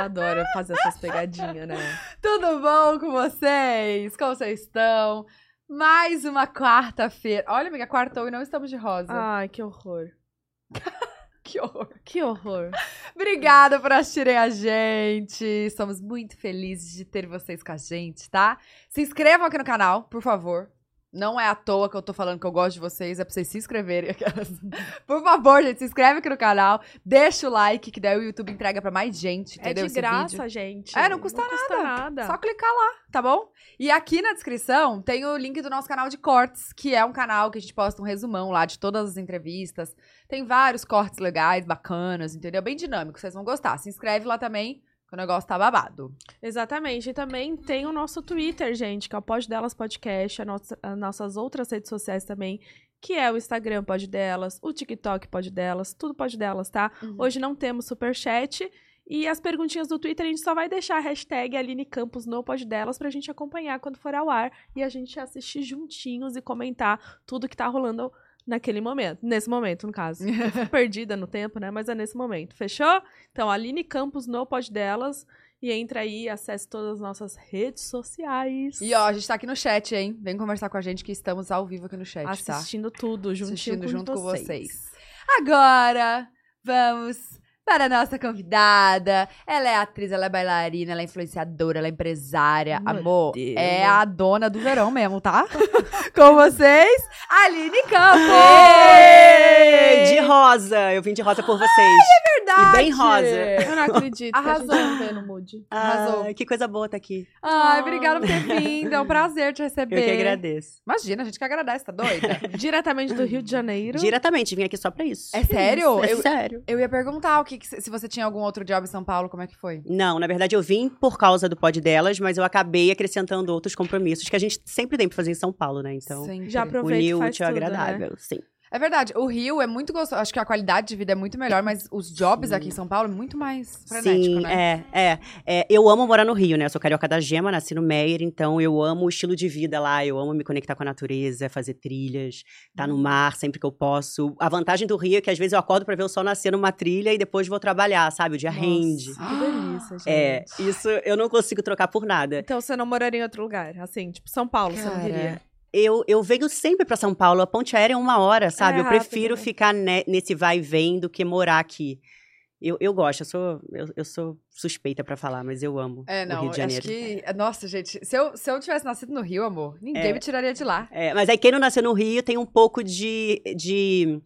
Ela adora fazer essas pegadinhas, né? Tudo bom com vocês? Como vocês estão? Mais uma quarta-feira. Olha, amiga, quartou e não estamos de rosa. Ai, que horror. que horror. Que horror. Obrigada por assistirem a gente. Estamos muito felizes de ter vocês com a gente, tá? Se inscrevam aqui no canal, por favor. Não é à toa que eu tô falando que eu gosto de vocês, é pra vocês se inscreverem. Por favor, gente, se inscreve aqui no canal, deixa o like, que daí o YouTube entrega pra mais gente, É entendeu? de esse graça, gente. É, não custa nada. Só clicar lá, tá bom? E aqui na descrição tem o link do nosso canal de cortes, que é um canal que a gente posta um resumão lá de todas as entrevistas. Tem vários cortes legais, bacanas, entendeu? Bem dinâmico, vocês vão gostar. Se inscreve lá também, que o negócio tá babado. Exatamente. E também tem o nosso Twitter, gente, que é o Pode Delas Podcast, a nossa- as nossas outras redes sociais também, que é o Instagram Pode Delas, o TikTok Pode Delas, tudo Pode Delas, tá? Uhum. Hoje não temos superchat. E as perguntinhas do Twitter, a gente só vai deixar a hashtag Aline Campos no Pod Delas pra gente acompanhar quando for ao ar e a gente assistir juntinhos e comentar tudo que tá rolando naquele momento. Nesse momento, no caso. Perdida no tempo, né? Mas é nesse momento. Fechou? Então, Aline Campos no Pod Delas. E entra aí, acesse todas as nossas redes sociais. E ó, a gente tá aqui no chat, hein? Vem conversar com a gente que estamos ao vivo aqui no chat, tá? assistindo tudo, juntinho Assistindo com junto com vocês. vocês. Agora, vamos para a nossa convidada. Ela é atriz, ela é bailarina, ela é influenciadora, ela é empresária. Meu Amor, Deus. é a dona do verão mesmo, tá? com vocês, Aline Campos! De rosa! Eu vim de rosa por vocês. Verdade! E bem rosa. Eu não acredito Arrasou. gente vê no mood. arrasou. Ah, que coisa boa tá aqui. Ai, obrigada por ter vindo. É um prazer te receber. Eu que agradeço. Imagina, a gente que agradece, tá doida? Diretamente do Rio de Janeiro. Diretamente, vim aqui só pra isso. É sério? É Eu, sério. eu ia perguntar o que, que- se você tinha algum outro job em São Paulo, como é que foi? Não, na verdade eu vim por causa do pod delas, mas eu acabei acrescentando outros compromissos que a gente sempre tem pra fazer em São Paulo, né? Então, Sempre. Já aproveita e unir o faz útil tudo, né? agradável, sim. É verdade, o Rio é muito gostoso. Acho que a qualidade de vida é muito melhor, mas os jobs aqui em São Paulo é muito mais frenético, Sim, né? é, é, é. Eu amo morar no Rio, né? Eu sou carioca da Gema, nasci no Meier, então eu amo o estilo de vida lá. Eu amo me conectar com a natureza, fazer trilhas, estar Uhum. no mar sempre que eu posso. A vantagem do Rio é que às vezes eu acordo pra ver o sol nascer numa trilha e depois vou trabalhar, sabe? O dia rende. Nossa, que delícia, gente. É, isso eu não consigo trocar por nada. Então você não moraria em outro lugar? Assim, tipo, São Paulo, você não Cara, queria? Eu, eu venho sempre pra São Paulo. A ponte aérea é uma hora, sabe? É eu rápido, prefiro né? ficar ne- nesse vai e vem do que morar aqui. Eu, eu gosto, eu sou, eu, eu sou suspeita pra falar, mas eu amo É, o não, Rio de acho Janeiro. que. Nossa, gente, se eu, se eu tivesse nascido no Rio, amor, ninguém É. me tiraria de lá. É, mas aí quem não nasceu no Rio tem um pouco de, de.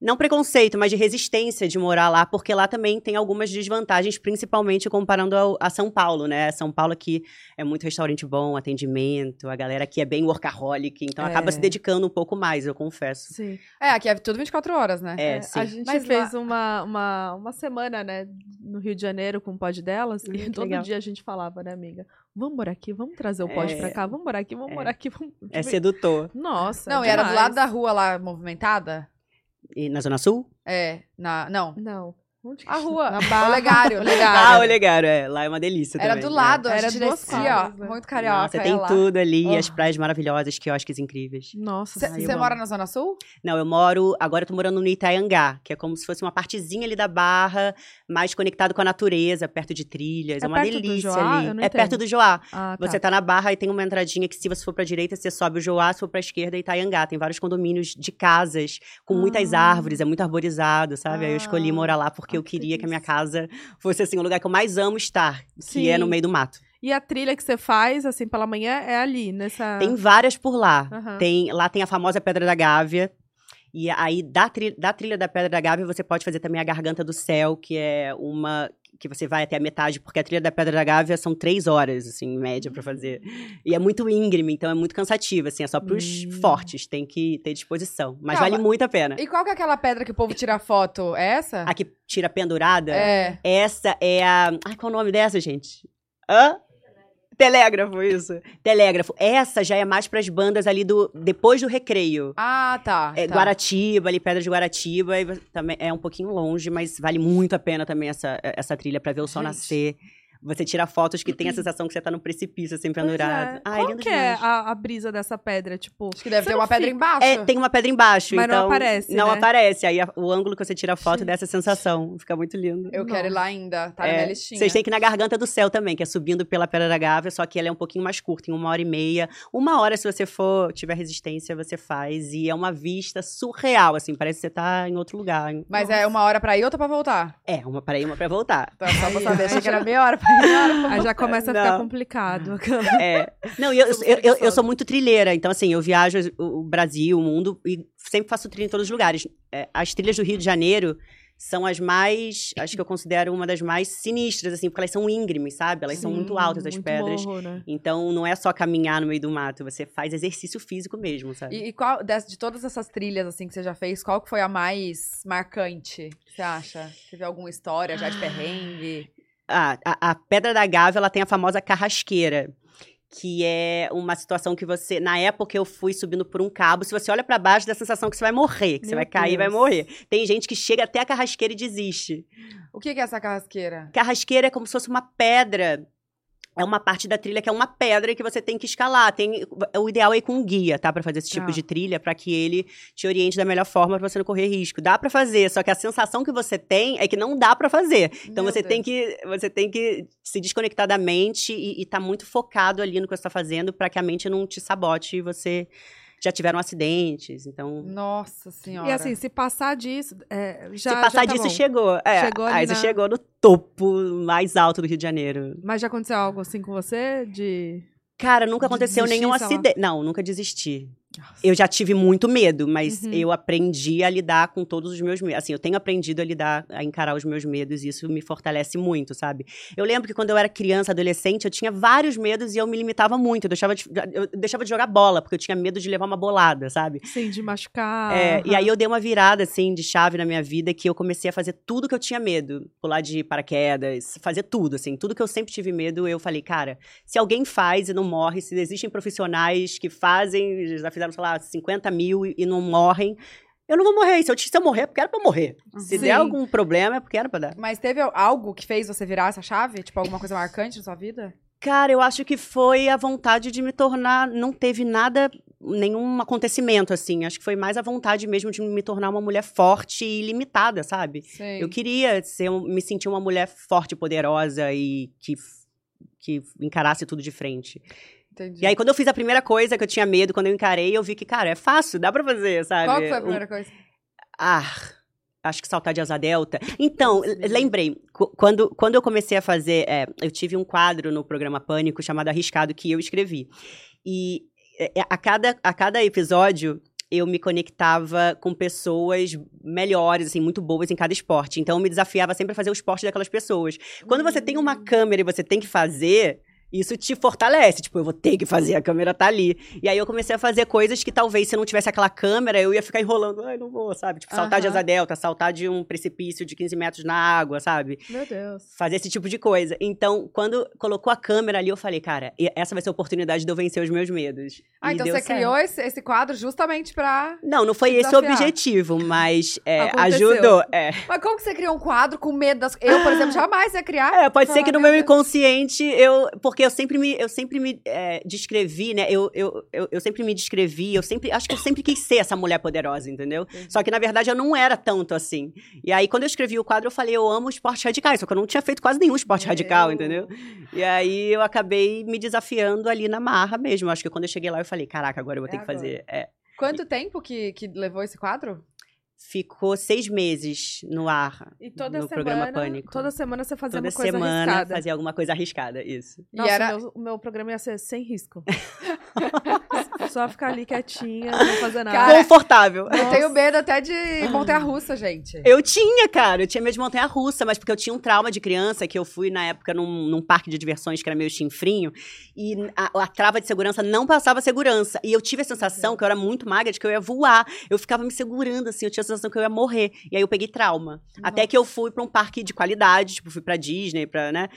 Não preconceito, mas de resistência de morar lá, porque lá também tem algumas desvantagens, principalmente comparando ao- a São Paulo, né? São Paulo aqui é muito restaurante bom, atendimento, a galera aqui é bem workaholic, então É. acaba se dedicando um pouco mais, eu confesso. Sim. É, aqui é tudo 24 horas, né? É, É, sim. a gente Mas fez uma, uma, uma semana, né, no Rio de Janeiro com o pod delas, Hum, e todo legal. dia a gente falava, né, amiga? Vamos morar aqui, vamos trazer o pod É. pra cá, vamos morar aqui, vamos É. morar aqui, vamos... É sedutor. Nossa, Não, e era do lado da rua lá, movimentada? E na Zona Sul? É, na. Não. Não. Onde que A rua. Na O Barra. Olegário, Ah, Olegário. o Legário, é. Lá é uma delícia Era também. do lado, é. a Era descia, ó, né? muito É. carioca. Nossa, ia tem lá. tudo ali, Oh. as praias maravilhosas, quiosques incríveis. Nossa, Você amo. mora na Zona Sul? Não, eu moro. Agora eu tô morando no Itaiangá, que é como se fosse uma partezinha ali da Barra, mais conectado com a natureza, perto de trilhas. É É, uma perto delícia ali. É perto entendo. do Joá. Ah, tá. Você tá na Barra e tem uma entradinha que, se você for pra direita, você sobe o Joá, se for pra esquerda, é Itaiangá. Tem vários condomínios de casas com muitas Ah. árvores, é muito arborizado, sabe? Aí eu escolhi Ah. morar lá porque Ah, eu que queria que a minha casa fosse assim, o lugar que eu mais amo estar, Sim. que é no meio do mato. E a trilha que você faz, assim, pela manhã, é ali, nessa... Tem várias por lá. Aham. Tem, lá tem a famosa Pedra da Gávea. E aí, da, tri- da trilha da Pedra da Gávea, você pode fazer também a Garganta do Céu, que é uma. Que você vai até a metade, porque a trilha da Pedra da Gávea são três horas, assim, em média, pra fazer. E é muito íngreme, então é muito cansativo, assim, é só pros Hum. fortes, tem que ter disposição. Mas Calma. vale muito a pena. E qual que é aquela pedra que o povo tira foto? É essa? A que tira pendurada, É. essa é a. Ai, qual é o nome dessa, gente? Hã? Telégrafo, isso. Telégrafo. Essa já é mais pras bandas ali do. depois do recreio. Ah, tá. É, tá. Guaratiba, ali, Pedra de Guaratiba, e também é um pouquinho longe, mas vale muito a pena também essa, essa trilha pra ver o sol Gente. nascer. Você tira fotos que tem Uhum. a sensação que você tá no precipício, assim, Pois pendurado. é. Ah, Qual que é a, a brisa dessa pedra? Tipo, Acho que deve ter não uma pedra fica- embaixo. É, tem uma pedra embaixo, Mas não então... aparece, Não né? aparece. Aí a- o ângulo que você tira a foto Gente. dá essa sensação. Fica muito lindo. Eu quero ir lá ainda, tá na É, minha listinha. Vocês têm que ir na Garganta do Céu também, que é subindo pela Pedra da Gávea, só que ela é um pouquinho mais curta, em uma hora e meia. Uma hora, se você for, tiver resistência, você faz. E é uma vista surreal, assim, parece que você tá em outro lugar. Mas é uma hora pra ir, outra pra voltar. É, uma para ir, uma pra voltar. Tá, só pra saber. Achei que era meia hora pra aí já começa a ficar Não. complicado. É. Não, eu, eu, eu, eu sou muito trilheira, então assim, eu viajo o Brasil, o mundo, e sempre faço trilha em todos os lugares. É, as trilhas do Rio de Janeiro são as mais, acho que eu considero uma das mais sinistras, assim, porque elas são íngremes, sabe? Elas são Sim, muito altas, as muito pedras. morro, né? Então, não é só caminhar no meio do mato, você faz exercício físico mesmo, sabe? E, e qual, des- de todas essas trilhas, assim, que você já fez, qual que foi a mais marcante, você acha? Teve alguma história já de perrengue? A, a Pedra da Gávea, ela tem a famosa carrasqueira, que é uma situação que você, na época eu fui subindo por um cabo, se você olha pra baixo, dá a sensação que você vai morrer, que você Meu vai cair e vai morrer. Tem gente que chega até a carrasqueira e desiste. O que que é essa carrasqueira? Carrasqueira é como se fosse uma pedra. É uma parte da trilha que é uma pedra que você tem que escalar. Tem, o ideal é ir com um guia, tá? Pra fazer esse tipo Tá. de trilha, pra que ele te oriente da melhor forma pra você não correr risco. Dá pra fazer, só que a sensação que você tem é que não dá pra fazer. Então Meu você tem que você tem que se desconectar da mente e, e tá muito focado ali no que você tá fazendo pra que a mente não te sabote e você já tiveram acidentes. Então, Nossa senhora. E assim, se passar disso, é, já, se passar já tá disso, bom. chegou. É, Chegou ali aí você na- chegou no topo mais alto do Rio de Janeiro. Mas já aconteceu algo assim com você? De. Cara, nunca aconteceu desistir, nenhum acidente. Não, nunca desisti. Eu já tive muito medo, mas Uhum. eu aprendi a lidar com todos os meus medos. Assim, eu tenho aprendido a lidar, a encarar os meus medos, e isso me fortalece muito, sabe? Eu lembro que quando eu era criança, adolescente, eu tinha vários medos e eu me limitava muito. Eu deixava de, eu deixava de jogar bola, porque eu tinha medo de levar uma bolada, sabe? Sim, de machucar. É, e aham. aí eu dei uma virada, assim, de chave na minha vida, que eu comecei a fazer tudo que eu tinha medo. Pular de paraquedas, fazer tudo, assim. Tudo que eu sempre tive medo, eu falei, cara, se alguém faz e não morre, se existem profissionais que fazem, já fizeram, sei lá, 50 mil e e não morrem, eu não vou morrer. Se eu, se eu morrer, é porque era pra morrer. Se Sim. der algum problema, é porque era pra dar. Mas teve algo que fez você virar essa chave? Tipo, alguma coisa marcante na sua vida? Cara, eu acho que foi a vontade de me tornar. Não teve nada, nenhum acontecimento, assim. Acho que foi mais a vontade mesmo de me tornar uma mulher forte e limitada, sabe? Sim. Eu queria ser, me sentir uma mulher forte, poderosa e que, que encarasse tudo de frente. Entendi. E aí, quando eu fiz a primeira coisa que eu tinha medo, quando eu encarei, eu vi que, cara, é fácil, dá pra fazer, sabe? Qual foi a Um- primeira coisa? ah, acho que saltar de asa delta. Então, lembrei, qu- quando, quando eu comecei a fazer, é, eu tive um quadro no programa Pânico chamado Arriscado, que eu escrevi. E é, a, cada, a cada episódio, eu me conectava com pessoas melhores, assim, muito boas em cada esporte. Então, eu me desafiava sempre a fazer o esporte daquelas pessoas. Quando você tem uma câmera e você tem que fazer, isso te fortalece. Tipo, eu vou ter que fazer, a câmera tá ali. E aí eu comecei a fazer coisas que talvez se não tivesse aquela câmera, eu ia ficar enrolando. Ai, não vou, sabe? Tipo, saltar de asa delta, saltar de um precipício de 15 metros na água, sabe? Meu Deus. Fazer esse tipo de coisa. Então, quando colocou a câmera ali, eu falei, cara, essa vai ser a oportunidade de eu vencer os meus medos. Ah, E então você certo. criou esse, esse quadro justamente pra. Não, não foi se esse o objetivo, mas é, ajudou. É. Mas como que você criou um quadro com medo das. Eu, por exemplo, jamais ia criar. É, pode ser que no meu inconsciente eu. Porque eu sempre me, eu sempre me é, descrevi, né? Eu, eu, eu, eu sempre me descrevi, eu sempre. Acho que eu sempre quis ser essa mulher poderosa, entendeu? Só que, na verdade, eu não era tanto assim. E aí, quando eu escrevi o quadro, eu falei, eu amo esportes radicais, só que eu não tinha feito quase nenhum esporte radical, Meu. entendeu? E aí eu acabei me desafiando ali na marra mesmo. Acho que quando eu cheguei lá, eu falei, caraca, agora eu vou É ter que fazer. É, Quanto tempo que, que levou esse quadro? Ficou seis meses no ar. E toda no semana. programa Pânico. Toda semana você fazia Toda uma coisa semana arriscada. fazia alguma coisa arriscada, isso. E Nossa, era- o, meu, o meu programa ia ser sem risco. Só ficar ali quietinha, não fazer nada. Cara, Confortável. Eu tenho medo até de montanha russa, gente. Eu tinha, cara. Eu tinha medo de montanha russa, mas porque eu tinha um trauma de criança que eu fui na época num, num parque de diversões que era meio chinfrinho e a, a trava de segurança não passava segurança. E eu tive a sensação que eu era muito magra de que eu ia voar. Eu ficava me segurando assim, eu tinha sensação que eu ia morrer. E aí eu peguei trauma. Até que eu fui pra um parque de qualidade, tipo, fui pra Disney, pra, né?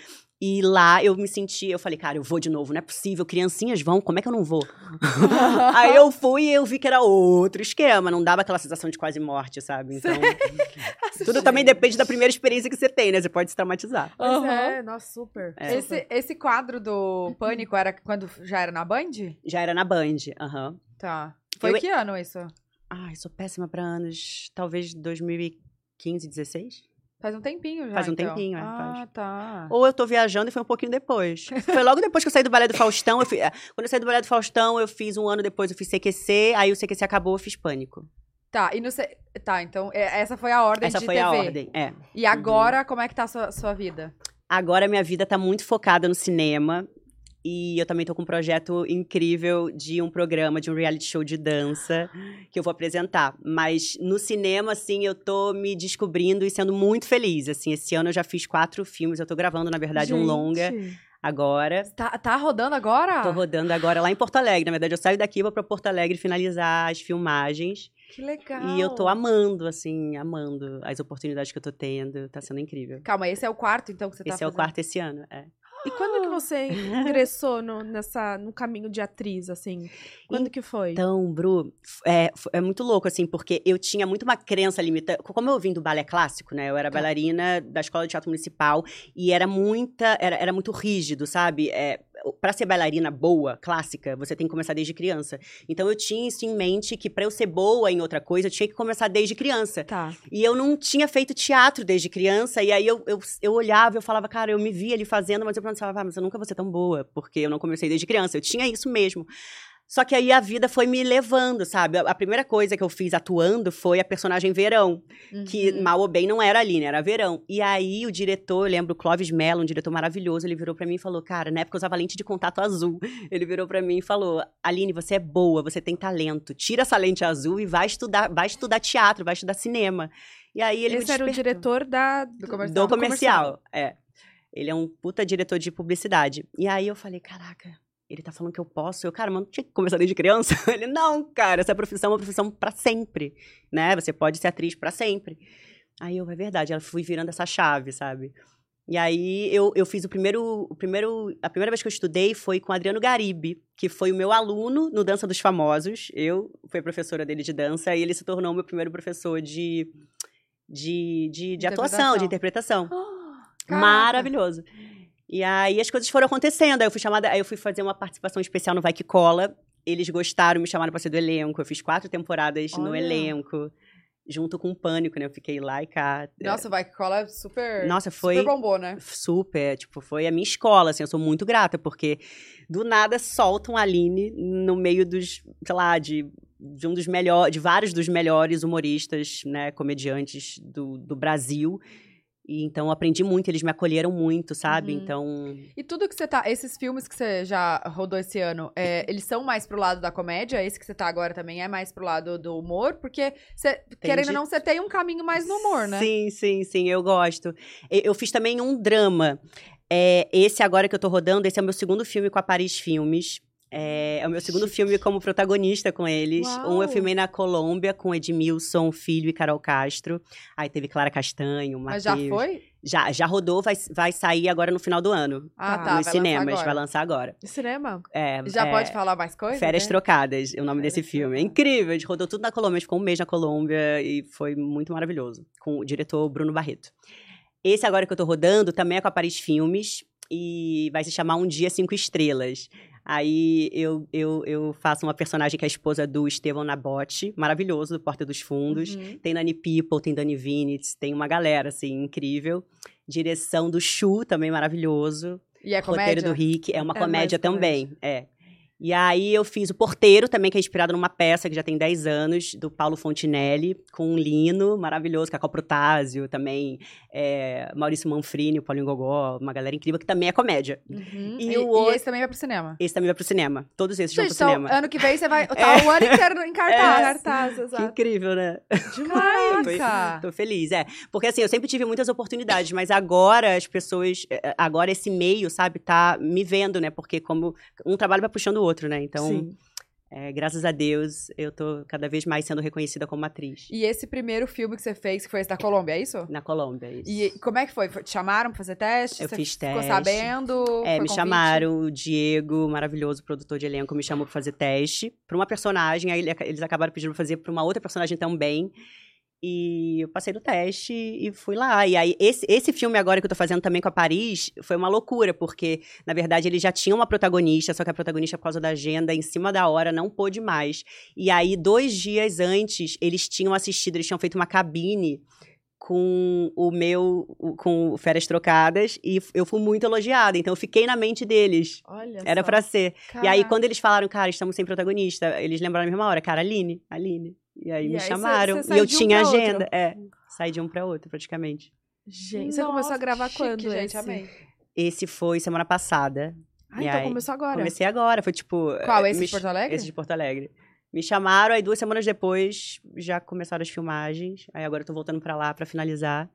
E lá eu me senti, eu falei, cara, eu vou de novo, não é possível, criancinhas vão, como é que eu não vou? Aí eu fui e eu vi que era outro esquema, não dava aquela sensação de quase morte, sabe? Então, tudo também depende da primeira experiência que você tem, né? Você pode se traumatizar. Pois Aham. é, nossa, super. É. Esse, esse quadro do Pânico era quando já era na Band? Já era na Band, aham. Tá. Foi Eu- que ano isso? Ai, sou péssima pra anos, talvez 2015, 16? Faz um tempinho já. Faz um então. tempinho, é, Ah, faz. tá. Ou eu tô viajando e foi um pouquinho depois. Foi logo depois que eu saí do Balé do Faustão. Eu fi- é, Quando eu saí do Balé do Faustão, eu fiz um ano depois, eu fiz CQC, aí o CQC acabou, eu fiz Pânico. Tá, e no C... Tá, então é- essa foi a ordem Essa de foi TV. a ordem, é. E agora, como é que tá a sua, sua vida? Agora minha vida tá muito focada no cinema. E eu também tô com um projeto incrível de um programa, de um reality show de dança que eu vou apresentar. Mas no cinema, assim, eu tô me descobrindo e sendo muito feliz. Assim, esse ano eu já fiz quatro filmes. Eu tô gravando, na verdade, um Gente. longa agora. Tá, tá rodando agora? Tô rodando agora lá em Porto Alegre. Na verdade, eu saio daqui e vou pra Porto Alegre finalizar as filmagens. Que legal. E eu tô amando, assim, amando as oportunidades que eu tô tendo. Tá sendo incrível. Calma, esse é o quarto, então, que você tá Esse é o fazendo? quarto esse ano, é. E quando que você ingressou no, nessa, no caminho de atriz, assim? Quando que foi? Então, Bru, é, é muito louco, assim, porque eu tinha muito uma crença limitante. Como eu vim do balé clássico, né? Eu era bailarina da Escola de Teatro Municipal e era muita, era, era muito rígido, sabe? É, para ser bailarina boa, clássica, você tem que começar desde criança. Então eu tinha isso em mente que para eu ser boa em outra coisa, eu tinha que começar desde criança. Tá. E eu não tinha feito teatro desde criança, e aí eu, eu, eu olhava, eu falava, cara, eu me via ali fazendo, mas eu pensava, ah, mas eu nunca vou ser tão boa, porque eu não comecei desde criança. Eu tinha isso mesmo. Só que aí a vida foi me levando, sabe? A primeira coisa que eu fiz atuando foi a personagem Verão, que Uhum. mal ou bem não era ali, né? Era Verão. E aí o diretor, eu lembro, o Clóvis Mello, um diretor maravilhoso, ele virou pra mim e falou, cara, na época eu usava lente de contato azul. Ele virou pra mim e falou, Aline, você é boa, você tem talento, tira essa lente azul e vai estudar, vai estudar teatro, vai estudar cinema. E aí ele Esse era o diretor da... Do comercial. Do comercial, é. Ele é um puta diretor de publicidade. E aí eu falei, caraca, ele tá falando que eu posso. Eu, cara, mas não tinha que começar desde criança? Ele, não, cara, essa profissão é uma profissão pra sempre, né? Você pode ser atriz pra sempre. Aí eu, é verdade, ela fui virando essa chave, sabe? E aí eu, eu fiz o primeiro, o primeiro. A primeira vez que eu estudei foi com o Adriano Garibe, que foi o meu aluno no Dança dos Famosos. Eu fui professora dele de dança e ele se tornou o meu primeiro professor de, de, de, de atuação, de interpretação. Caraca. Maravilhoso. E aí as coisas foram acontecendo. Aí eu fui chamada, aí eu fui fazer uma participação especial no Vai Que Cola. Eles gostaram, me chamaram pra ser do elenco. Eu fiz quatro temporadas no Olha. elenco, junto com o Pânico, né? Eu fiquei lá e cá. Nossa, vai que cola é super. Nossa, foi- Super bombou, né? Super, tipo, foi a minha escola, assim, eu sou muito grata, porque do nada soltam a Aline no meio dos, sei lá, de, de um dos melhores, de vários dos melhores humoristas, né, comediantes do, do Brasil. E então eu aprendi muito, eles me acolheram muito, sabe? Uhum. Então, E tudo que você tá. Esses filmes que você já rodou esse ano, é, eles são mais pro lado da comédia? Esse que você tá agora também é mais pro lado do humor? Porque, você, querendo ou não, você tem um caminho mais no humor, né? Sim, sim, sim, eu gosto. Eu fiz também um drama. É, esse agora que eu tô rodando, esse é o meu segundo filme com a Paris Filmes. É, é o meu segundo filme como protagonista com eles. Um Uau! eu filmei na Colômbia com Edmilson Filho e Carol Castro. Aí teve Clara Castanho, Mas Matheus. já foi? Já, já rodou, vai, vai sair agora no final do ano. Ah, Tá. nos vai cinemas, lançar vai lançar agora. De cinema? É, Já é, pode falar mais coisas? Férias né? Trocadas, o nome Férias desse filme. É incrível, a gente rodou tudo na Colômbia, ficou um mês na Colômbia e foi muito maravilhoso. Com o diretor Bruno Barreto. Esse agora que eu tô rodando também é com a Paris Filmes e vai se chamar Um Dia Cinco Estrelas. Aí eu, eu, eu faço uma personagem que é a esposa do Estevão Nabote, maravilhoso, do Porta dos Fundos. Uhum. Tem Nani People, tem Dani Vinitz, tem uma galera, assim, incrível. Direção do Chu, também maravilhoso. E é Roteiro comédia? do Rick, é uma É comédia também, é. E aí eu fiz o Porteiro também, que é inspirado numa peça que já tem 10 anos, do Paulo Fontinelli, com um Lino maravilhoso, Cacau Protásio, também é, Maurício Manfrini, o Paulinho Gogó, uma galera incrível, que também é comédia. Uhum. E E, o e outro- esse também vai pro cinema. Esse também vai pro cinema. Todos esses vão pro então, cinema. ano que vem você vai. Tá o ano inteiro em cartaz. cartaz, Que incrível, né? Caraca! Tô feliz, é. Porque assim, eu sempre tive muitas oportunidades, mas agora as pessoas, eh, agora esse meio, sabe, tá me vendo, né? Porque como um trabalho vai puxando o outro, né? Então, Sim. É, graças a Deus, eu tô cada vez mais sendo reconhecida como atriz. E esse primeiro filme que você fez, que foi esse da Colômbia, é isso? Na Colômbia, isso. E como é que foi? Te chamaram pra fazer teste? Eu Você fiz Ficou teste. sabendo? É, me convite? chamaram, o Diego, maravilhoso produtor de elenco, me chamou pra fazer teste pra uma personagem, aí ele- eles acabaram pedindo pra fazer pra uma outra personagem também. E eu passei no teste e fui lá. E aí, esse, esse filme agora que eu tô fazendo também com a Paris foi uma loucura, porque, na verdade, ele já tinha uma protagonista, só que a protagonista, por causa da agenda, em cima da hora, não pôde mais. E aí, dois dias antes, eles tinham assistido, eles tinham feito uma cabine com o meu, com Férias Trocadas, e eu fui muito elogiada, então eu fiquei na mente deles. Olha Era pra ser. E aí, Caraca. quando eles falaram, cara, estamos sem protagonista, eles lembraram na mesma hora, cara, Aline, Aline. E aí E me aí cê- chamaram. cê e saiu eu um tinha pra outro. agenda. É, saí de um pra outro, praticamente. Gente, você começou a Nossa, gravar chique, quando gente, esse? amei. Esse foi semana passada. Ah, E então aí, começou agora. Comecei agora, foi tipo. Qual, eh, esse me de Porto Alegre? Esse de Porto Alegre. Me chamaram, aí duas semanas depois já começaram as filmagens. Aí agora eu tô voltando pra lá pra finalizar.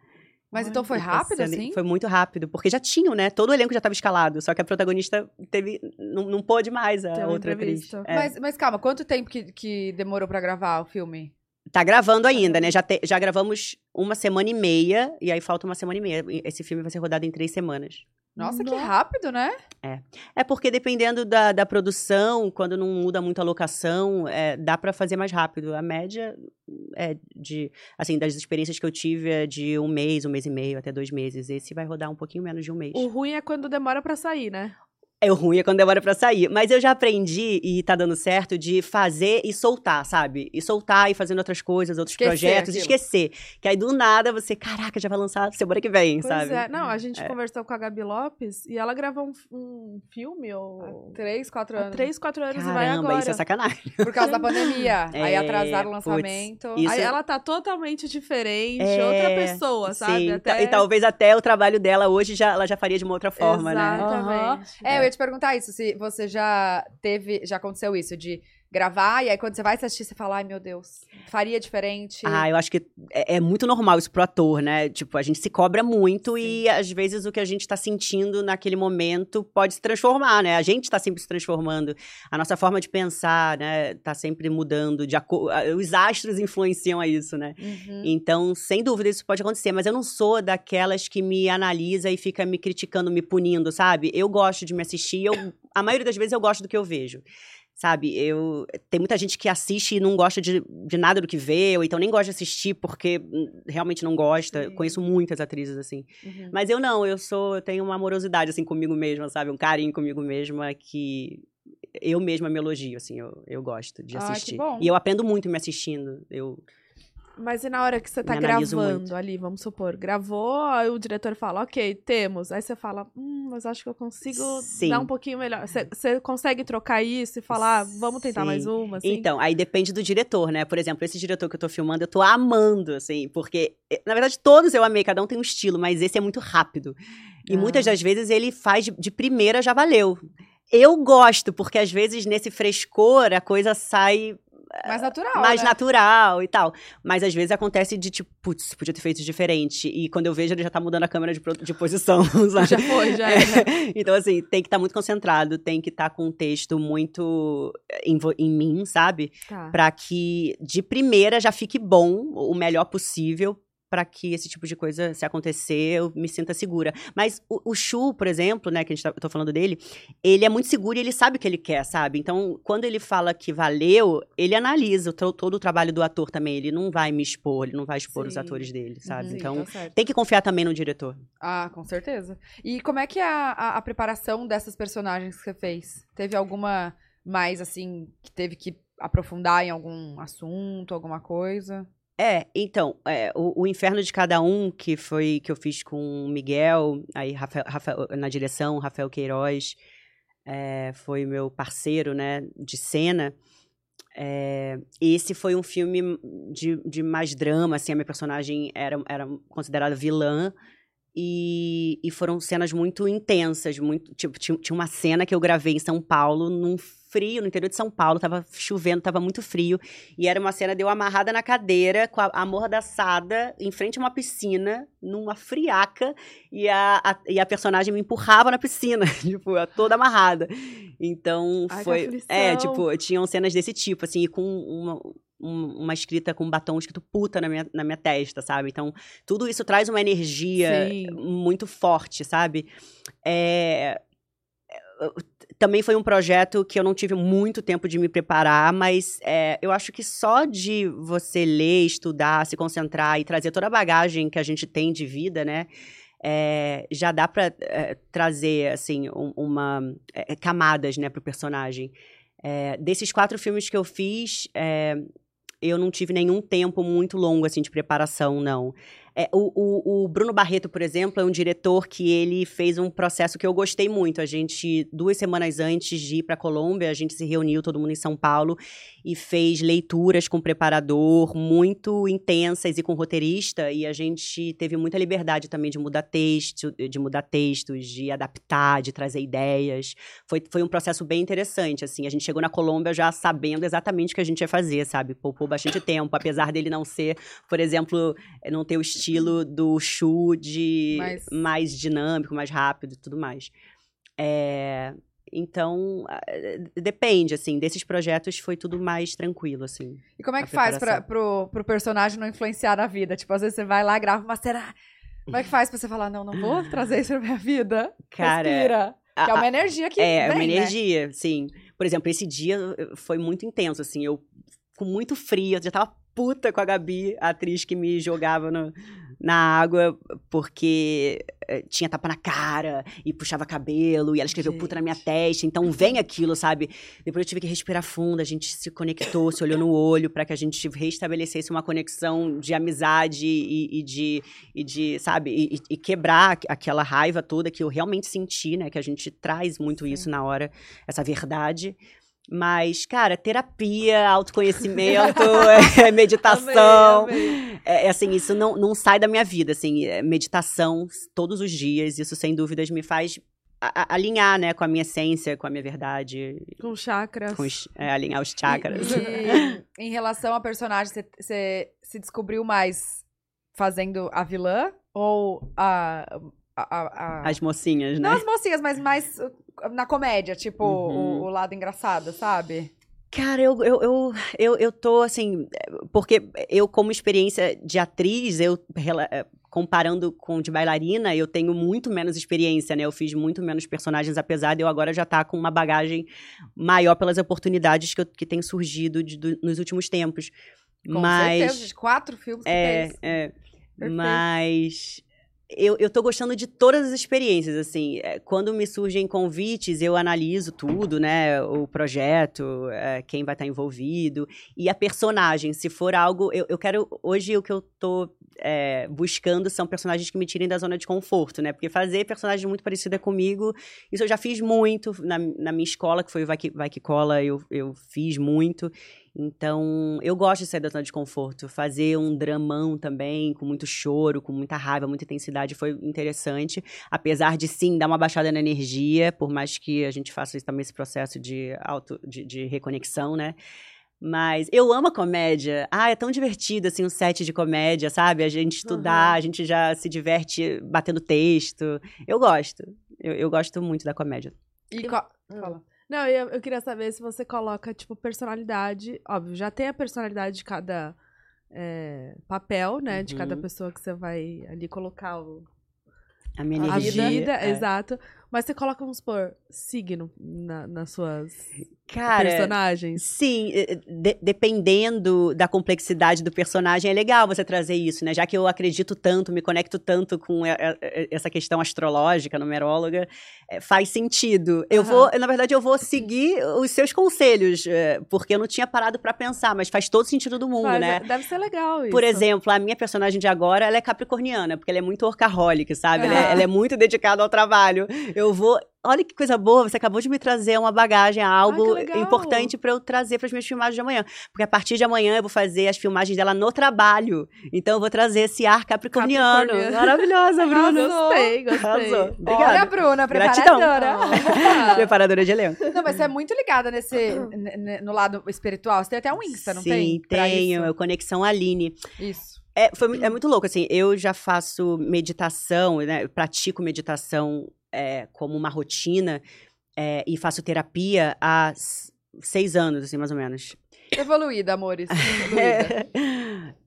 Mas então foi tá rápido, assim? Foi muito rápido, porque já tinham, né? Todo o elenco já tava escalado, só que a protagonista teve. Não, não pôde mais a Teve um outra atriz. É. Mas, mas calma, quanto tempo que, que demorou pra gravar o filme? Tá gravando ainda, né? Já, te- já gravamos uma semana e meia, e aí falta uma semana e meia. Esse filme vai ser rodado em três semanas. Nossa, que rápido, né? É porque dependendo da, da produção, quando não muda muito a locação, é, dá pra fazer mais rápido. A média é de, assim, das experiências que eu tive é de um mês, um mês e meio, até dois meses. Esse vai rodar um pouquinho menos de um mês. O ruim é quando demora pra sair, né? É o ruim é quando demora pra sair. Mas eu já aprendi, e tá dando certo, de fazer e soltar, sabe? E soltar e fazendo outras coisas, outros Esquecer projetos, aquilo. esquecer. Que aí do nada você, caraca, já vai lançar semana que vem, Pois sabe? é. Não, a gente É. conversou com a Gabi Lopes e ela gravou um, um filme ou... Há três, quatro Há anos. três, quatro anos e vai Caramba, agora. isso é sacanagem. Por causa da pandemia. Aí É, atrasaram o putz, lançamento. isso- Aí ela tá totalmente diferente, É, outra pessoa, sabe? Sim, Até... e talvez até o trabalho dela hoje já, ela já faria de uma outra forma, né? Exatamente. É, eu ia te perguntar isso, se você já teve, já aconteceu isso, de gravar, e aí quando você vai assistir, você fala, ai meu Deus, faria diferente. Ah, eu acho que é, é muito normal isso pro ator, né? Tipo, a gente se cobra muito e às vezes o que a gente tá sentindo naquele momento pode se transformar, né? A gente tá sempre se transformando. A nossa forma de pensar, né, tá sempre mudando. De aco- Os astros influenciam a isso, né? Uhum. Então, sem dúvida, isso pode acontecer. Mas eu não sou daquelas que me analisa e fica me criticando, me punindo, sabe? Eu gosto de me assistir. Eu, a maioria das vezes eu gosto do que eu vejo. Sabe, eu. Tem muita gente que assiste e não gosta de, de nada do que vê, ou então nem gosta de assistir porque hum, realmente não gosta. Conheço muitas atrizes assim. Uhum. Mas eu não, eu sou. Eu tenho uma amorosidade assim comigo mesma, sabe? Um carinho comigo mesma que eu mesma me elogio, assim, eu, eu gosto de Ah, assistir. bom. E eu aprendo muito me assistindo. Eu. Mas e na hora que você tá gravando muito. ali, vamos supor, gravou, aí o diretor fala, ok, temos. Aí você fala, hum, mas acho que eu consigo Sim. dar um pouquinho melhor. Você, consegue trocar isso e falar, vamos tentar Sim. mais uma, assim? Então, aí depende do diretor, né? Por exemplo, esse diretor que eu tô filmando, eu tô amando, assim, porque, eh, na verdade, todos eu amei, cada um tem um estilo, mas esse é muito rápido. E Ah. muitas das vezes ele faz de, de primeira, já valeu. Eu gosto, porque às vezes nesse frescor a coisa sai Mais natural, mais né? natural e tal. Mas às vezes acontece de tipo, putz, podia ter feito diferente. E quando eu vejo, ele já tá mudando a câmera de, de posição, sabe? Já foi, já É. Então, assim, tem que estar muito concentrado, tem que estar com um texto muito eh, em, em mim, sabe? Tá. Pra que de primeira já fique bom, o melhor possível, pra que esse tipo de coisa, se acontecer, eu me sinta segura. Mas o, o Shu, por exemplo, né, que a gente tá, eu tô falando dele, ele é muito seguro e ele sabe o que ele quer, sabe? Então, quando ele fala que valeu, ele analisa o to- todo o trabalho do ator também. Ele não vai me expor, ele não vai expor os Sim. atores dele, sabe? Sim, então, tá tem que confiar também no diretor. Ah, com certeza. E como é que é a, a, a preparação dessas personagens que você fez? Teve alguma mais, assim, que teve que aprofundar em algum assunto, alguma coisa? É, então, é, o, o Inferno de Cada Um, que foi que eu fiz com o Miguel, aí Rafael, Rafael- na direção, Rafael Queiroz, é, foi meu parceiro, né, de cena. É, esse foi um filme de, de mais drama, assim, a minha personagem era, era considerada vilã, e, e foram cenas muito intensas, muito, tipo, tinha, tinha uma cena que eu gravei em São Paulo, num frio, no interior de São Paulo, tava chovendo, tava muito frio, e era uma cena de eu amarrada na cadeira, com a amordaçada, em frente a uma piscina, numa friaca, e a, a, e a personagem me empurrava na piscina, tipo, toda amarrada. Então, Ai, foi... É, tipo, tinham cenas desse tipo, assim, e com uma, um- uma escrita com um batom escrito puta na minha, na minha testa, sabe? Então, tudo isso traz uma energia Sim. muito forte, sabe? É, eu- Também foi um projeto que eu não tive muito tempo de me preparar, mas é, eu acho que só de você ler, estudar, se concentrar e trazer toda a bagagem que a gente tem de vida, né? é, já dá pra é, trazer, assim, um- uma... é, camadas, né, pro personagem. É, desses quatro filmes que eu fiz, é, eu não tive nenhum tempo muito longo, assim, de preparação, não. É, o, o- o Bruno Barreto, por exemplo, é um diretor que ele fez um processo que eu gostei muito. A gente, duas semanas antes de ir para Colômbia, a gente se reuniu, todo mundo em São Paulo, e fez leituras com preparador, muito intensas e com roteirista, e a gente teve muita liberdade também de mudar texto, de mudar textos, de adaptar, de trazer ideias. Foi, foi um processo bem interessante, assim. A gente chegou na Colômbia já sabendo exatamente o que a gente ia fazer, sabe? Poupou bastante tempo, apesar dele não ser, por exemplo, não ter o estilo do Shu de Mais- mais dinâmico, mais rápido e tudo mais. É, Então, eh, depende, assim, desses projetos foi tudo mais tranquilo, assim. E como é que faz pra, pro, pro personagem não influenciar na vida? Tipo, às vezes você vai lá, grava uma cena. Como é que faz pra você falar, não, não vou trazer isso pra minha vida? Cara, Respira. a- Que é uma energia que É, vem, uma né? energia, sim. Por exemplo, esse dia eh, foi muito intenso, assim, eu com muito frio, eu já tava puta com a Gabi, a atriz que me jogava no- na água, porque eh, tinha tapa na cara e puxava cabelo, e ela escreveu puta na minha Gente. testa, então vem aquilo, sabe? Depois eu tive que respirar fundo, a gente se conectou, se olhou no olho para que a gente restabelecesse uma conexão de amizade e, e de, e de, sabe, e, e- quebrar aqu- aquela raiva toda que eu realmente senti, né? Que a gente traz muito Sim. isso na hora, essa verdade. Mas, cara, terapia, autoconhecimento, é, meditação. Amei, amei. É, é assim, isso não, não sai da minha vida, assim, é meditação todos os dias, isso sem dúvidas me faz a- a- alinhar, né, com a minha essência, com a minha verdade, Com chakras. com os- é, alinhar os chakras. E, e em relação a personagem, você se descobriu mais fazendo a vilã ou a. a, a- As mocinhas, né? Não as mocinhas, mas mais uh, na comédia, tipo, Uhum. o, o lado engraçado, sabe? Cara, eu, eu, eu, eu, eu tô assim. Porque eu, como experiência de atriz, eu eh, comparando com de bailarina, eu tenho muito menos experiência, né? Eu fiz muito menos personagens, apesar de eu agora já estar com uma bagagem maior pelas oportunidades que, eu, que têm surgido de- do- nos últimos tempos. Com Mas. certeza, de quatro filmes que É, fez. é. Perfeito. Mas eu, eu tô gostando de todas as experiências, assim. É, Quando me surgem convites, eu analiso tudo, né? O projeto, é, quem vai estar envolvido. E a personagem, se for algo... Eu, eu quero... Hoje, o que eu tô é, buscando são personagens que me tirem da zona de conforto, né? Porque fazer personagem muito parecida comigo, isso eu já fiz muito. Na, na minha escola, que foi o Vai Que, Vai que Cola, eu, eu fiz muito. Então, eu gosto de sair da zona de conforto. Fazer um dramão também, com muito choro, com muita raiva, muita intensidade, foi interessante. Apesar de, sim, dar uma baixada na energia, por mais que a gente faça esse- também esse processo de, auto, de, de reconexão, né? Mas eu amo a comédia. Ah, é tão divertido, assim, um set de comédia, sabe? A gente estudar, Uhum. a gente já se diverte batendo texto. Eu gosto. Eu, eu gosto muito da comédia. E qual- fala. Não, eu, eu queria saber se você coloca, tipo, personalidade. Óbvio, já tem a personalidade de cada é, papel, né? De cada Uhum. pessoa que você vai ali colocar o, A minha a energia. vida. é. Exato. Mas você coloca, vamos supor, signo na- nas suas Cara, personagens. Sim, eh, eh, de- dependendo da complexidade do personagem, é legal você trazer isso, né? Já que eu acredito tanto, me conecto tanto com e- e- essa questão astrológica, numeróloga, eh, faz sentido. Eu Aham. vou, na verdade, eu vou seguir os seus conselhos, eh, porque eu não tinha parado pra pensar, mas faz todo sentido do mundo, Mas, né? é, Deve ser legal isso. Por exemplo, a minha personagem de agora, ela é capricorniana, porque ela é muito orcaholic, sabe? Ela, é, ela é muito dedicada ao trabalho. Eu vou. Olha que coisa boa, você acabou de me trazer uma bagagem, algo legal. importante pra eu trazer para as minhas filmagens de amanhã. Porque a partir de amanhã eu vou fazer as filmagens dela no trabalho. Então eu vou trazer esse ar capricorniano. Capricorniano. Maravilhosa, Bruna. Arrasou. Gostei, gostei. Arrasou. Olha, Obrigada. Bruna, Gratidão. preparadora. Preparadora de elenco. Não, mas você é muito ligada nesse, no lado espiritual. Você tem até um Insta, não Sim, tem? Pra tenho. É o Conexão Aline. Isso. É, foi é muito louco, assim, eu já faço meditação, né, eu pratico meditação é, como uma rotina é, e faço terapia há seis anos, assim, mais ou menos. Evoluída, amores. Evoluída.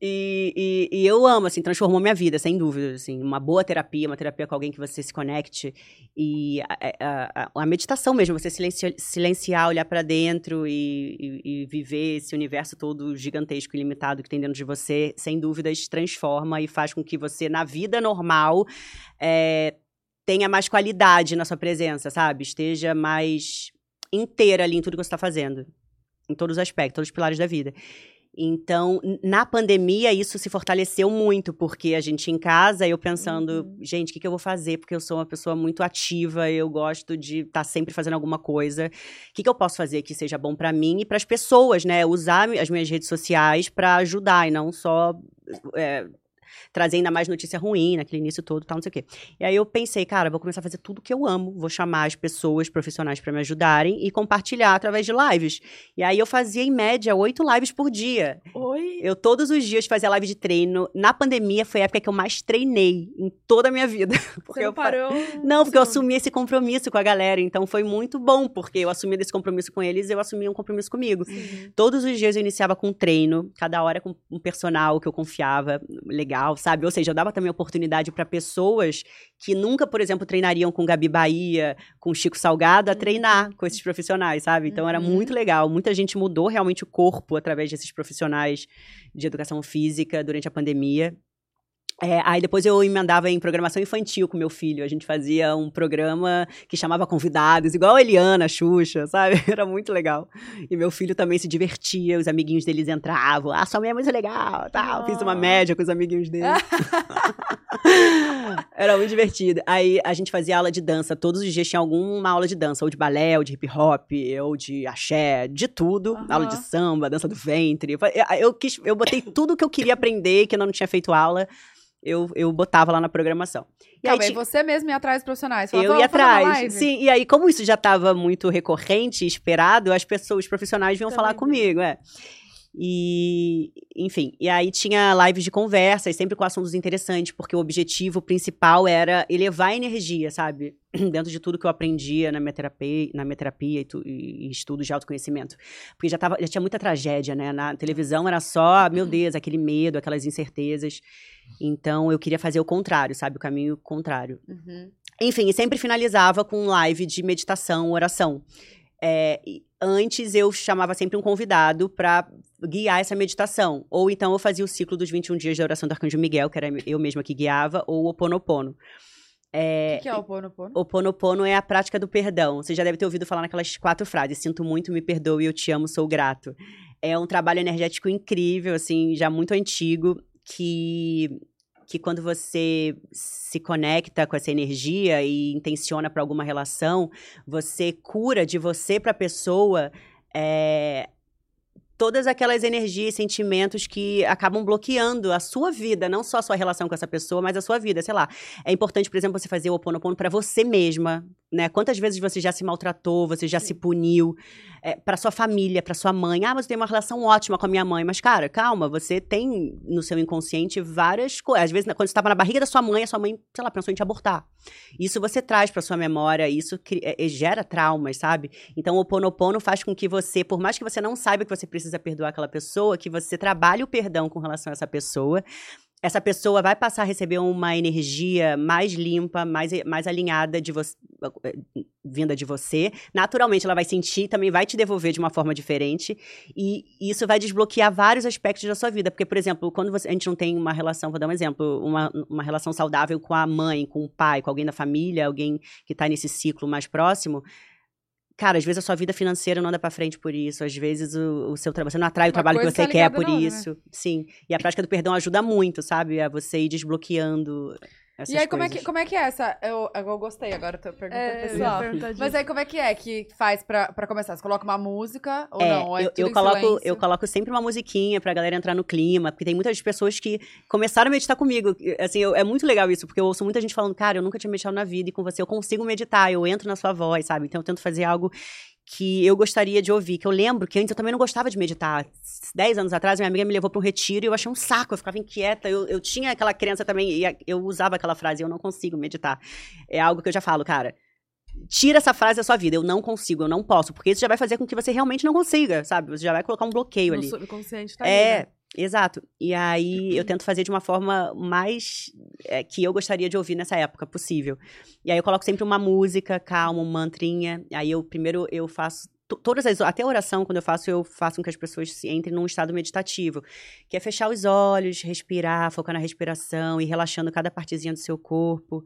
e, e- e eu amo, assim, transformou minha vida, sem dúvida, assim, uma boa terapia, uma terapia com alguém que você se conecte e a, a- a- a meditação mesmo, você silenci- silenciar, olhar pra dentro e, e- e viver esse universo todo gigantesco e limitado que tem dentro de você, sem dúvidas transforma e faz com que você, na vida normal, é, tenha mais qualidade na sua presença, sabe? Esteja mais inteira ali em tudo que você está fazendo. Em todos os aspectos, todos os pilares da vida. Então, na pandemia, isso se fortaleceu muito, porque a gente em casa, eu pensando, Uhum. gente, o que, que eu vou fazer? Porque eu sou uma pessoa muito ativa, eu gosto de estar sempre fazendo alguma coisa. O que, que eu posso fazer que seja bom pra mim e para as pessoas, né? Usar as minhas redes sociais pra ajudar e não só é, trazer ainda mais notícia ruim naquele início todo, tal, não sei o quê. E aí eu pensei, cara, vou começar a fazer tudo que eu amo, vou chamar as pessoas profissionais pra me ajudarem e compartilhar através de lives. E aí eu fazia, em média, oito lives por dia. Oi. Eu todos os dias fazia live de treino. Na pandemia foi a época que eu mais treinei em toda a minha vida. Porque Você não eu parou? Não, porque eu assumi esse compromisso com a galera. Então foi muito bom, porque eu assumi esse compromisso com eles, eu assumi um compromisso comigo. Uhum. Todos os dias eu iniciava com um treino, cada hora com um personal que eu confiava, legal, sabe? Ou seja, eu dava também oportunidade para pessoas que nunca, por exemplo, treinariam com Gabi Bahia, com Chico Salgado, a treinar com esses profissionais, sabe? Então era Uhum. muito legal. Muita gente mudou realmente o corpo através desses profissionais de educação física durante a pandemia. É, aí depois eu emendava em programação infantil com meu filho. A gente fazia um programa que chamava convidados, igual a Eliana, a Xuxa, sabe? Era muito legal. E meu filho também se divertia, os amiguinhos deles entravam. Ah, sua mãe é muito legal, tal. Fiz uma média com os amiguinhos dele. Era muito divertido. Aí a gente fazia aula de dança. Todos os dias tinha alguma aula de dança, ou de balé, ou de hip hop, ou de axé, de tudo. Aham. Aula de samba, dança do ventre. Eu, eu, quis, eu botei tudo que eu queria aprender, que eu não tinha feito aula. Eu, eu botava lá na programação. E Calma, aí, aí ti- você mesmo ia atrás dos profissionais. Falava, eu ia "Vamos fazer uma atrás. live?" Sim, e aí, como isso já estava muito recorrente, esperado, as pessoas, os profissionais vinham Também falar comigo, é. E, enfim, e aí tinha lives de conversas, sempre com assuntos interessantes, porque o objetivo principal era elevar a energia, sabe? Dentro de tudo que eu aprendia na minha terapia, na minha terapia e, tu- e- e estudos de autoconhecimento. Porque já, tava, já tinha muita tragédia, né? Na televisão era só, meu Deus, aquele medo, aquelas incertezas. Então eu queria fazer o contrário, sabe? O caminho contrário. Uhum. Enfim, e sempre finalizava com live de meditação, oração. É, antes eu chamava sempre um convidado para guiar essa meditação. Ou então eu fazia o ciclo dos 21 dias da oração do Arcanjo Miguel, que era eu mesma que guiava, ou o Oponopono. O É, que, que é o Pono Pono? o Ponopono é a prática do perdão. Você já deve ter ouvido falar naquelas quatro frases: Sinto muito, me perdoe, eu te amo, sou grato. É um trabalho energético incrível, assim, já muito antigo, que que quando você se conecta com essa energia e intenciona para alguma relação, você cura de você para a pessoa é, todas aquelas energias e sentimentos que acabam bloqueando a sua vida, não só a sua relação com essa pessoa, mas a sua vida, sei lá. É importante, por exemplo, você fazer o Oponopono para você mesma, né? Quantas vezes você já se maltratou, você já se puniu, é, para sua família, para sua mãe. Ah, mas eu tenho uma relação ótima com a minha mãe. Mas, cara, calma, você tem no seu inconsciente várias coisas. Às vezes, quando você estava na barriga da sua mãe, a sua mãe, sei lá, pensou em te abortar. Isso você traz para sua memória, isso cri- é, é, gera traumas, sabe? Então, o Oponopono faz com que você, por mais que você não saiba que você precisa perdoar aquela pessoa, que você trabalhe o perdão com relação a essa pessoa. Essa pessoa vai passar a receber uma energia mais limpa, mais, mais alinhada de vinda de você. Naturalmente, ela vai sentir, também vai te devolver de uma forma diferente. E isso vai desbloquear vários aspectos da sua vida. Porque, por exemplo, quando você- a gente não tem uma relação, vou dar um exemplo, uma, uma relação saudável com a mãe, com o pai, com alguém da família, alguém que tá nesse ciclo mais próximo. Cara, às vezes a sua vida financeira não anda pra frente por isso. Às vezes o, o seu trabalho, você não atrai o Uma trabalho que você tá quer por outra, né? isso. Sim. E a prática do perdão ajuda muito, sabe? A você ir desbloqueando essas E aí, como é, que, como é que é essa? Eu, eu gostei agora, tô perguntando É, eu ia pessoal. Mas aí, como é que é que faz pra, pra começar? Você coloca uma música ou É, não? Ou é eu, tudo eu em coloco, silêncio? eu coloco sempre uma musiquinha pra galera entrar no clima, porque tem muitas pessoas que começaram a meditar comigo. Assim, eu- é muito legal isso, porque eu ouço muita gente falando, cara, eu nunca tinha meditado na vida e com você eu consigo meditar, eu entro na sua voz, sabe? Então eu tento fazer algo que eu gostaria de ouvir, que eu lembro que antes eu também não gostava de meditar. Dez anos atrás, minha amiga me levou para um retiro e eu achei um saco, eu ficava inquieta, eu, eu tinha aquela crença também, e eu usava aquela frase, eu não consigo meditar. É algo que eu já falo, cara, tira essa frase da sua vida, eu não consigo, eu não posso, porque isso já vai fazer com que você realmente não consiga, sabe? Você já vai colocar um bloqueio No ali. subconsciente tá É, né? Exato. E aí eu tento fazer de uma forma mais é, que eu gostaria de ouvir nessa época possível. E aí eu coloco sempre uma música calma, um mantrinha. Aí eu primeiro eu faço to- todas as até a oração quando eu faço eu faço com que as pessoas se entrem num estado meditativo, que é fechar os olhos, respirar, focar na respiração e relaxando cada partezinha do seu corpo.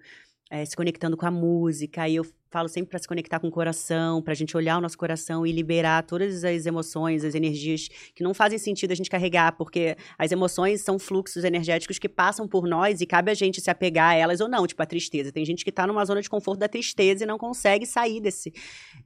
é, se conectando com a música, aí eu falo sempre para se conectar com o coração, pra gente olhar o nosso coração e liberar todas as emoções, as energias que não fazem sentido a gente carregar, porque as emoções são fluxos energéticos que passam por nós e cabe a gente se apegar a elas ou não, tipo a tristeza. Tem gente que tá numa zona de conforto da tristeza e não consegue sair desse,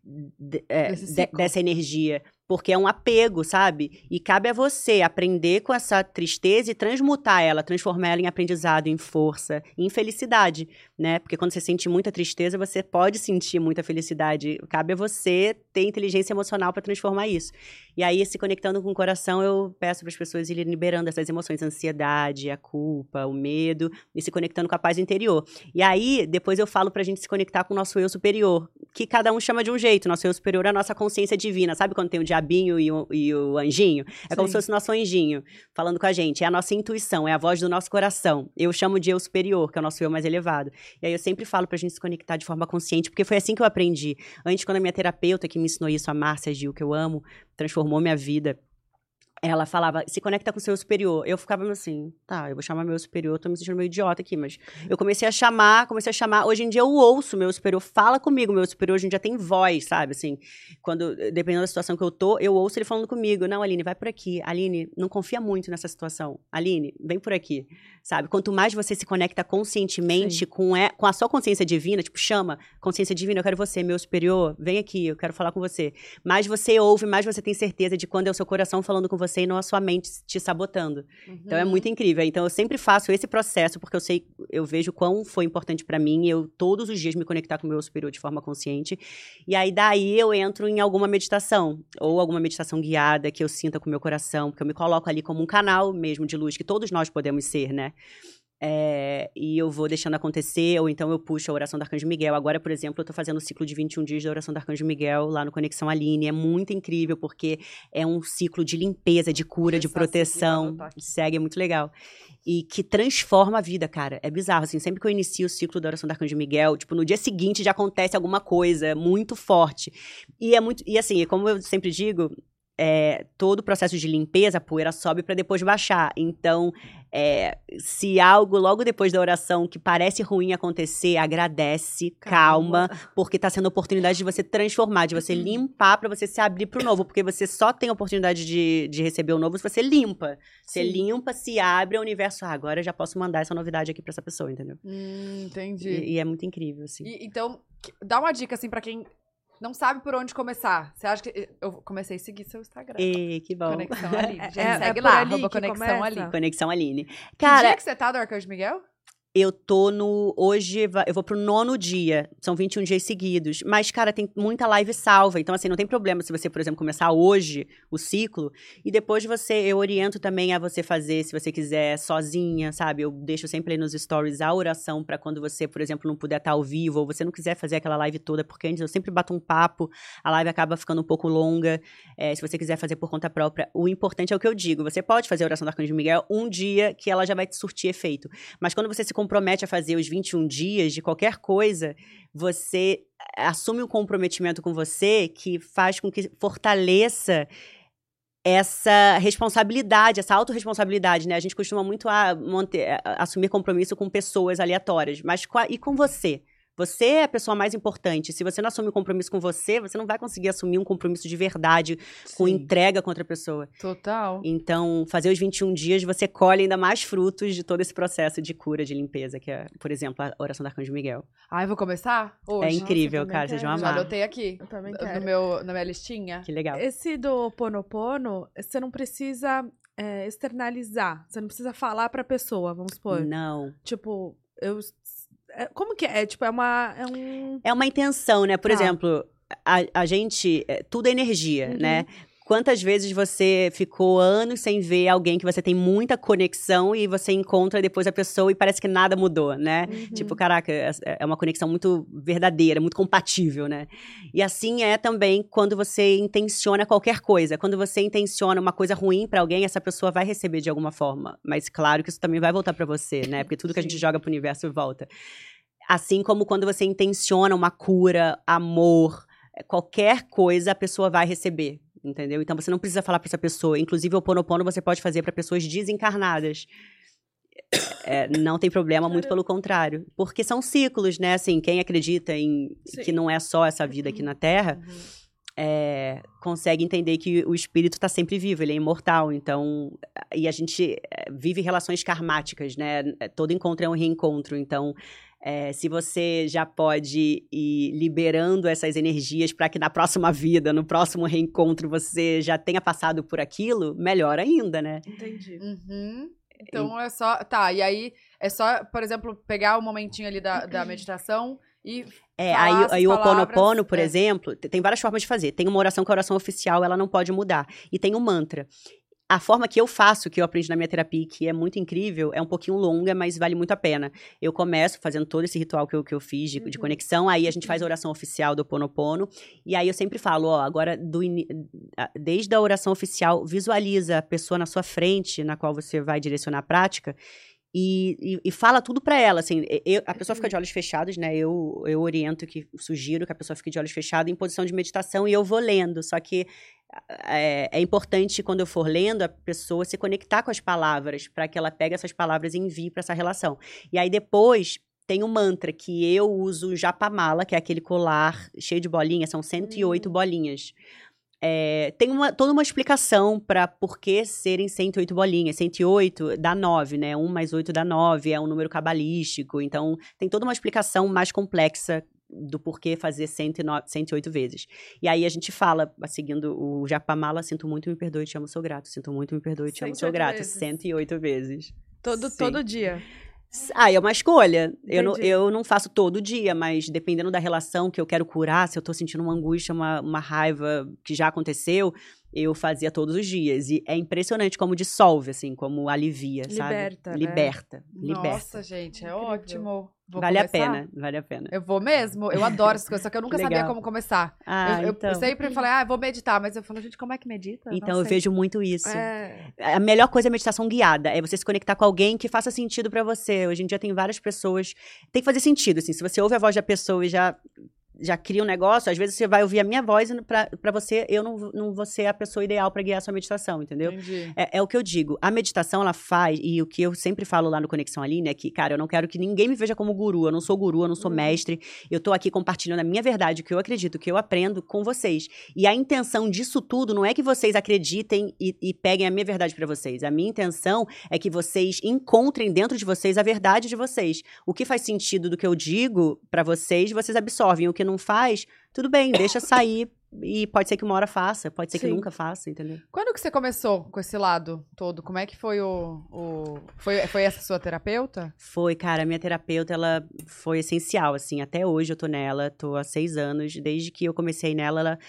de- é, de- dessa energia. Porque é um apego, sabe? E cabe a você aprender com essa tristeza e transmutar ela, transformar ela em aprendizado, em força, em felicidade, né? Porque quando você sente muita tristeza, você pode sentir muita felicidade. Cabe a você ter inteligência emocional para transformar isso. E aí, se conectando com o coração, eu peço para as pessoas irem liberando essas emoções, a ansiedade, a culpa, o medo, e se conectando com a paz interior. E aí, depois eu falo pra gente se conectar com o nosso eu superior, que cada um chama de um jeito. Nosso eu superior é a nossa consciência divina. Sabe quando tem o diabinho e o, e o anjinho? É como Sim. se fosse o nosso anjinho falando com a gente. É a nossa intuição, é a voz do nosso coração. Eu chamo de eu superior, que é o nosso eu mais elevado. E aí eu sempre falo pra gente se conectar de forma consciente, porque foi assim que eu aprendi. Antes, quando a minha terapeuta, que me ensinou isso, a Márcia Gil, que eu amo, transformou minha vida. Ela falava, se conecta com o seu superior. Eu ficava assim, tá, eu vou chamar meu superior, tô me sentindo meio idiota aqui, mas eu comecei a chamar, comecei a chamar. Hoje em dia eu ouço meu superior, fala comigo, meu superior hoje em dia tem voz, sabe? Assim, quando, dependendo da situação que eu tô, eu ouço ele falando comigo. Não, Aline, vai por aqui. Aline, não confia muito nessa situação. Aline, vem por aqui, sabe? Quanto mais você se conecta conscientemente com, é, com a sua consciência divina, tipo, chama, consciência divina, eu quero você, meu superior, vem aqui, eu quero falar com você. Mais você ouve, mais você tem certeza de quando é o seu coração falando com você e não a sua mente te sabotando. Então é muito incrível. Então eu sempre faço esse processo porque eu sei, eu vejo quão foi importante pra mim eu todos os dias me conectar com o meu superior de forma consciente. E aí daí eu entro em alguma meditação ou alguma meditação guiada que eu sinta com o meu coração, porque eu me coloco ali como um canal mesmo de luz que todos nós podemos ser, né? É, e eu vou deixando acontecer, ou então eu puxo a oração do Arcanjo Miguel. Agora, por exemplo, eu tô fazendo o ciclo de 21 dias da oração do Arcanjo Miguel lá no Conexão Aline. É muito incrível, porque é um ciclo de limpeza, de cura, de seguir, proteção. Segue, é muito legal. E que transforma a vida, cara. É bizarro, assim, sempre que eu inicio o ciclo da oração do Arcanjo Miguel, tipo, no dia seguinte já acontece alguma coisa muito forte. E é muito. E assim, como eu sempre digo, é, todo o processo de limpeza, a poeira sobe para depois baixar. Então, é, se algo logo depois da oração que parece ruim acontecer, agradece, calma, porque tá sendo oportunidade de você transformar, de você limpar para você se abrir pro novo, porque você só tem a oportunidade de, de receber o novo se você limpa. Você Sim. limpa, se abre ao universo. Ah, agora eu já posso mandar essa novidade aqui para essa pessoa, entendeu? Hum, entendi. E, e é muito incrível, assim. E- então, dá uma dica, assim, pra quem não sabe por onde começar. Você acha que... Eu comecei a seguir seu Instagram. E, que bom. Conexão Aline. Gente, É- é segue por lá, arroba que Conexão começa? Aline. Conexão Aline. Que Cara, dia que você tá do Arcanjo Miguel? Eu tô no. Hoje eu vou pro nono dia. São 21 dias seguidos. Mas, cara, tem muita live salva. Então, assim, não tem problema se você, por exemplo, começar hoje o ciclo. E depois você. Eu oriento também a você fazer, se você quiser, sozinha, sabe? Eu deixo sempre aí nos stories a oração pra quando você, por exemplo, não puder estar ao vivo ou você não quiser fazer aquela live toda, porque antes eu sempre bato um papo, a live acaba ficando um pouco longa. É, se você quiser fazer por conta própria, o importante é o que eu digo. Você pode fazer a oração do Arcanjo Miguel um dia que ela já vai te surtir efeito. Mas quando você se compromete a fazer os 21 dias de qualquer coisa, você assume um comprometimento com você que faz com que fortaleça essa responsabilidade, essa autorresponsabilidade, né? A gente costuma muito a, manter, a- assumir compromisso com pessoas aleatórias, mas e com você? Você é a pessoa mais importante. Se você não assume um compromisso com você, você não vai conseguir assumir um compromisso de verdade, com Sim. entrega com outra pessoa. Total. Então, fazer os 21 dias, você colhe ainda mais frutos de todo esse processo de cura, de limpeza, que é, por exemplo, a oração do Arcanjo Miguel. Ai, vou começar hoje. é incrível, também cara. Vocês vão quero. Já amar. anotei aqui. Eu também No quero. meu, na minha listinha. Que legal. Esse do Ponopono, você não precisa é, externalizar. Você não precisa falar pra pessoa, vamos supor. Não. Tipo, eu. É, como que é? Tipo, é uma. É um. É uma intenção, né? Por Tá. exemplo, a, a gente. é, Tudo é energia, Uhum. né? Quantas vezes você ficou anos sem ver alguém que você tem muita conexão e você encontra depois a pessoa e parece que nada mudou, né? Uhum. Tipo, caraca, é é uma conexão muito verdadeira, muito compatível, né? E assim é também quando você intenciona qualquer coisa. Quando você intenciona uma coisa ruim pra alguém, essa pessoa vai receber de alguma forma. Mas claro que isso também vai voltar pra você, né? Porque tudo que a gente joga pro universo volta. Assim como quando você intenciona uma cura, amor, eh, qualquer coisa, a pessoa vai receber. Entendeu? Então você não precisa falar pra essa pessoa. Inclusive, o Ponopono você pode fazer pra pessoas desencarnadas. É, não tem problema, muito pelo contrário. Porque são ciclos, né? Assim, quem acredita em Sim. que não é só essa vida aqui na Terra, Uhum. é, consegue entender que o espírito está sempre vivo, ele é imortal. Então, e a gente é, vive relações karmáticas, né? Todo encontro é um reencontro. Então, é, se você já pode ir liberando essas energias para que na próxima vida, no próximo reencontro, você já tenha passado por aquilo, melhor ainda, né? Entendi. Uhum. Então é só. Tá, e aí é só, por exemplo, pegar o momentinho ali da, da meditação e. É, aí, aí o Oponopono, por é. exemplo, te- tem várias formas de fazer. Tem uma oração que é a oração oficial, ela não pode mudar. E tem um mantra. A forma que eu faço, que eu aprendi na minha terapia, que é muito incrível, é um pouquinho longa, mas vale muito a pena. Eu começo fazendo todo esse ritual que eu, que eu fiz de, de Uhum. conexão, aí a gente faz a oração oficial do Ponopono, e aí eu sempre falo, ó, agora, do a- desde a oração oficial, visualiza a pessoa na sua frente, na qual você vai direcionar a prática, e, e- e fala tudo pra ela, assim, eu- a pessoa fica de olhos fechados, né, eu, eu oriento que, sugiro que a pessoa fique de olhos fechados em posição de meditação e eu vou lendo, só que é, é importante quando eu for lendo a pessoa se conectar com as palavras, para que ela pegue essas palavras e envie para essa relação. E aí depois tem um mantra que eu uso o japamala, que é aquele colar cheio de bolinhas, são 108 bolinhas. É, tem uma, toda uma explicação para por que serem 108 bolinhas. 108 dá 9, né? 1 mais 8 dá 9, é um número cabalístico. Então, tem toda uma explicação mais complexa do porquê fazer 109, 108 vezes. E aí a gente fala, seguindo o Japamala, sinto muito, me perdoe, te amo, sou grato. Sinto muito, me perdoe, te amo, sou 108 grato. vezes. 108 vezes. Todo, Sim. todo dia. Ah, é uma escolha. Eu não, eu não faço todo dia, mas dependendo da relação que eu quero curar, se eu tô sentindo uma angústia, uma, uma raiva que já aconteceu, eu fazia todos os dias. E é impressionante como dissolve, assim, como alivia, sabe? Liberta, né? Liberta. Liberta. Nossa, gente, é Incrível. ótimo. Vou vale a começar? pena, vale a pena. Eu vou mesmo. Eu adoro essas coisas, só que eu nunca sabia Legal. como começar. Ah, eu, eu então. sempre falei, ah, vou meditar, mas eu falo, gente, como é que medita? Então eu vejo muito isso. É. A melhor coisa é a meditação guiada, é você se conectar com alguém que faça sentido pra você. Hoje em dia tem várias pessoas, tem que fazer sentido, assim, se você ouve a voz da pessoa e já já cria um negócio, às vezes você vai ouvir a minha voz e pra, pra você, eu não, não vou ser a pessoa ideal pra guiar a sua meditação, entendeu? É, é o que eu digo. A meditação, ela faz, e o que eu sempre falo lá no Conexão Aline é que, cara, eu não quero que ninguém me veja como guru. Eu não sou guru, eu não sou Uhum. mestre. Eu tô aqui compartilhando a minha verdade, o que eu acredito, o que eu aprendo com vocês. E a intenção disso tudo não é que vocês acreditem e, e peguem a minha verdade pra vocês. A minha intenção é que vocês encontrem dentro de vocês a verdade de vocês. O que faz sentido do que eu digo pra vocês, vocês absorvem. O que não faz, tudo bem, deixa sair. E pode ser que uma hora faça, pode ser que Sim. nunca faça, entendeu? Quando que você começou com esse lado todo? Como é que foi o... o... Foi, foi essa sua terapeuta? Foi, cara, a minha terapeuta, ela foi essencial, assim, até hoje eu tô nela, tô há seis anos, desde que eu comecei nela, ela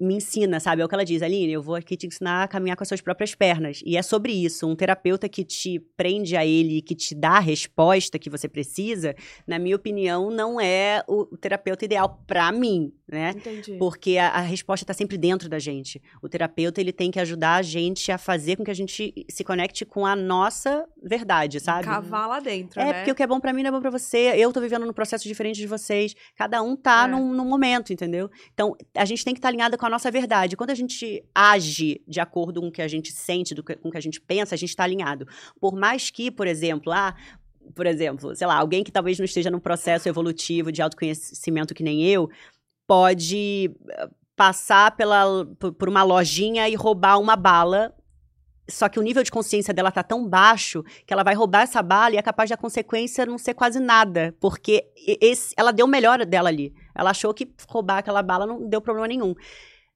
me ensina, sabe? É o que ela diz, Aline, eu vou aqui te ensinar a caminhar com as suas próprias pernas. E é sobre isso, um terapeuta que te prende a ele, que te dá a resposta que você precisa, na minha opinião, não é o, terapeuta ideal pra mim, né? Entendi. Porque a, a resposta está sempre dentro da gente. O terapeuta ele tem que ajudar a gente a fazer com que a gente se conecte com a nossa verdade, sabe? Cavar lá dentro, É, né? porque o que é bom pra mim não é bom pra você. Eu tô vivendo num processo diferente de vocês. Cada um tá É. num, num momento, entendeu? Então, a gente tem que estar alinhada com a nossa verdade. Quando a gente age de acordo com o que a gente sente, do que, com o que a gente pensa, a gente tá alinhado. Por mais que, por exemplo, ah, por exemplo, sei lá, alguém que talvez não esteja num processo evolutivo de autoconhecimento que nem eu, pode eh, passar pela, por uma lojinha e roubar uma bala. Só que o nível de consciência dela tá tão baixo que ela vai roubar essa bala e é capaz da consequência não ser quase nada. Porque esse, ela deu o melhor dela ali. Ela achou que roubar aquela bala não deu problema nenhum.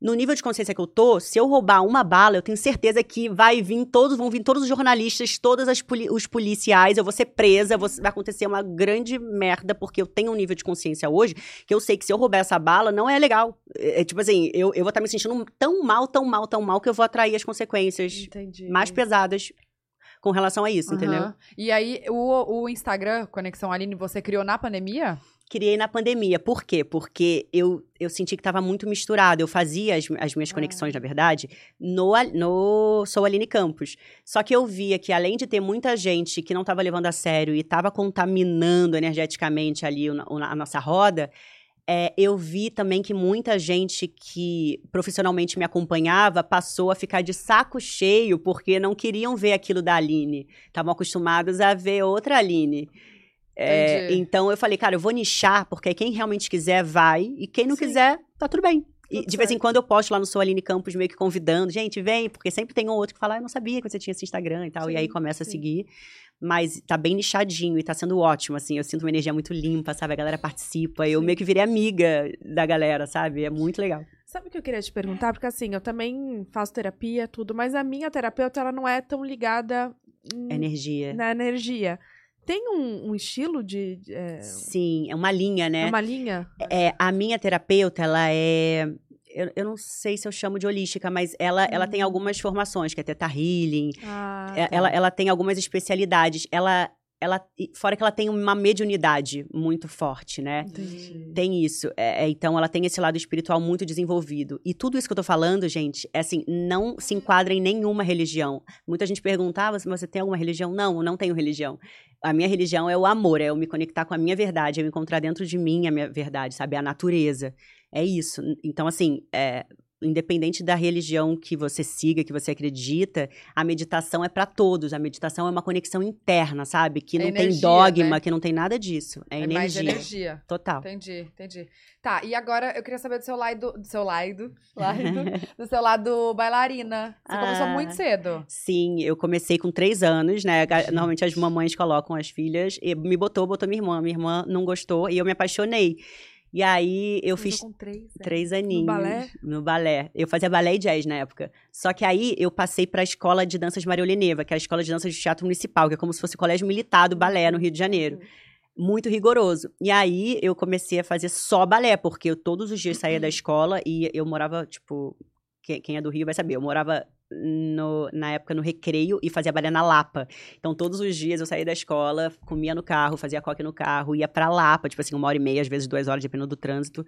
No nível de consciência que eu tô, se eu roubar uma bala, eu tenho certeza que vai vir todos, vão vir todos os jornalistas, todos os policiais, eu vou ser presa, vou- vai acontecer uma grande merda, porque eu tenho um nível de consciência hoje que eu sei que se eu roubar essa bala, não é legal. É, é tipo assim, eu, eu vou estar me sentindo tão mal, tão mal, tão mal, que eu vou atrair as consequências Entendi. mais pesadas com relação a isso, entendeu? Aham. E aí, o, o Instagram, Conexão Aline, você criou na pandemia? Criei na pandemia. Por quê? Porque eu, eu senti que estava muito misturado. Eu fazia as, as minhas Ah. conexões, na verdade, no, no Sou Aline Campos. Só que eu via que, além de ter muita gente que não estava levando a sério e estava contaminando energeticamente ali o- o- a nossa roda, é, eu vi também que muita gente que profissionalmente me acompanhava passou a ficar de saco cheio porque não queriam ver aquilo da Aline. Estavam acostumados a ver outra Aline. É, então eu falei, cara, eu vou nichar, porque quem realmente quiser vai, e quem não Sim. quiser, tá tudo bem. E Tudo de vez em quando eu posto lá no Sou Aline Campos meio que convidando, gente, vem, porque sempre tem um outro que fala, ah, eu não sabia que você tinha esse Instagram e tal, e aí Sim, começa a sim. seguir. Mas tá bem nichadinho e tá sendo ótimo, assim, eu sinto uma energia muito limpa, sabe? A galera participa, eu Sim. meio que virei amiga da galera, sabe? É muito legal. Sabe o que eu queria te perguntar? Porque assim, eu também faço terapia, tudo, mas a minha terapeuta, ela não é tão ligada hum, Energia. na energia. Tem um, um estilo de. de- é, Sim, é uma linha, né? uma linha? É, a minha terapeuta, ela é. Eu, eu não sei se eu chamo de holística, mas ela, ela tem Hum. algumas formações, que é Teta Healing. Ah, é- tá. ela, ela tem algumas especialidades. Ela, ela. Fora que ela tem uma mediunidade muito forte, né? Entendi. Tem isso. É, é, então, ela tem esse lado espiritual muito desenvolvido. E tudo isso que eu tô falando, gente, é assim, não se enquadra em nenhuma religião. Muita gente pergunta, ah, você, você tem alguma religião? Não, eu não tenho religião. A minha religião é o amor, é eu me conectar com a minha verdade, é eu encontrar dentro de mim a minha verdade, sabe? A natureza. É isso. Então, assim, é, independente da religião que você siga, que você acredita, a meditação é pra todos. A meditação é uma conexão interna, sabe? Que É não tem energia, dogma, né? que não tem nada disso. É, mais energia. energia. Total. Entendi, entendi. Tá, e agora eu queria saber do seu lado, do seu lado, do seu lado bailarina. Você começou Ah. muito cedo. Sim, eu comecei com três anos, né? Normalmente as mamães colocam as filhas. E me botou, botou minha irmã. Minha irmã não gostou e eu me apaixonei. E aí eu fiz com três, né? três aninhos. balé? No balé. Eu fazia balé e jazz na época. Só que aí eu passei pra escola de danças Maria Oleneva, que é a escola de danças de teatro municipal, que é como se fosse o colégio militar do balé no Rio de Janeiro. Muito rigoroso. E aí eu comecei a fazer só balé, porque eu todos os dias saía da escola e eu morava, tipo, que- quem é do Rio vai saber, eu morava no- na época no recreio e fazia balé na Lapa. Então todos os dias eu saía da escola, comia no carro, fazia coque no carro, ia pra Lapa, tipo assim, uma hora e meia, às vezes duas horas, dependendo do trânsito.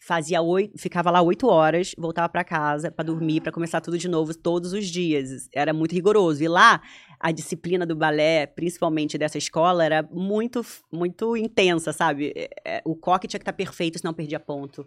Fazia oito, ficava lá oito horas, voltava pra casa pra dormir, pra começar tudo de novo todos os dias. Era muito rigoroso. E lá, a disciplina do balé, principalmente dessa escola, era muito, muito intensa, sabe? É, é, O coque tinha que estar perfeito, senão perdia ponto.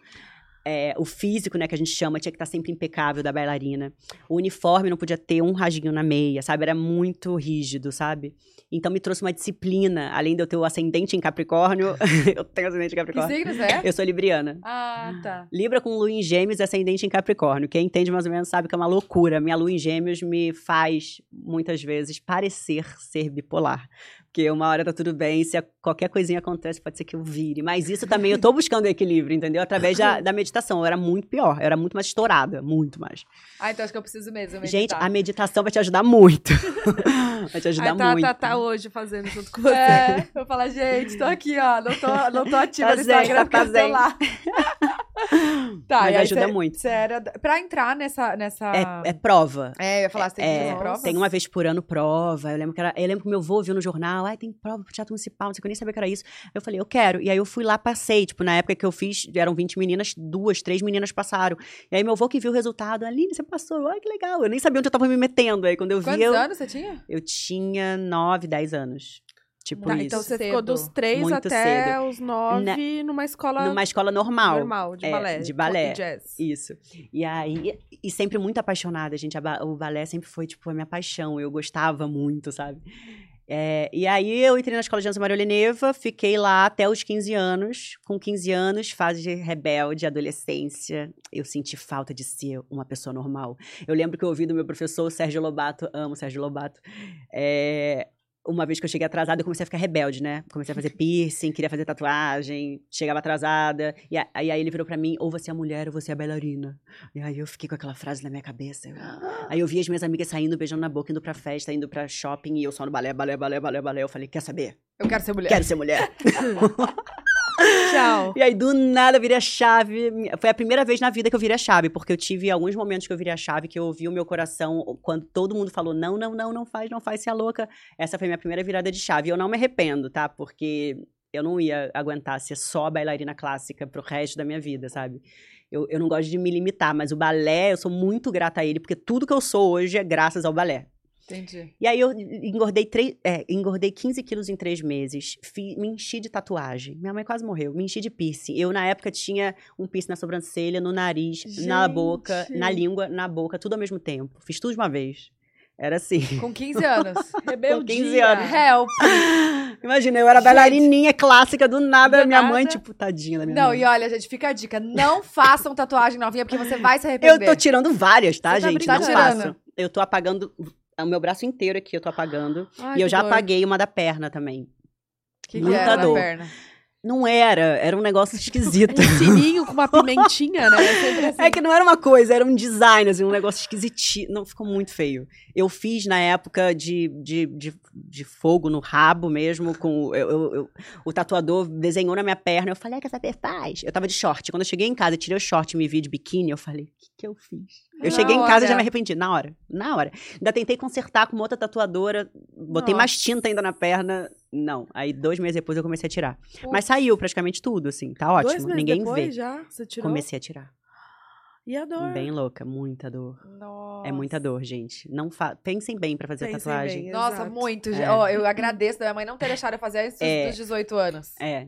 É, o físico, né, que a gente chama, tinha que estar sempre impecável da bailarina. O uniforme não podia ter um rasguinho na meia, sabe? Era muito rígido, sabe? Então me trouxe uma disciplina. Além de eu ter o ascendente em Capricórnio, eu tenho ascendente em Que Capricórnio. signos é? Eu sou libriana. Ah, tá. Libra com lua em gêmeos e ascendente em Capricórnio. Quem entende mais ou menos sabe que é uma loucura. Minha lua em gêmeos me faz, muitas vezes, parecer ser bipolar. Porque uma hora tá tudo bem, se qualquer coisinha acontece, pode ser que eu vire. Mas isso também, eu tô buscando equilíbrio, entendeu? Através da, da meditação. Eu era muito pior, eu era muito mais estourada, muito mais. Ah, então acho que eu preciso mesmo meditar. Gente, a meditação vai te ajudar muito. vai te ajudar Aí tá, muito. tá, tá hoje fazendo junto com você. É, eu falo, gente, tô aqui, ó. Não tô, não tô ativa Tá no zen, Instagram tá zen. lá. tá, Mas e ajuda cê- muito. cê era Pra entrar nessa. nessa... É, é prova. É, eu ia falar, você tem É, fazer prova? tem uma vez por ano prova. Eu lembro que era, eu lembro que meu avô viu no jornal, ai, tem prova pro teatro municipal, não sei o que, eu nem sabia que era isso. Eu falei, eu quero. E aí eu fui lá, passei. Tipo, na época que eu fiz, eram 20 meninas, duas, três meninas passaram. E aí meu avô que viu o resultado, Aline, você passou, ai, que legal. Eu nem sabia onde eu tava me metendo. Aí quando eu vi, Quantos eu, anos você tinha? eu tinha 9, 10 anos. Tipo Tá, isso. então você Cedo. ficou dos três Muito até cedo. os nove numa escola Numa escola normal. normal, de É, balé. de balé. Jazz. Isso. E aí, e sempre muito apaixonada, gente. A ba- o balé sempre foi, tipo, a minha paixão. Eu gostava muito, sabe? É, e aí eu entrei na escola de dança Maria Oleneva, fiquei lá até os 15 anos. Com 15 anos, fase de rebelde, adolescência, eu senti falta de ser uma pessoa normal. Eu lembro que eu ouvi do meu professor, Sérgio Lobato, amo o Sérgio Lobato, é, uma vez que eu cheguei atrasada, eu comecei a ficar rebelde, né? Comecei a fazer piercing, queria fazer tatuagem, chegava atrasada. E aí, aí ele virou pra mim, ou você é a mulher ou você é a bailarina. E aí eu fiquei com aquela frase na minha cabeça. Eu- Aí eu vi as minhas amigas saindo, beijando na boca, indo pra festa, indo pra shopping, e eu só no balé, balé, balé, balé, balé. Eu falei, quer saber? Eu quero ser mulher. Quero ser mulher. Tchau. E aí, do nada, virei a chave. Foi a primeira vez na vida que eu virei a chave, porque eu tive alguns momentos que eu virei a chave, que eu ouvi o meu coração, quando todo mundo falou, não, não, não, não faz, não faz, você é louca. Essa foi a minha primeira virada de chave. E eu não me arrependo, tá? Porque eu não ia aguentar ser só bailarina clássica pro resto da minha vida, sabe? Eu, eu não gosto de me limitar, mas o balé, eu sou muito grata a ele, porque tudo que eu sou hoje é graças ao balé. Entendi. E aí eu engordei, é, engordei 15 quilos em três meses. Fi- me enchi de tatuagem. Minha mãe quase morreu. Me enchi de piercing. Eu, na época, tinha um piercing na sobrancelha, no nariz, na Gente. boca, na língua, na boca, tudo ao mesmo tempo. Fiz tudo de uma vez. Era assim. Com 15 anos. Rebeldia. 15 anos. Help. Imagina, eu era Gente. bailarininha clássica, do nada, Do minha nada. mãe, tipo, tadinha da minha Não, mãe. e olha, gente, fica a dica. Não façam tatuagem novinha, porque você vai se arrepender. Eu tô tirando várias, tá, Você tá gente? Não. Tá faço. tirando. Eu tô apagando o meu braço inteiro aqui, eu tô apagando. Ai, e eu que já dor. apaguei uma da perna também. que que muita era na dor. perna. Não era, era um negócio esquisito. Um sininho com uma pimentinha, né? Sempre assim. É que não era uma coisa, era um design, assim, um negócio esquisitinho. Não, ficou muito feio. Eu fiz na época de, de, de, de fogo no rabo mesmo, com. eu- eu- eu- o tatuador desenhou na minha perna. Eu falei, ah, que essa faz? Eu tava de short. Quando eu cheguei em casa, tirei o short e me vi de biquíni, eu falei, o que, que eu fiz? Eu Na cheguei em casa e já me arrependi, na hora. Na hora. Ainda tentei consertar com uma outra tatuadora, botei mais Nossa. tinta ainda na perna. Não. Aí, dois meses depois, eu comecei a tirar. Mas saiu praticamente tudo, assim, tá ótimo. Dois meses Ninguém depois vê. já? Você tirou? Comecei a tirar. E a dor? Bem louca, muita dor. Nossa. É muita dor, gente. Não fa... Pensem bem pra fazer Pensem tatuagem. bem. Nossa, Exato. muito. É. Ó, eu agradeço da minha mãe não ter deixado eu fazer dos- É. dos 18 anos. É.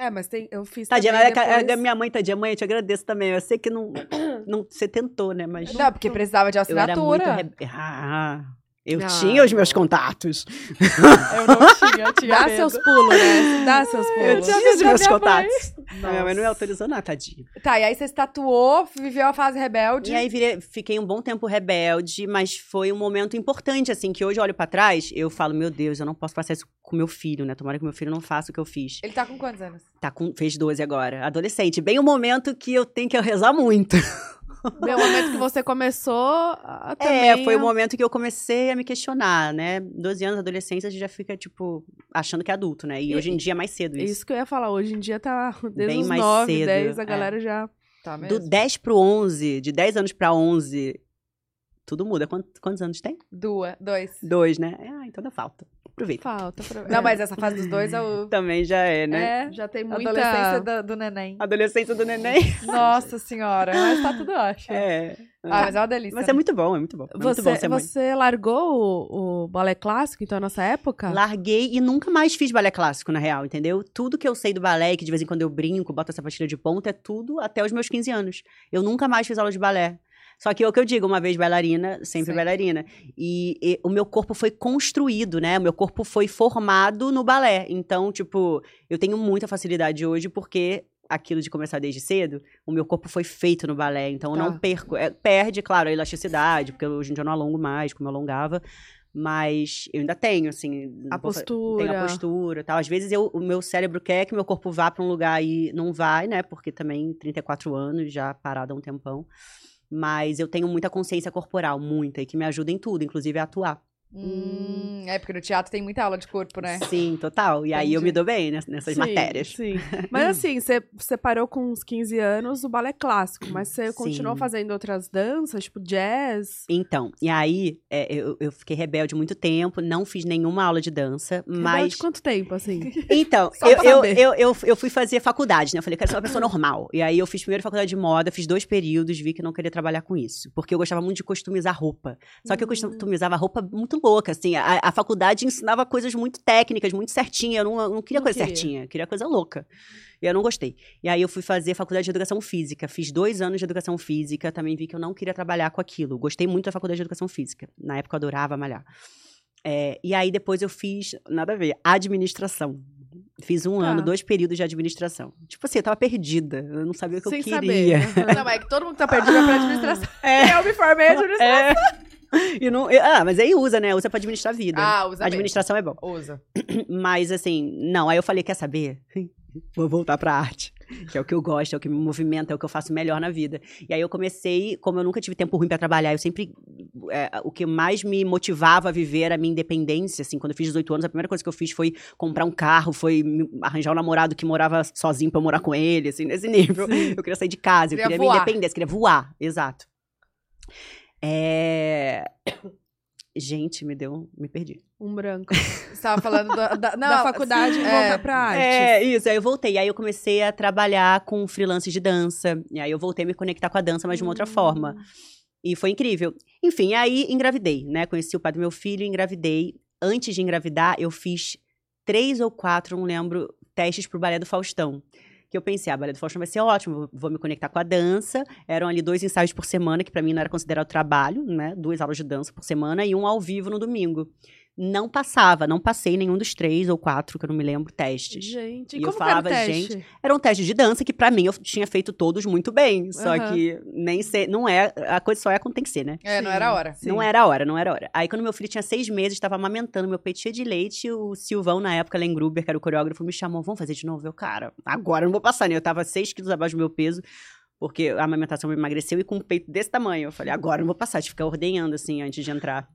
É, mas tem, eu fiz Tadinha, também mas é a- depois... a minha mãe, tadinha, mãe, eu te agradeço também. Eu sei que não, não você tentou, né? Mas Não, porque precisava de eu era muito. assinatura. Re... Ah, eu Ah, tinha os meus contatos. Eu não tinha, eu tinha Dá medo. seus pulos, né? Dá seus pulos. Eu tinha os meus mãe. contatos. A minha mãe não me autorizou, não, tadinha. Tá, e aí você se tatuou, viveu a fase rebelde. E aí virei- fiquei um bom tempo rebelde, mas foi um momento importante, assim, que hoje eu olho pra trás, eu falo, meu Deus, eu não posso passar isso com meu filho, né? Tomara que meu filho não faça o que eu fiz. Ele tá com quantos anos? Tá com, fez 12 agora, adolescente. Bem o momento que eu tenho que rezar muito. O momento que você começou a, É, também... foi o a- momento que eu comecei a me questionar, né? 12 anos, adolescência, a gente já fica, tipo, achando que é adulto, né? E, E- hoje em dia é mais cedo É isso. isso que eu ia falar. Hoje em dia tá desde Bem os mais 9, cedo, 10, a é. galera já... Tá Do mesmo? 10 pro 11, de 10 anos pra 11, tudo muda. Quantos, quantos anos tem? Duas, dois. Dois, né? Ah, então dá falta. Aproveita. Falta pra... Não, mas essa fase dos dois é o... Também já é, né? É, já tem muita... Adolescência do, do neném. Adolescência do neném. Nossa senhora, mas tá tudo ótimo. É. Ah, mas é uma delícia. Mas é muito bom, é muito bom. É muito Você, bom ser mãe. você largou o, o balé clássico, então, nessa época? Larguei e nunca mais fiz balé clássico, na real, entendeu? Tudo que eu sei do balé, que de vez em quando eu brinco, boto essa pastilha de ponta, é tudo até os meus 15 anos. Eu nunca mais fiz aula de balé. Só que é o que eu digo, uma vez bailarina, sempre Sempre. bailarina. E, e o meu corpo foi construído, né? O meu corpo foi formado no balé. Então, tipo, eu tenho muita facilidade hoje porque aquilo de começar desde cedo, o meu corpo foi feito no balé. Então, eu Tá. não perco. é, perde, claro, a elasticidade, porque hoje em dia eu não alongo mais como eu alongava. Mas eu ainda tenho, assim. A postura. Tenho a postura tal. Às vezes eu, o meu cérebro quer que meu corpo vá para um lugar e não vai, né? Porque também 34 anos, já parada há um tempão. Mas eu tenho muita consciência corporal, muita, e que me ajuda em tudo, inclusive a atuar. Hum, é, porque no teatro tem muita aula de corpo, né? Sim, total. E aí eu me Entendi. dou bem ness- nessas Sim, matérias. Sim. Mas assim, você, parou com uns 15 anos o balé clássico, mas você continuou fazendo outras danças, tipo jazz. Então, e aí é, eu, eu fiquei rebelde muito tempo, não fiz nenhuma aula de dança, Rebelde mas. quanto tempo, assim? Então, eu, eu, eu, eu, eu fui fazer faculdade, né? Eu falei, quero ser uma pessoa normal. E aí eu fiz primeiro faculdade de moda, fiz dois períodos, vi que não queria trabalhar com isso. Porque eu gostava muito de customizar roupa. Só que eu Hum. customizava roupa muito louca, assim. A, a faculdade ensinava coisas muito técnicas, muito certinha. Eu não, eu não queria Não coisa queria. certinha, eu queria coisa louca. E eu não gostei. E aí eu fui fazer faculdade de educação física. Fiz dois anos de educação física, também vi que eu não queria trabalhar com aquilo. Gostei muito da faculdade de educação física. Na época eu adorava malhar. É, e aí depois eu fiz, nada a ver, administração. Fiz um Tá. ano, dois períodos de administração. Tipo assim, eu tava perdida. Eu não sabia o que Sem eu saber. queria. Aham. Não, é que todo mundo que tá perdido é pra administração. Eu me formei em administração. É. E não, ah, mas aí usa, né? Usa pra administrar a vida. Ah, usa mesmo. administração é bom. Usa. Mas assim, não. Aí eu falei, quer saber? Vou voltar pra arte. Que é o que eu gosto, é o que me movimenta, é o que eu faço melhor na vida. E aí eu comecei, como eu nunca tive tempo ruim pra trabalhar, eu sempre. é, o que mais me motivava a viver era a minha independência. Assim, quando eu fiz 18 anos, a primeira coisa que eu fiz foi comprar um carro, foi arranjar um namorado que morava sozinho pra eu morar com ele, assim, nesse nível. Eu queria sair de casa, eu Queria queria minha voar. independência, queria voar, exato. É... Gente, me deu. Me perdi. Um branco. Você tava falando da, da, não, da faculdade e é, voltar pra arte. É, isso. Aí eu voltei. Aí eu comecei a trabalhar com freelance de dança. E aí eu voltei a me conectar com a dança, mas de uma outra forma. E foi incrível. Enfim, aí engravidei, né? Conheci o pai do meu filho, engravidei. Antes de engravidar, eu fiz três ou quatro, não lembro, testes pro Balé do Faustão. Que eu pensei, ah, Balé do Faustão vai ser ótimo, vou- me conectar com a dança. Eram ali dois ensaios por semana, que pra mim não era considerado trabalho, né? Duas aulas de dança por semana e um ao vivo no domingo. Não passava, não passei nenhum dos três ou quatro, que eu não me lembro, testes. Gente, E e eu como que era o falava, teste? Era um teste de dança que, pra mim, eu tinha feito todos muito bem. Só Aham. que nem sei, não é. A coisa só é quando tem que ser, né? É, não Sim. era a hora. Sim. Não era a hora, não era a hora. Aí, quando meu filho tinha seis meses, estava amamentando, meu peito cheio de leite, o Silvão, na época, Len Gruber, que era o coreógrafo, me chamou, vamos fazer de novo? Eu, cara, agora eu não vou passar, né? Eu tava seis quilos abaixo do meu peso, porque a amamentação me emagreceu e com um peito desse tamanho. Eu falei, agora eu não vou passar, que ficar ordenhando, assim, antes de entrar.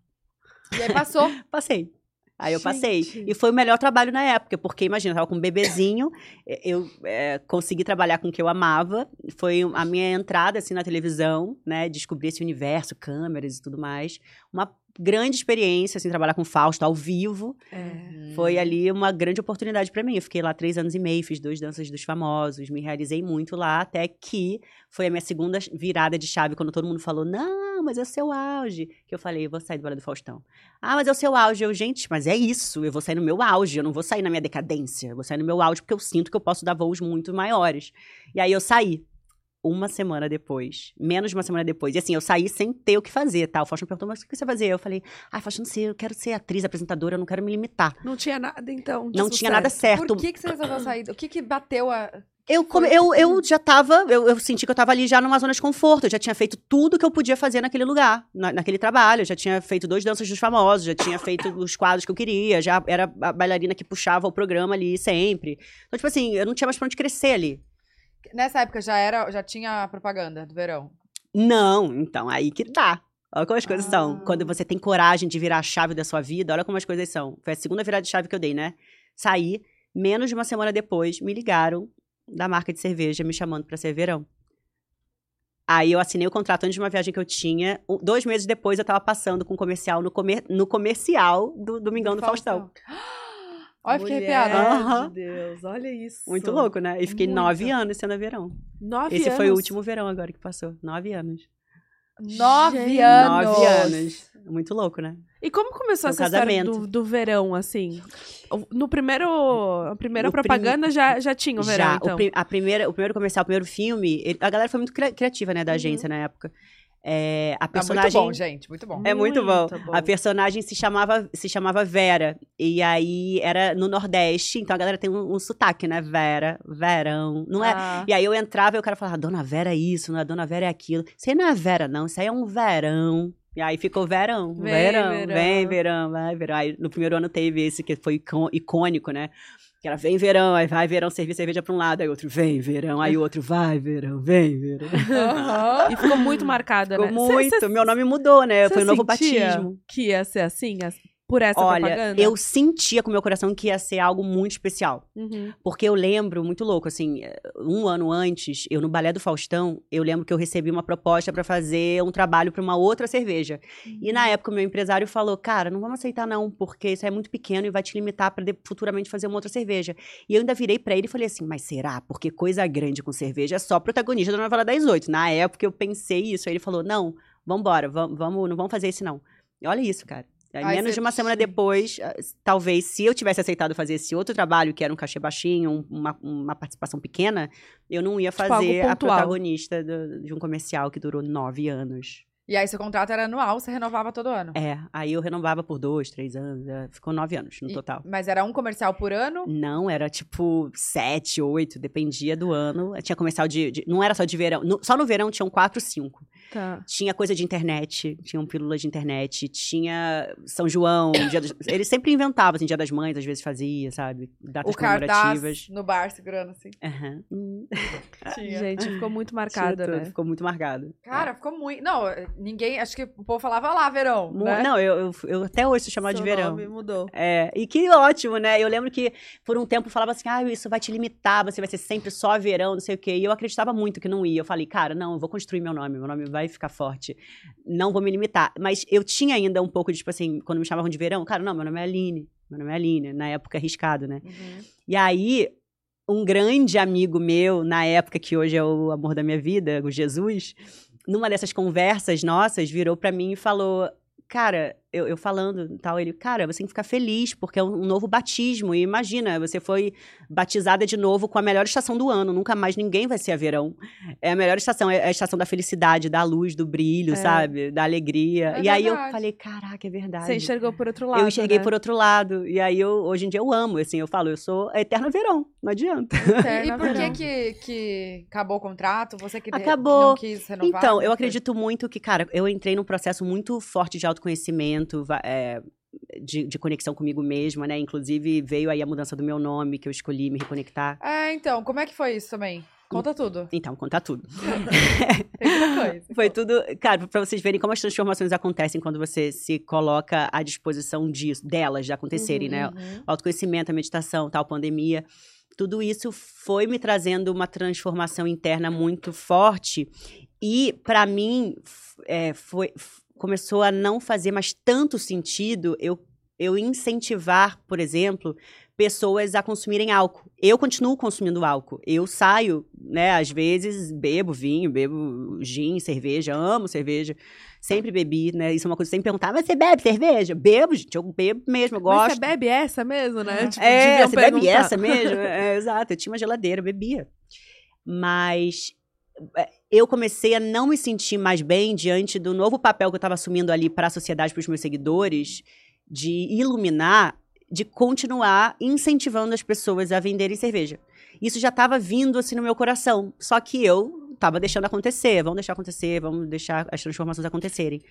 E aí passou. Passei. Aí eu passei. Gente. E foi o melhor trabalho na época, porque imagina, eu tava com um bebezinho, eu eh, consegui trabalhar com o que eu amava. Foi a minha entrada assim na televisão, né? Descobrir esse universo, câmeras e tudo mais. Uma grande experiência, assim, trabalhar com Fausto ao vivo. É. Foi ali uma grande oportunidade pra mim. Eu fiquei lá três anos e meio, fiz dois danças dos famosos, me realizei muito lá, até que foi a minha segunda virada de chave, quando todo mundo falou, não, mas é o seu auge. Que eu falei, eu vou sair do Balé do Faustão. Ah, mas é o seu auge. Eu, gente, mas é isso, eu vou sair no meu auge, eu não vou sair na minha decadência, eu vou sair no meu auge porque eu sinto que eu posso dar voos muito maiores. E aí eu saí. Uma semana depois, menos de uma semana depois. E assim, eu saí sem ter o que fazer, tá? O Faustão perguntou, mas o que você vai fazer? Eu falei, ah, Faustão, não sei, eu quero ser atriz, apresentadora, eu não quero me limitar. Não tinha nada, então. Não tinha nada sucesso. certo. Por que, que você resolveu sair? O que que bateu a... Eu, eu, eu já tava, eu, eu senti que eu tava ali já numa zona de conforto. Eu já tinha feito tudo que eu podia fazer naquele lugar, na- naquele trabalho. Eu já tinha feito dois danças dos famosos, já tinha feito os quadros que eu queria, já era a bailarina que puxava o programa ali sempre. Então, tipo assim, eu não tinha mais pra onde crescer ali. Nessa época já era, já tinha propaganda do verão. Não, então, aí que dá. Olha como as coisas são. Ah. Quando você tem coragem de virar a chave da sua vida, olha como as coisas são. Foi a segunda virada de chave que eu dei, né? Saí, menos de uma semana depois, me ligaram da marca de cerveja me chamando pra ser verão. Aí eu assinei o contrato antes de uma viagem que eu tinha. Um- Dois meses depois eu tava passando com comercial no, comer- no comercial do Domingão do, Faustão. Olha, fiquei Mulher arrepiada. Aham. de Deus, olha isso. Muito louco, né? E fiquei Muito. nove anos sendo verão. Nove Esse anos. foi o último verão agora que passou. Nove anos. Nove Gente. anos. Nove anos. Muito louco, né? E como começou Foi um essa história casamento. do, do verão, assim? No primeiro. A primeira No prim- propaganda já, já tinha o verão, Já, então. o, pri- a primeira, o primeiro comercial, o primeiro filme, ele- a galera foi muito cria- criativa, né, da Uhum. agência na época. É, a Ah, personagem... muito bom, gente. Muito bom. É muito, bom. Muito bom. A personagem se chamava, se chamava Vera. E aí era no Nordeste, então a galera tem um, um sotaque, né? Vera, verão. Não é. Ah, E aí eu entrava e o cara falava, Dona Vera é isso, não é? Dona Vera é aquilo. Isso aí não é Vera, não. Isso aí é um verão. E aí ficou verão. Vem, verão, verão. vem, verão, vai, verão. Aí no primeiro ano teve esse que foi icô- icônico, né? Que era vem verão, aí vai verão servir cerveja pra um lado, aí outro vem verão, aí outro vai verão, vem verão. Aham. E ficou muito marcada, Ficou né? muito. Cê- cê- Meu nome mudou, né? Foi um novo batismo. Que ia ser assim, as- por essa Olha, propaganda? eu sentia com o meu coração que ia ser algo muito especial. Uhum. Porque eu lembro, muito louco, assim, eh, um ano antes, eu no Balé do Faustão, eu lembro que eu recebi uma proposta pra fazer um trabalho pra uma outra cerveja. E Uhum. na época o meu empresário falou: "Cara, não vamos aceitar não, porque isso é muito pequeno e vai te limitar pra de- futuramente fazer uma outra cerveja". E eu ainda virei pra ele e falei assim: "Mas será? Porque coisa grande com cerveja é só protagonista da novela das oito". Na época eu pensei isso, aí ele falou: "Não, vambora, vamos, vamos, não vamos fazer esse não". E olha isso, cara. Aí, Aí menos você- de uma semana depois, ah, talvez, se eu tivesse aceitado fazer esse outro trabalho, que era um cachê baixinho, um- uma, uma participação pequena, eu não ia Tipo, fazer a pontual. protagonista do- de um comercial que durou nove anos. E aí seu contrato era anual, você renovava todo ano. É, aí eu renovava por dois, três anos. é, Ficou nove anos no E- total. Mas era um comercial por ano? Não, era tipo sete, oito, dependia do ano. Tinha comercial de. de- não era só de verão. no- só no verão tinham quatro, cinco. Tá. Tinha coisa de internet, tinham pílulas de internet, tinha São João, dia dos, eles sempre inventavam, assim, Dia das Mães, às vezes fazia, sabe? Datas o comemorativas. no bar segurando assim. Hum, Tinha. Gente, ficou muito tinha marcado, tudo, né? Ficou muito marcado. Cara, ficou muito. Não, ninguém. Acho que o povo falava lá, verão. Mu- né? Não, eu, eu, eu até hoje sou chamada de verão. nome mudou. É, e que ótimo, né? Eu lembro que por um tempo falava assim, ah, isso vai te limitar, você vai ser sempre só verão, não sei o quê. E eu acreditava muito que não ia. Eu falei, cara, não, eu vou construir meu nome, meu nome vai ficar forte. Não vou me limitar. Mas eu tinha ainda um pouco de, tipo assim, quando me chamavam de verão, cara, não, meu nome é Aline. Meu nome é Aline, na época arriscado, né? Uhum. E aí, um grande amigo meu, na época que hoje é o amor da minha vida, o Jesus, numa dessas conversas nossas, virou pra mim e falou: Cara, eu, eu falando e tal, ele, cara, você tem que ficar feliz, porque é um, um novo batismo. E imagina, você foi batizada de novo com a melhor estação do ano. Nunca mais ninguém vai ser a verão. É a melhor estação, é a estação da felicidade, da luz, do brilho, É. sabe? Da alegria. É e aí eu verdade. falei, caraca, é verdade. Você enxergou por outro lado. Eu enxerguei né? por outro lado. E aí, eu, hoje em dia, eu amo. Assim, eu falo, eu sou a eterna verão. Não adianta. E por que, verão. que que acabou o contrato? Você que, Acabou. não quis renovar? Então, eu acredito muito que, cara, eu entrei num processo muito forte de autoconhecimento, va- é, de, de conexão comigo mesma, né? Inclusive, veio aí a mudança do meu nome, que eu escolhi me reconectar. É, então, como é que foi isso também? Conta tudo. Então, contar tudo. Foi tudo, cara, pra vocês verem como as transformações acontecem quando você se coloca à disposição disso, delas de acontecerem, né? Uhum. O autoconhecimento, a meditação, tal, pandemia. Tudo isso foi me trazendo uma transformação interna muito forte. E, pra mim, é, foi, começou a não fazer mais tanto sentido eu, eu incentivar, por exemplo, pessoas a consumirem álcool. Eu continuo consumindo álcool. Eu saio, né, às vezes bebo vinho, bebo gin, cerveja, amo cerveja. Sempre bebi, né? Isso é uma coisa que sempre perguntar, mas você bebe cerveja? Bebo, gente, eu bebo mesmo, eu Mas gosto. você bebe essa mesmo, né? Tipo, É, você bebe perguntar. essa mesmo? É, exato, eu tinha uma geladeira, eu bebia. Mas é, eu comecei a não me sentir mais bem diante do novo papel que eu estava assumindo ali para a sociedade, para os meus seguidores, de iluminar, de continuar incentivando as pessoas a venderem cerveja. Isso já estava vindo assim no meu coração, só que eu estava deixando acontecer, vamos deixar acontecer, vamos deixar as transformações acontecerem.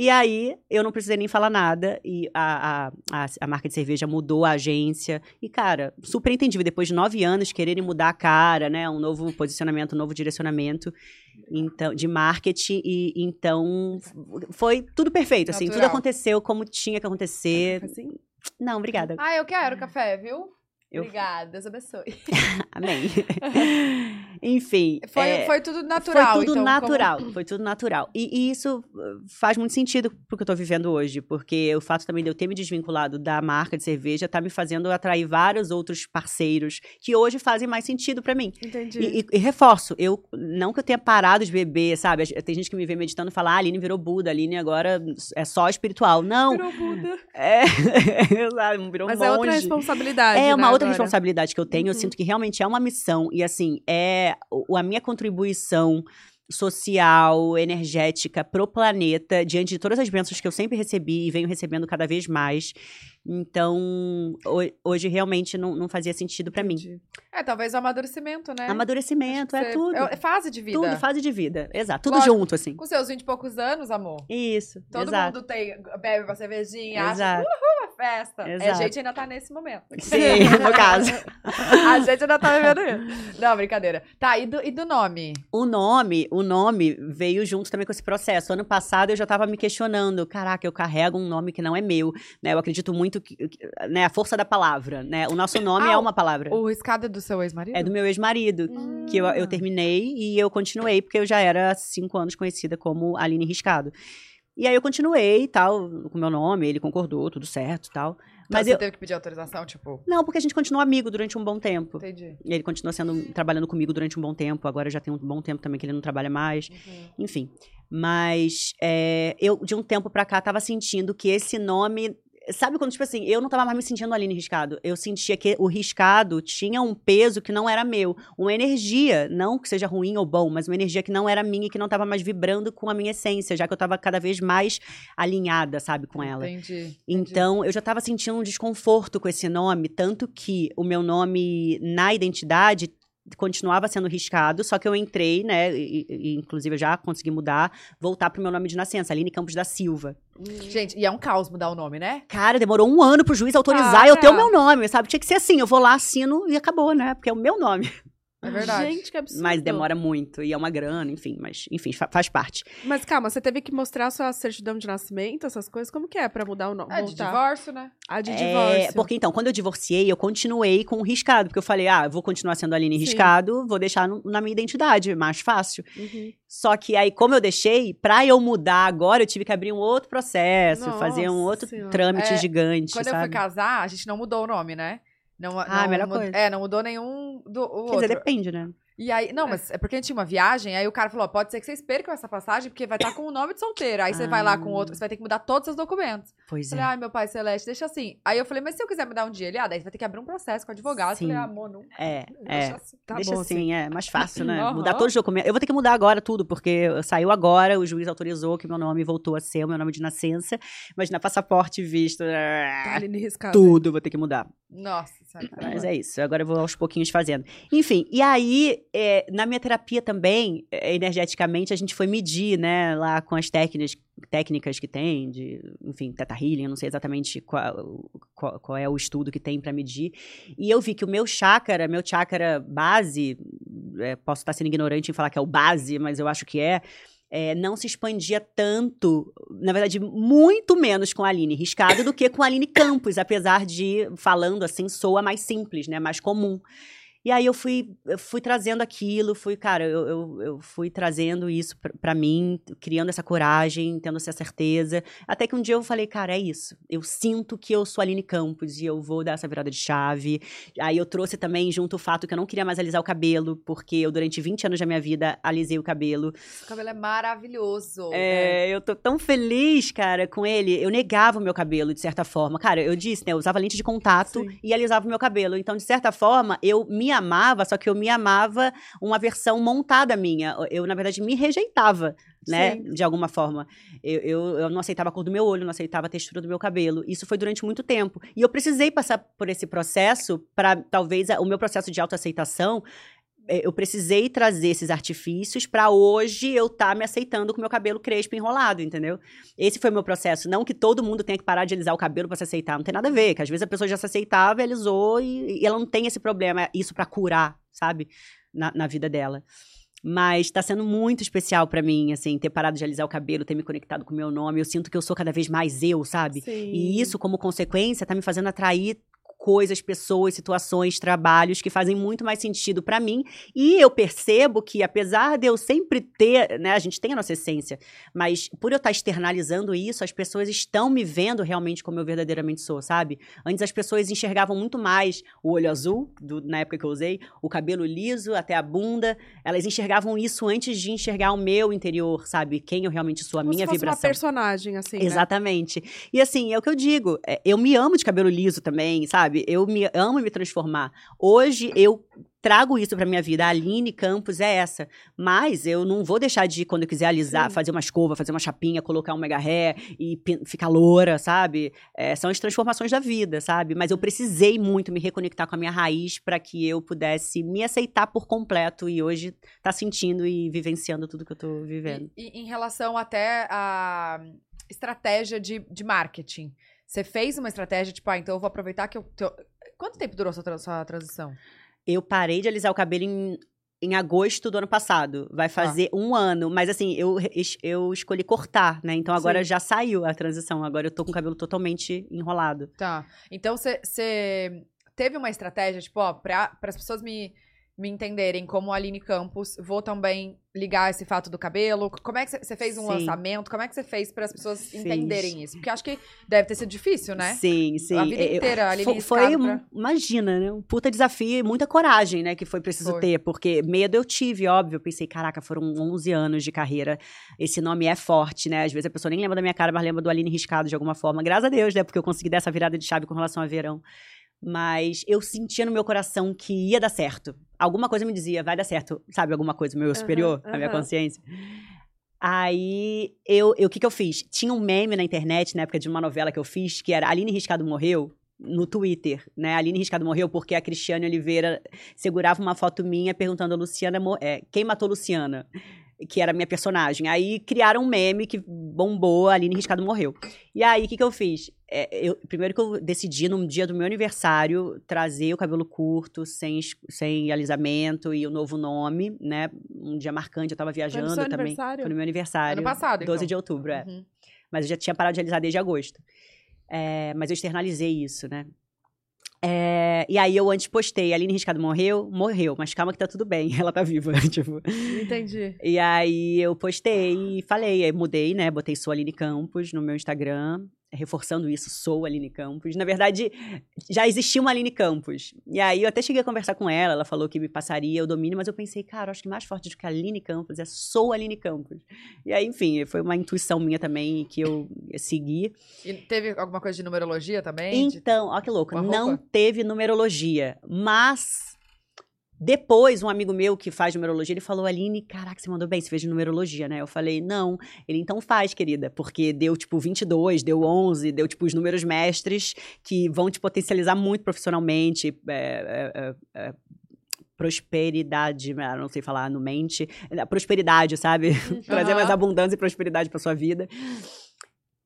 E aí, eu não precisei nem falar nada. E a, a, a, a marca de cerveja mudou a agência. E, cara, super entendível. Depois de nove anos, quererem mudar a cara, né? Um novo posicionamento, um novo direcionamento então, de marketing. E então, foi tudo perfeito, assim. Tudo Natural. aconteceu como tinha que acontecer. Assim? Não, obrigada. Ah, eu quero café, viu? Eu- Obrigada, Deus abençoe. Amém. Enfim. Foi, é, foi tudo natural. Foi tudo então, natural, foi tudo natural. E, e isso uh, faz muito sentido pro que eu tô vivendo hoje, porque o fato também de eu ter me desvinculado da marca de cerveja tá me fazendo atrair vários outros parceiros que hoje fazem mais sentido pra mim. Entendi. E, e- e reforço, eu não que eu tenha parado de beber, sabe? Tem gente que me vê meditando e fala, ah, a Aline virou Buda, a Aline agora é só espiritual. Não, Virou Buda. é, virou Mas monge. é outra responsabilidade. É uma né, outra responsabilidade que eu tenho. Eu Uhum. sinto que realmente é uma missão. E, assim, é a minha contribuição social, energética pro planeta, diante de todas as bênçãos que eu sempre recebi e venho recebendo cada vez mais. Então, ho- hoje realmente não, não fazia sentido pra mim. É, talvez o amadurecimento, né? Amadurecimento, é tudo. É fase de vida. Tudo, fase de vida. Exato. Tudo Lógico. junto, assim. Com seus 20 e poucos anos, amor. Isso. Todo exato. mundo tem, bebe uma cervejinha, acha Exato. uma festa. É, a Exato. gente ainda tá nesse momento. Sim, no caso. a gente ainda tá vivendo isso. Não, brincadeira. Tá, e do, e do nome? O nome, o nome veio junto também com esse processo. Ano passado eu já estava me questionando, caraca, eu carrego um nome que não é meu, né? Eu acredito muito que- né, a força da palavra, né? O nosso nome Ah, é uma palavra. O escada é do seu ex-marido? É do meu ex-marido, que eu, eu terminei e eu continuei porque eu já era há cinco anos conhecida como Aline Riscado. E aí eu continuei e tal, com o meu nome, ele concordou, tudo certo e tal. Mas Mas você eu teve que pedir autorização, tipo... não, porque a gente continuou amigo durante um bom tempo. Entendi. Ele continuou sendo trabalhando comigo durante um bom tempo. Agora já tem um bom tempo também que ele não trabalha mais. Enfim. Mas é, eu, de um tempo pra cá, tava sentindo que esse nome sabe quando, tipo assim, eu não tava mais me sentindo Aline Riscado. Eu sentia que o riscado tinha um peso que não era meu. Uma energia, não que seja ruim ou bom, mas uma energia que não era minha e que não tava mais vibrando com a minha essência, já que eu tava cada vez mais alinhada, sabe, com ela. Entendi. entendi. Então, eu já tava sentindo um desconforto com esse nome, tanto que o meu nome na identidade continuava sendo riscado, só que eu entrei, né, e, e, inclusive eu já consegui mudar, voltar pro meu nome de nascença, Aline Campos da Silva. Gente, e é um caos mudar o nome, né? Cara, demorou um ano pro juiz autorizar Ah, eu ter o meu nome, sabe? Tinha que ser assim, eu vou lá, assino e acabou, né? Porque é o meu nome. É verdade. Gente, que absurdo. Mas demora muito e é uma grana, enfim, mas enfim, fa- faz parte. Mas calma, você teve que mostrar sua certidão de nascimento, essas coisas? Como que é pra mudar o nome? É de divórcio, né? A de É, divórcio. porque então, quando eu divorciei, eu continuei com o riscado, porque eu falei, ah, eu vou continuar sendo Aline Sim. riscado, vou deixar no- na minha identidade, mais fácil. Uhum. Só que aí, como eu deixei, pra eu mudar agora, eu tive que abrir um outro processo, Nossa fazer um outro Senhora. trâmite É, gigante, Quando eu fui sabe? casar, a gente não mudou o nome, né? Não, Ah, não melhor mud- coisa. É, não mudou nenhum do Quer outro. dizer, depende, né? E aí, não, mas é porque a gente tinha uma viagem, aí o cara falou, ó, pode ser que vocês percam essa passagem, porque vai estar com o nome de solteira. Aí você vai lá com outro, você vai ter que mudar todos os seus documentos. Pois Falei, é. ai, meu pai celeste, deixa assim. Aí eu falei, mas se eu quiser mudar um dia, ele, ah, daí você vai ter que abrir um processo com o advogado. Sim. Eu falei, ah, amor, não. É, deixa é. assim. Tá Deixa bom, assim, é mais fácil, né? Aham. Mudar todos os documentos. Eu vou ter que mudar agora tudo, porque saiu agora, o juiz autorizou que meu nome voltou a ser o meu nome de nascença, mas na passaporte, visto, Tá ali riscado. tudo eu vou ter que mudar. Nossa, sabe? Mas é isso, agora eu vou aos pouquinhos fazendo. Enfim, e aí, é, na minha terapia também, é, energeticamente, a gente foi medir, né, lá com as técnicas, técnicas que tem, de, enfim, teta healing, eu não sei exatamente qual, qual, qual é o estudo que tem pra medir. E eu vi que o meu chácara, meu chácara base, é, posso estar sendo ignorante em falar que é o base, mas eu acho que é, é, não se expandia tanto, na verdade, muito menos com a Aline Riscado do que com a Aline Campos, apesar de, falando assim, soa mais simples, né? Mais comum. E aí eu fui, eu fui trazendo aquilo, fui, cara, eu, eu, eu fui trazendo isso pra- pra mim, criando essa coragem, tendo essa certeza. Até que um dia eu falei, cara, é isso. Eu sinto que eu sou Aline Campos e eu vou dar essa virada de chave. Aí eu trouxe também junto o fato que eu não queria mais alisar o cabelo, porque eu, durante 20 anos da minha vida, alisei o cabelo. O cabelo é maravilhoso. né? É, eu tô tão feliz, cara, com ele. Eu negava o meu cabelo, de certa forma. Cara, eu disse, né? Eu usava lente de contato Sim. e alisava o meu cabelo. Então, de certa forma, eu me amava, só que eu me amava uma versão montada minha. Eu, na verdade, me rejeitava, né? Sim. De alguma forma. Eu, eu, eu não aceitava a cor do meu olho, não aceitava a textura do meu cabelo. Isso foi durante muito tempo. E eu precisei passar por esse processo para, talvez, o meu processo de autoaceitação eu precisei trazer esses artifícios pra hoje eu estar me aceitando com meu cabelo crespo enrolado, entendeu? Esse foi o meu processo. Não que todo mundo tenha que parar de alisar o cabelo pra se aceitar, não tem nada a ver. Que às vezes a pessoa já se aceitava, alisou e, e ela não tem esse problema, isso pra curar, sabe? Na, na vida dela. Mas tá sendo muito especial pra mim, assim, ter parado de alisar o cabelo, ter me conectado com o meu nome. Eu sinto que eu sou cada vez mais eu, sabe? Sim. E isso, como consequência, tá me fazendo atrair coisas, pessoas, situações, trabalhos que fazem muito mais sentido pra mim. E eu percebo que, apesar de eu sempre ter, né, a gente tem a nossa essência, mas por eu estar externalizando isso, as pessoas estão me vendo realmente como eu verdadeiramente sou, sabe? Antes as pessoas enxergavam muito mais o olho azul, do- na época que eu usei, o cabelo liso até a bunda. Elas enxergavam isso antes de enxergar o meu interior, sabe? Quem eu realmente sou, a Como minha se fosse vibração. uma personagem, assim, né? Exatamente. E assim, é o que eu digo. é, Eu me amo de cabelo liso também, sabe? Eu me amo me transformar. Hoje eu trago isso pra minha vida. A Aline Campos é essa. Mas eu não vou deixar de, quando eu quiser alisar, Sim. fazer uma escova, fazer uma chapinha, colocar um mega hair e ficar loura, sabe? É, são as transformações da vida, sabe? Mas eu precisei muito me reconectar com a minha raiz pra que eu pudesse me aceitar por completo e hoje tá sentindo e vivenciando tudo que eu tô vivendo. E, e em relação até a estratégia de, de marketing. Você fez uma estratégia, tipo, ah, então eu vou aproveitar que eu. Quanto tempo durou sua, tra- sua transição? Eu parei de alisar o cabelo em, em agosto do ano passado. Vai fazer um ano. Mas assim, eu, eu escolhi cortar, né? Então agora Sim. já saiu a transição. Agora eu tô com o cabelo totalmente enrolado. Tá. Então você teve uma estratégia, tipo, ó, pra, as pessoas me, me entenderem como Aline Campos, vou também ligar esse fato do cabelo. Como é que você fez um Sim. lançamento? Como é que você fez para as pessoas Fiz. entenderem isso? Porque acho que deve ter sido difícil, né? Sim, sim. A vida inteira, a Aline Fo- Foi, pra- imagina, né? Um puta desafio e muita coragem, né? Que foi preciso Foi. ter, porque medo eu tive, óbvio. Eu pensei, caraca, foram 11 anos de carreira. Esse nome é forte, né? Às vezes a pessoa nem lembra da minha cara, mas lembra do Aline Riscado de alguma forma. Graças a Deus, né? Porque eu consegui dar essa virada de chave com relação a verão. Mas eu sentia no meu coração que ia dar certo. Alguma coisa me dizia, vai dar certo. Sabe, alguma coisa, meu superior, a minha consciência. Aí, eu, o que que eu fiz? Tinha um meme na internet, na época de uma novela que eu fiz, que era Aline Riscado morreu, no Twitter, né? A Aline Riscado morreu porque a Cristiane Oliveira segurava uma foto minha perguntando a Luciana, é, quem matou Luciana? Que era a minha personagem. Aí criaram um meme que bombou, a Aline Riscado morreu. E aí, o que que eu fiz? É, eu- primeiro que eu decidi, num dia do meu aniversário, trazer o cabelo curto, sem, sem alisamento e o novo nome, né? Um dia marcante, eu tava viajando seu também. Foi no meu aniversário. Ano passado, 12 então. de outubro, é. Uhum. Mas eu já tinha parado de alisar desde agosto. É, mas eu externalizei isso, né? É, e aí eu antes postei, a Aline Riscado morreu? Morreu, mas calma que tá tudo bem, ela tá viva, tipo. Entendi. E aí eu postei e falei, aí mudei, né? Botei sou Aline Campos no meu Instagram, reforçando isso, sou Aline Campos. Na verdade, já existia uma Aline Campos. E aí eu até cheguei a conversar com ela, ela falou que me passaria o domínio, mas eu pensei, cara, acho que mais forte do que a Aline Campos é sou Aline Campos. E aí, enfim, foi uma intuição minha também que eu segui. E teve alguma coisa de numerologia também? Então, ó que louco, não teve numerologia, mas depois um amigo meu que faz numerologia, ele falou, Aline, caraca, você mandou bem, você fez numerologia, né? Eu falei, não. Ele, então faz, querida, porque deu, tipo, 22, deu 11, deu, tipo, os números mestres que vão te potencializar muito profissionalmente, é, é, é, é, prosperidade, ah, não sei falar no mente, prosperidade, sabe? Trazer mais abundância e prosperidade pra sua vida.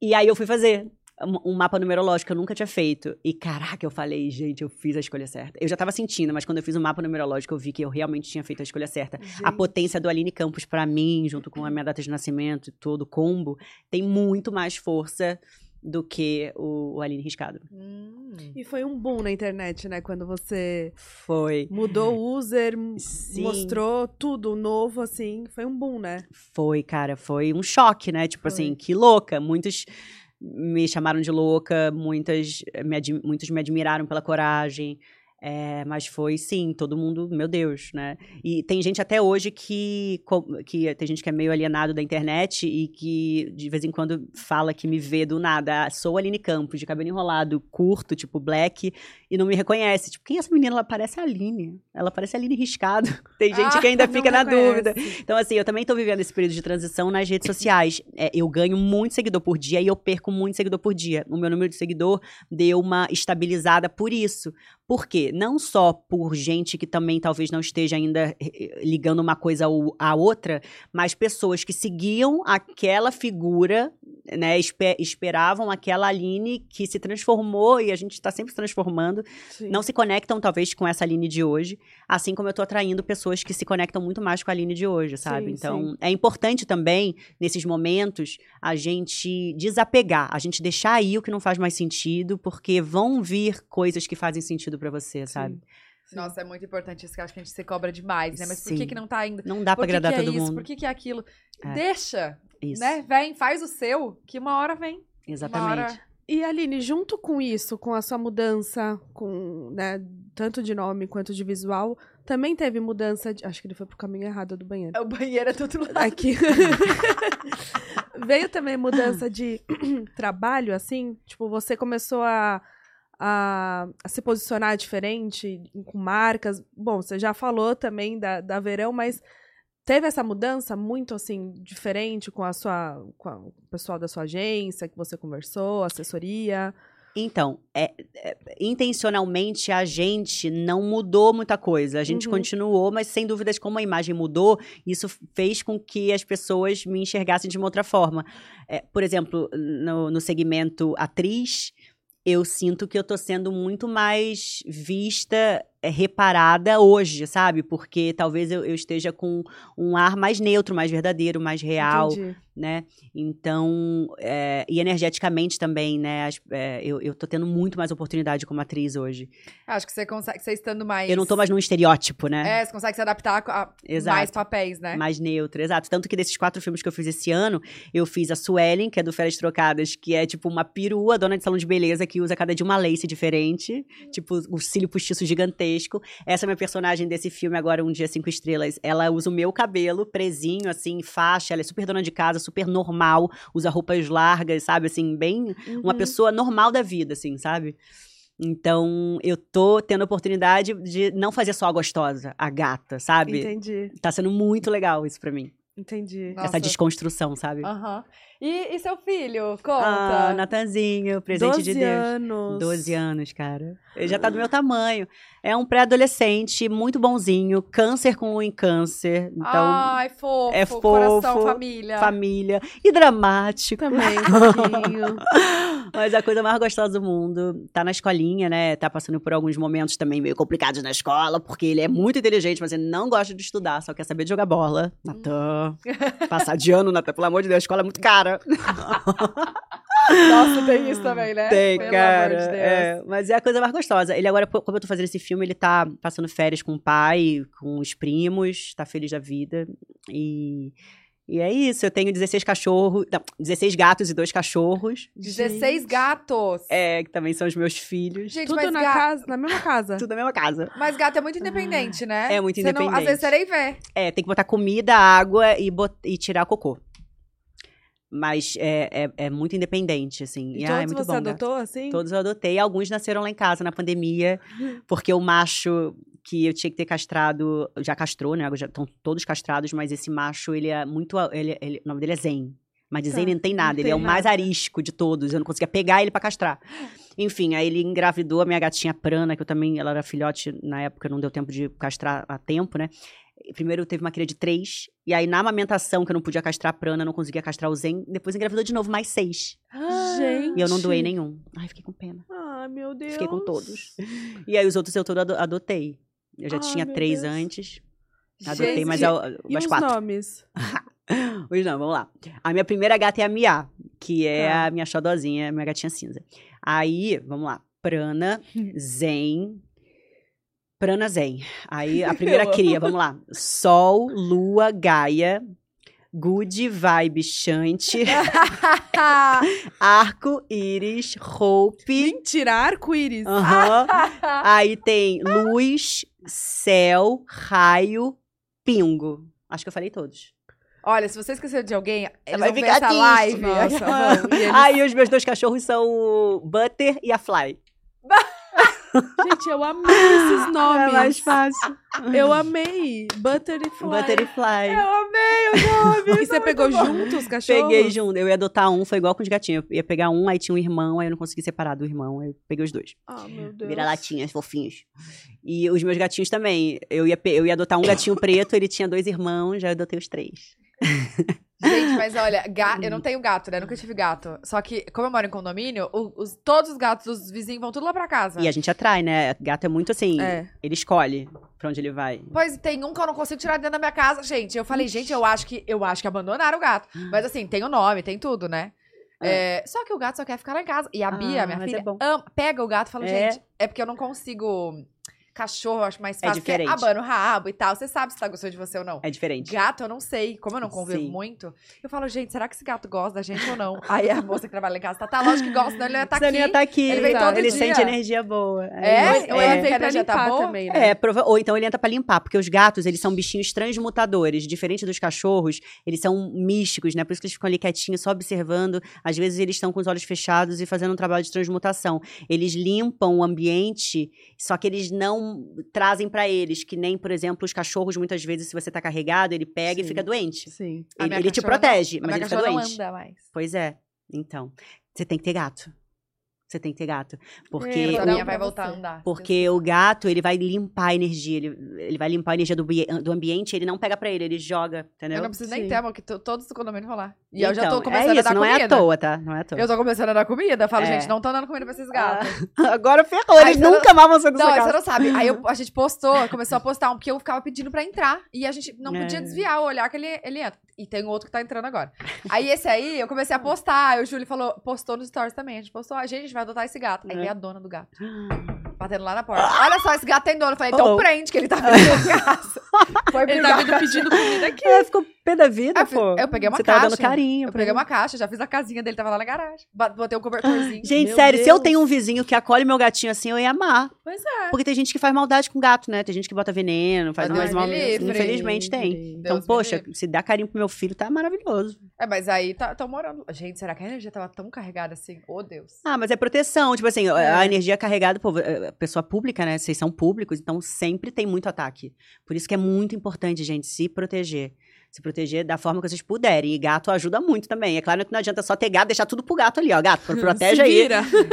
E aí eu fui fazer um- um mapa numerológico que eu nunca tinha feito. E caraca, eu falei, gente, eu fiz a escolha certa. Eu já tava sentindo, mas quando eu fiz o mapa numerológico, eu vi que eu realmente tinha feito a escolha certa. A Gente. potência do Aline Campos pra mim, junto com a minha data de nascimento e todo o combo, tem muito mais força do que o, o Aline Riscado. Hum. E foi um boom na internet, né? Quando você Foi. mudou o user, Sim. mostrou tudo novo, assim. Foi um boom, né? Foi, cara, foi um choque, né? Tipo Foi. assim, que louca. Muitos me chamaram de louca, muitas me, admi- muitos me admiraram pela coragem. É, mas foi, sim, todo mundo, meu Deus, né? E tem gente até hoje que, que. Tem gente que é meio alienado da internet e que de vez em quando fala que me vê do nada. Ah, sou Aline Campos, de cabelo enrolado, curto, tipo black, e não me reconhece. Tipo, quem é essa menina? Ela parece a Aline. Ela parece a Aline Riscado. Tem gente Ah, que ainda fica na dúvida. Então, assim, eu também tô vivendo esse período de transição nas redes sociais. É, eu ganho muito seguidor por dia e eu perco muito seguidor por dia. O meu número de seguidor deu uma estabilizada por isso. Por quê? Não só por gente que também talvez não esteja ainda eh, ligando uma coisa à outra, mas pessoas que seguiam aquela figura, né? espe- esperavam aquela Aline que se transformou e a gente está sempre se transformando Sim. não se conectam, talvez, com essa Aline de hoje, assim como eu tô atraindo pessoas que se conectam muito mais com a Aline de hoje, sabe? Sim, então, sim. é importante também, nesses momentos, a gente desapegar, a gente deixar aí o que não faz mais sentido, porque vão vir coisas que fazem sentido pra você, sabe? Sim. Nossa, é muito importante isso que eu acho que a gente se cobra demais, né? Mas por que, Sim. que não tá indo? Não dá que agradar que é todo isso? mundo. Por que, que é aquilo? É. Deixa, Isso, né? Vem, faz o seu, que uma hora vem. Exatamente. hora... E Aline, junto com isso, com a sua mudança, com, né, tanto de nome quanto de visual, também teve mudança de. Acho que ele foi pro caminho errado do banheiro. O banheiro é do outro lado. Aqui. Veio também mudança de trabalho, assim? Tipo, você começou a, a, a se posicionar diferente com marcas. Bom, você já falou também da, da Verão, mas teve essa mudança muito, assim, diferente com a sua. com a- o pessoal da sua agência que você conversou, assessoria? Então, é- é, intencionalmente a gente não mudou muita coisa. A gente Uhum. continuou, mas sem dúvidas, como a imagem mudou, isso fez com que as pessoas me enxergassem de uma outra forma. É, por exemplo, no, no segmento atriz, eu sinto que eu tô sendo muito mais vista, é, reparada hoje, sabe? Porque talvez eu, eu esteja com um ar mais neutro, mais verdadeiro, mais real. Entendi. Né? Então, é, e energeticamente também, né? as- é, eu, eu tô tendo muito mais oportunidade como atriz hoje. Acho que você consegue, você estando mais... Eu não tô mais num estereótipo, né? É, você consegue se adaptar a a Exato. mais papéis, né? Mais neutro, exato. Tanto que desses quatro filmes que eu fiz esse ano, eu fiz a Suelen, que é do Férias Trocadas, que é tipo uma perua, dona de salão de beleza, que usa cada dia uma lace diferente. Tipo, o cílio postiço gigantesco. Essa é minha personagem desse filme, agora Um Dia Cinco Estrelas. Ela usa o meu cabelo, presinho, assim, faixa. Ela é super dona de casa, super normal. Usa roupas largas, sabe? Assim, bem... Uma Uhum. pessoa normal da vida, assim, sabe? Então, eu tô tendo a oportunidade de não fazer só a gostosa, a gata, sabe? Entendi, Tá sendo muito legal isso pra mim. entendi. Nossa. Essa desconstrução, sabe? Aham. E, e seu filho? Conta. Ah, Natanzinho, presente 12 de Deus. anos. 12 anos, cara. Ele já tá do meu tamanho. É um pré-adolescente, muito bonzinho, câncer com lua em câncer. Então, Ai, fofo. é Coração, fofo, família. família. E dramático. Também, um pouquinho. Mas a coisa mais gostosa do mundo. Tá na escolinha, né? Tá passando por alguns momentos também meio complicados na escola, porque ele é muito inteligente, mas ele não gosta de estudar, só quer saber de jogar bola. Natan. Passar de ano, Natan, pelo amor de Deus, a escola é muito cara. Nossa, tem isso também, né? Tem, Pelo cara. amor de Deus. é, mas é a coisa mais gostosa. Ele agora, como eu tô fazendo esse filme, ele tá passando férias com o pai, com os primos, tá feliz da vida. E, e é isso. Eu tenho 16 cachorros. Não, 16 gatos e dois cachorros. 16 Gente. gatos. É, que também são os meus filhos. Gente, Tudo mas, na ga- casa, na mesma casa. Tudo na mesma casa. mas gato é muito independente, né? É muito Você não- às independente. vezes você nem vê. É, tem que botar comida, água e, bot- e tirar cocô. Mas é, é, é muito independente, assim. E E, ah, é muito você bom, gato. adotou, assim? Todos eu adotei. Alguns nasceram lá em casa na pandemia, porque o macho que eu tinha que ter castrado já castrou, né? Já estão todos castrados, mas esse macho, ele é muito. Ele, ele- o nome dele é Zen. Mas de Zen Tá, ele não tem nada, não ele é o mais nada. arisco de todos. Eu não conseguia pegar ele pra castrar. Enfim, aí ele engravidou a minha gatinha Prana, que eu também, ela era filhote na época, não deu tempo de castrar a tempo, né? Primeiro teve uma cria de três, e aí na amamentação, que eu não podia castrar a Prana, não conseguia castrar o Zen, depois engravidou de novo mais seis. Gente. E eu não doei nenhum. Ai, fiquei com pena. Ai, meu Deus. Fiquei com todos. E aí os outros eu todos ado- adotei. Eu já Ai, tinha três Deus. antes. Adotei Gente, mais, a- E mais os quatro. nomes? Hoje não, vamos lá. A minha primeira gata é a Mia, que é Tá. a minha xodozinha, a minha gatinha cinza. Aí, vamos lá. Prana, Zen. Prana Zen. Aí a primeira cria, vamos lá. Sol, Lua, Gaia. Good Vibe Chante, Arco, Íris, Hope. Mentira, arco-íris. Aham. Aí tem luz, céu, raio, pingo. Acho que eu falei todos. Olha, se você esqueceu de alguém, eles Vai ficar essa live. Nossa, vão. Eles- Aí os meus dois cachorros são o Butter e a Fly. Gente, eu amei esses nomes. É mais fácil. Eu amei. Butterfly. Butter e Fly. Eu amei o nome. E você pegou junto os cachorros? Peguei junto. Eu ia adotar um, foi igual com os gatinhos. Eu ia pegar um, aí tinha um irmão, aí eu não consegui separar do irmão. Aí eu peguei os dois. Ah, meu Deus. Vira-latinhas, fofinhos. E os meus gatinhos também. Eu ia, eu ia adotar um gatinho preto, ele tinha dois irmãos, já adotei os três. Gente, mas olha, ga- eu não tenho gato, né? Nunca tive gato. Só que, como eu moro em condomínio, os- todos os gatos dos vizinhos vão tudo lá pra casa. E a gente atrai, né? Gato é muito assim, É. ele escolhe pra onde ele vai. Pois tem um que eu não consigo tirar dentro da minha casa, gente. Eu falei, gente, eu acho que eu acho que abandonaram o gato. Mas assim, tem o nome, tem tudo, né? É, só que o gato só quer ficar lá em casa. E a Ah, Bia, minha mas filha, é bom. ama- pega o gato e fala, É. gente, é porque eu não consigo. Cachorro, eu acho mais É fácil. porque diferente. abana o rabo e tal. Você sabe se tá gostando de você ou não. É diferente. Gato, eu não sei. Como eu não convivo Sim. muito, eu falo, gente, será que esse gato gosta da gente ou não? Aí a moça que trabalha em casa tá, tá lógico que gosta, senão ele ia Você aqui. não ia tá aqui. Ele vem todo ele dia. sente energia boa. É? isso. Ou ele ele vem vem pra tá boa? também, né? É, prova- ou então ele entra pra limpar, porque os gatos, eles são bichinhos transmutadores, diferente dos cachorros, eles são místicos, né? Por isso que eles ficam ali quietinhos, só observando. Às vezes eles estão com os olhos fechados e fazendo um trabalho de transmutação. Eles limpam o ambiente, só que eles não trazem pra eles, que nem, por exemplo, os cachorros, muitas vezes, se você tá carregado, ele pega e Sim. fica doente. Sim. Ele, ele te não- protege, A mas minha ele fica cachorra não doente. anda mais. Pois é. Então, você tem que ter gato. Você tem que ter gato. Porque É, A Não, pra vai voltar você. a andar. porque o gato, ele vai limpar a energia, ele, ele vai limpar a energia do, do ambiente, ele não pega pra ele, ele joga, entendeu? Eu não preciso nem ter, amor, que to- todos os condomínios vão lá. E eu já tô Então, começando é a isso, dar não é comida. à toa, tá? Não é à toa. Eu tô começando a dar comida. Eu falo, É. gente, não tô dando comida pra esses gatos. Ah, agora ferrou, eles não- nunca mais vão sair dessa Não, casa. você não sabe. Aí eu- a gente postou, começou a postar um, porque eu ficava pedindo pra entrar. E a gente não podia É. desviar o olhar que ele, ele entra. E tem outro que tá entrando agora. Aí esse aí, eu comecei a postar. Aí o Júlio falou, postou nos stories também. A gente postou, a gente, a gente vai adotar esse gato. Aí É. veio a dona do gato, batendo lá na porta. Olha só, esse gato tem dono. Eu falei, então Oh. prende, que ele tá vindo em casa. Foi Ele tá vindo pedindo comida aqui. É, ficou pé da vida, Eu fiz- pô. eu peguei uma Você tava caixa. dando carinho. Eu peguei ele. uma caixa, já fiz a casinha dele, tava lá na garagem. Botei um cobertorzinho. Gente, Meu sério, se eu Deus. tenho um vizinho que acolhe meu gatinho assim, eu ia amar. Pois é. Porque tem gente que faz maldade com gato, né? Tem gente que bota veneno, faz Deus me mal... livre. Infelizmente tem. Deus Então, poxa, livre. se dá carinho pro meu filho, tá maravilhoso. É, mas aí tá, tão morando. Gente, será que a energia tava tão carregada assim? Oh, Deus. Ah, mas é proteção. Tipo assim, a- É. a energia carregada, pô, a pessoa pública, né? Vocês são públicos, então sempre tem muito ataque. Por isso que é muito importante, gente, se proteger. Se proteger da forma que vocês puderem. E gato ajuda muito também. É claro que não adianta só ter gato, deixar tudo pro gato ali, ó. Gato, protege aí.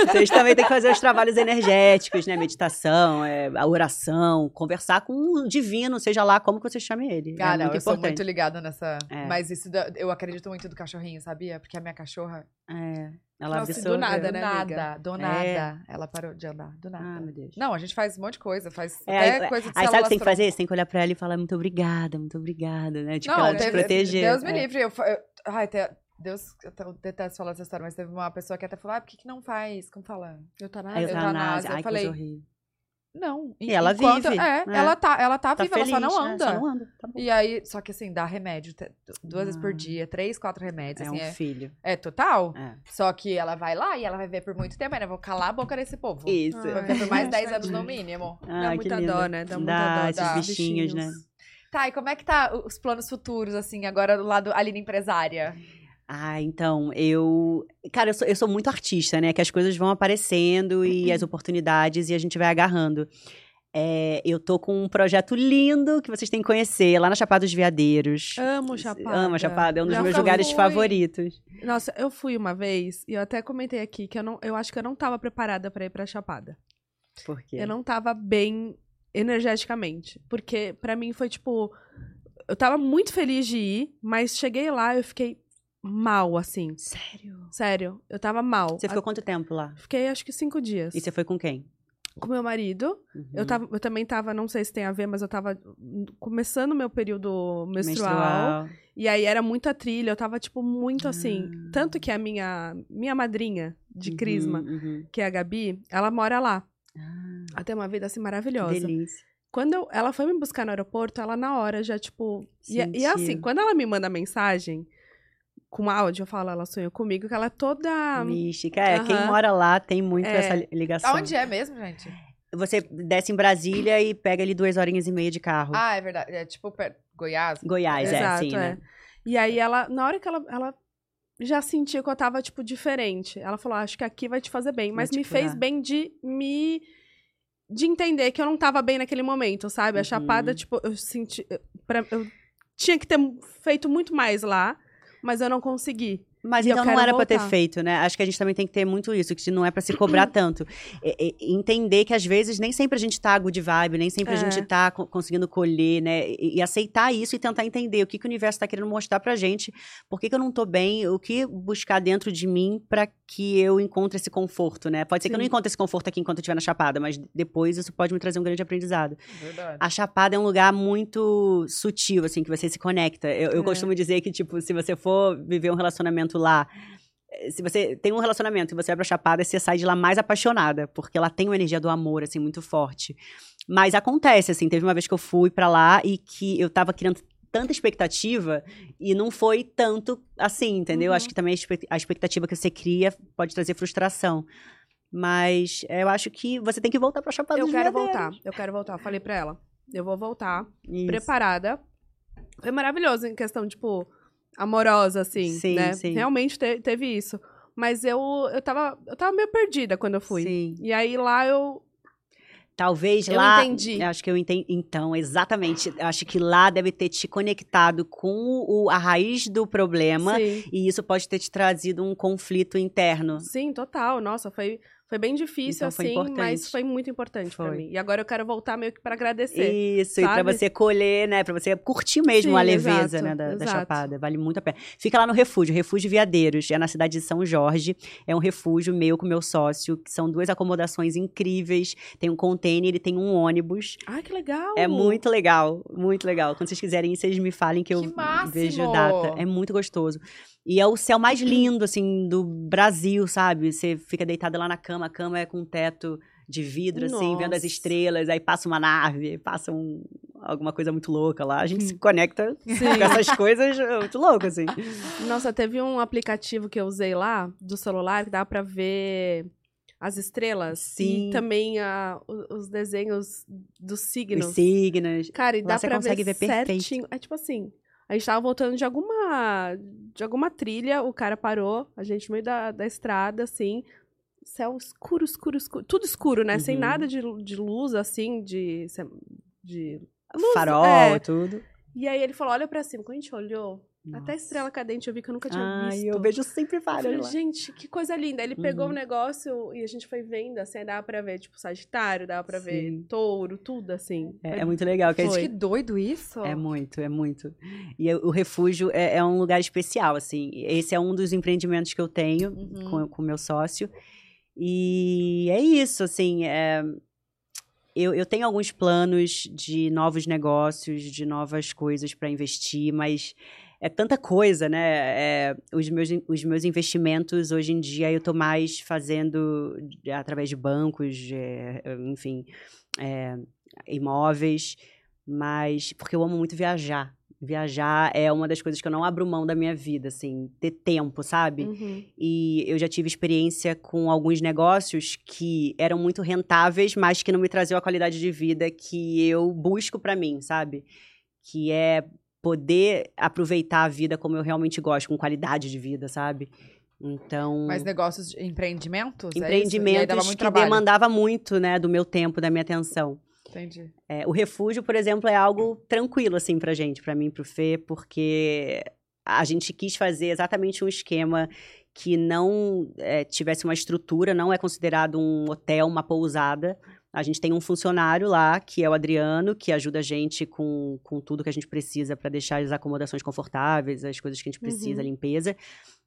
Vocês também têm que fazer os trabalhos energéticos, né? Meditação, é, a oração, conversar com o divino, seja lá como que você chame ele. É não, muito eu sou importante. muito ligada nessa. É. Mas isso eu acredito muito do cachorrinho, sabia? Porque a minha cachorra. É, ela Nossa, e do absorveu. nada, do né, nada, amiga? do É. nada. Ela parou de andar, do nada. Ah, meu Deus. Não, a gente faz um monte de coisa, faz É, até aí- coisa de Aí sabe o que tem que fazer? Você tem que olhar pra ela e falar muito obrigada, muito obrigada, né? Tipo, Não, ela te teve- proteger. Deus me é. livre. Eu, eu- ai, te- Deus, eu detesto falar essa história, mas teve uma pessoa que até falou: ah, por que, que não faz? Como fala? Eutanásia. Eutanásia. eutanásia. Eu Ai, falei, que horrível. Não. E ela enquanto- vive, É, né? ela tá, ela tá, Tá viva, feliz, ela só não né? anda. Só não anda. Tá bom. E aí, só que assim, dá remédio duas vezes por Ah. dia, três, quatro remédios, É assim, um é, filho. é total. É. Só que ela vai lá e ela vai ver por muito tempo, né? Vou calar a boca desse povo. Isso. Vai Ai. ver por mais 10 anos no mínimo. Ai, Dá que muita linda. dó, né? Dá muita Dá, dó. esses dá. bichinhos, né? Tá, e como é que tá os planos futuros, assim, agora do lado Aline empresária? Ah, então, eu. Cara, eu sou, eu sou muito artista, né? Que as coisas vão aparecendo e Uhum. as oportunidades e a gente vai agarrando. É, eu tô com um projeto lindo que vocês têm que conhecer, lá na Chapada dos Veadeiros. Amo Chapada. Amo Chapada, é um dos Já meus fui. lugares favoritos. Nossa, eu fui uma vez e eu até comentei aqui que eu, não, eu acho que eu não tava preparada pra ir pra Chapada. Por quê? Eu não tava bem energeticamente. Porque pra mim foi tipo. Eu tava muito feliz de ir, mas cheguei lá e eu fiquei mal, assim. Sério? Sério, eu tava mal. Você ficou quanto tempo lá? Fiquei acho que cinco dias. E você foi com quem? Com meu marido. Eu, Uhum. tava, eu também tava, não sei se tem a ver, mas eu tava começando meu período menstrual. E aí era muita trilha, eu tava, tipo, muito assim. Ah. Tanto que a minha, minha madrinha de Uhum, Crisma, uhum. que é a Gabi, ela mora lá. Ah, Ela tem uma vida assim maravilhosa. delícia. Quando eu- ela foi me buscar no aeroporto, ela na hora já, tipo. E, e assim, quando ela me manda mensagem com áudio, eu falo, ela sonhou comigo, que ela é toda. Mística. É, quem aham. mora lá tem muito É. essa ligação. Aonde é mesmo, gente? Você desce em Brasília e pega ali duas horinhas e meia de carro. Ah, é verdade. É tipo per- Goiás. Goiás, é Exato, assim, né? E aí ela, na hora que ela, ela já sentiu que eu tava, tipo, diferente. Ela falou, acho que aqui vai te fazer bem. Mas me fez curar. bem de me. De entender que eu não tava bem naquele momento, sabe? A Uhum. chapada, tipo, eu senti. pra- eu tinha que ter feito muito mais lá, mas eu não consegui. Mas então não era pra ter feito, né? Acho que a gente também tem que ter muito isso, que não é pra se cobrar tanto. Entender que às vezes nem sempre a gente tá good vibe, nem sempre a É. gente tá co- conseguindo colher, né? E, e aceitar isso e tentar entender o que, que o universo tá querendo mostrar pra gente, por que, que eu não tô bem, o que buscar dentro de mim pra que eu encontre esse conforto, né? Pode ser que eu não Sim. encontre esse conforto aqui enquanto eu estiver na Chapada, mas depois isso pode me trazer um grande aprendizado. Verdade. A Chapada é um lugar muito sutil, assim, que você se conecta. Eu, eu É. costumo dizer que, tipo, se você for viver um relacionamento lá, eh, se você tem um relacionamento e você vai pra Chapada, você sai de lá mais apaixonada, porque ela tem uma energia do amor, assim, muito forte. Mas acontece, assim, teve uma vez que eu fui pra lá e que eu tava criando tanta expectativa e não foi tanto assim, entendeu? Uhum. Acho que também a expect- a expectativa que você cria pode trazer frustração. Mas eu acho que você tem que voltar pra Chapada eu quero Veadeiros. voltar, eu quero voltar. Falei pra ela, eu vou voltar, Isso. preparada. Foi maravilhoso em questão, tipo, amorosa, assim, Sim, né? sim. Realmente te- teve isso. Mas eu, eu, tava, eu tava meio perdida quando eu fui. Sim. E aí lá eu. Talvez Eu lá. entendi. eu Acho que eu entendi. Então, exatamente. Acho que lá deve ter te conectado com o- a raiz do problema. Sim, E isso pode ter te trazido um conflito interno. sim, total. Nossa, foi, Foi bem difícil, Então, foi assim, mas importante. foi muito importante pra Foi. mim. E agora eu quero voltar meio que pra agradecer. Isso, e pra sabe? você colher, né? Pra você curtir mesmo Sim, a leveza, exato, né, da, da. Chapada. Vale muito a pena. Fica lá no refúgio, Refúgio Veadeiros. É na cidade de São Jorge. É um refúgio meu com meu sócio, que são duas acomodações incríveis. Tem um container e tem um ônibus. Ai, que legal! É muito legal, muito legal. Quando vocês quiserem ir, vocês me falem que eu Que máximo! vejo data. É muito gostoso. E é o céu mais lindo, assim, do Brasil, sabe? Você fica deitada lá na cama, a cama é com teto de vidro, assim, vendo as Nossa. estrelas, aí passa uma nave, passa um- alguma coisa muito louca lá. A gente Hum. se conecta Sim. com essas coisas é muito louco, assim. Nossa, teve um aplicativo que eu usei lá, do celular, que dá pra ver as estrelas. Sim. E também a- os desenhos dos signos. Os signos. Cara, e Lá dá você pra consegue ver, ver perfeito. certinho. É tipo assim, a gente tava voltando de alguma de alguma trilha, o cara parou, a gente no meio da, da estrada, assim, céu escuro, escuro, escuro, tudo escuro, né? Sem Uhum. nada de, de luz, assim, de... de luz, Farol, é. tudo. E aí ele falou, olha pra cima. Quando a gente olhou, até a Nossa. estrela cadente eu vi que eu nunca tinha Ai, visto. eu vejo sempre Eu várias falei, lá. gente, que coisa linda. Ele pegou Uhum. o negócio e a gente foi vendo, assim, dava pra ver, tipo, Sagitário, dava pra ver Sim. touro, tudo, assim. É, é muito legal. Que a gente Foi. Que doido isso. É muito, é muito. E o refúgio é, é um lugar especial, assim. Esse é um dos empreendimentos que eu tenho Uhum. com com o meu sócio. E é isso, assim. é, eu, eu tenho alguns planos de novos negócios, de novas coisas para investir, mas é tanta coisa, né? É, os, meus, os meus investimentos hoje em dia eu tô mais fazendo através de bancos, é, enfim, é, imóveis, mas porque eu amo muito viajar. Viajar é uma das coisas que eu não abro mão da minha vida, assim, ter tempo, sabe? Uhum. E eu já tive experiência com alguns negócios que eram muito rentáveis, mas que não me traziam a qualidade de vida que eu busco pra mim, sabe? Que é poder aproveitar a vida como eu realmente gosto, com qualidade de vida, sabe? Então, Mas negócios de empreendimentos? é empreendimentos muito que trabalho. demandava muito, né, do meu tempo, da minha atenção. Entendi. É, o refúgio, por exemplo, é algo tranquilo, assim, pra gente, pra mim pro Fê, porque a gente quis fazer exatamente um esquema que não é, tivesse uma estrutura, não é considerado um hotel, uma pousada. A gente tem um funcionário lá, que é o Adriano, que ajuda a gente com, com tudo que a gente precisa para deixar as acomodações confortáveis, as coisas que a gente precisa, Uhum. a limpeza.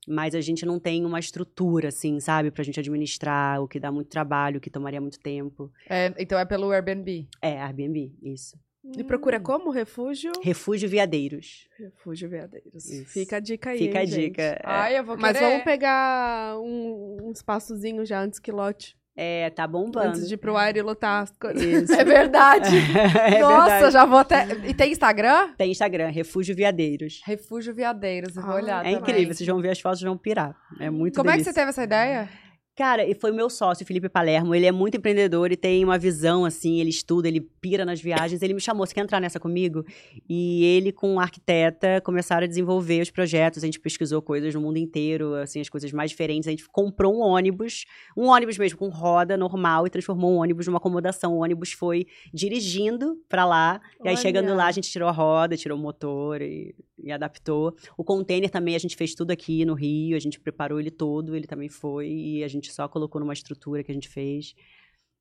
Mas a gente não tem uma estrutura, assim, sabe, pra gente administrar, o que dá muito trabalho, o que tomaria muito tempo. É, então é pelo Airbnb. É, Airbnb, isso. E procura Hum. como? Refúgio? Refúgio Veadeiros. Refúgio Veadeiros. Isso. Fica a dica aí, Fica a gente. dica. É, Ai, eu vou Mas querer. vamos pegar um, um espaçozinho já antes que lote. É, tá bombando. Antes de ir pro ar e lotar as coisas. Isso. É verdade. é Nossa, verdade. já vou até. E tem Instagram? Tem Instagram, Refúgio Veadeiros. Refúgio Veadeiros, eu vou Ah, olhar. É também. incrível, vocês vão ver as fotos e vão pirar. É muito Como é que delícia. você teve essa ideia? Cara, e foi o meu sócio, Felipe Palermo. Ele é muito empreendedor e tem uma visão, assim, ele estuda, ele pira nas viagens. Ele me chamou, você quer entrar nessa comigo? E ele, com um arquiteta, começaram a desenvolver os projetos. A gente pesquisou coisas no mundo inteiro, assim, as coisas mais diferentes. A gente comprou um ônibus, um ônibus mesmo, com roda normal, e transformou um ônibus numa acomodação. O ônibus foi dirigindo pra lá. E aí, Olha. chegando lá, a gente tirou a roda, tirou o motor e, e adaptou. O container também, a gente fez tudo aqui no Rio, a gente preparou ele todo, ele também foi, e a gente só colocou numa estrutura que a gente fez.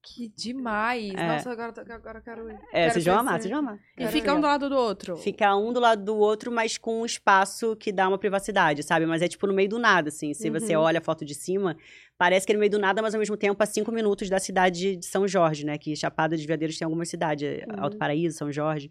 Que demais. É. Nossa, agora, agora eu quero. É, Quero vocês vão amar, vocês vão amar. E Quero fica um do lado do outro. Fica um do lado do outro, mas com um espaço que dá uma privacidade, sabe? Mas é tipo no meio do nada, assim. Se você Uhum. olha a foto de cima, parece que é no meio do nada, mas ao mesmo tempo a cinco minutos da cidade de São Jorge, né? Que Chapada de Veadeiros tem algumas cidades, Uhum. Alto Paraíso, São Jorge.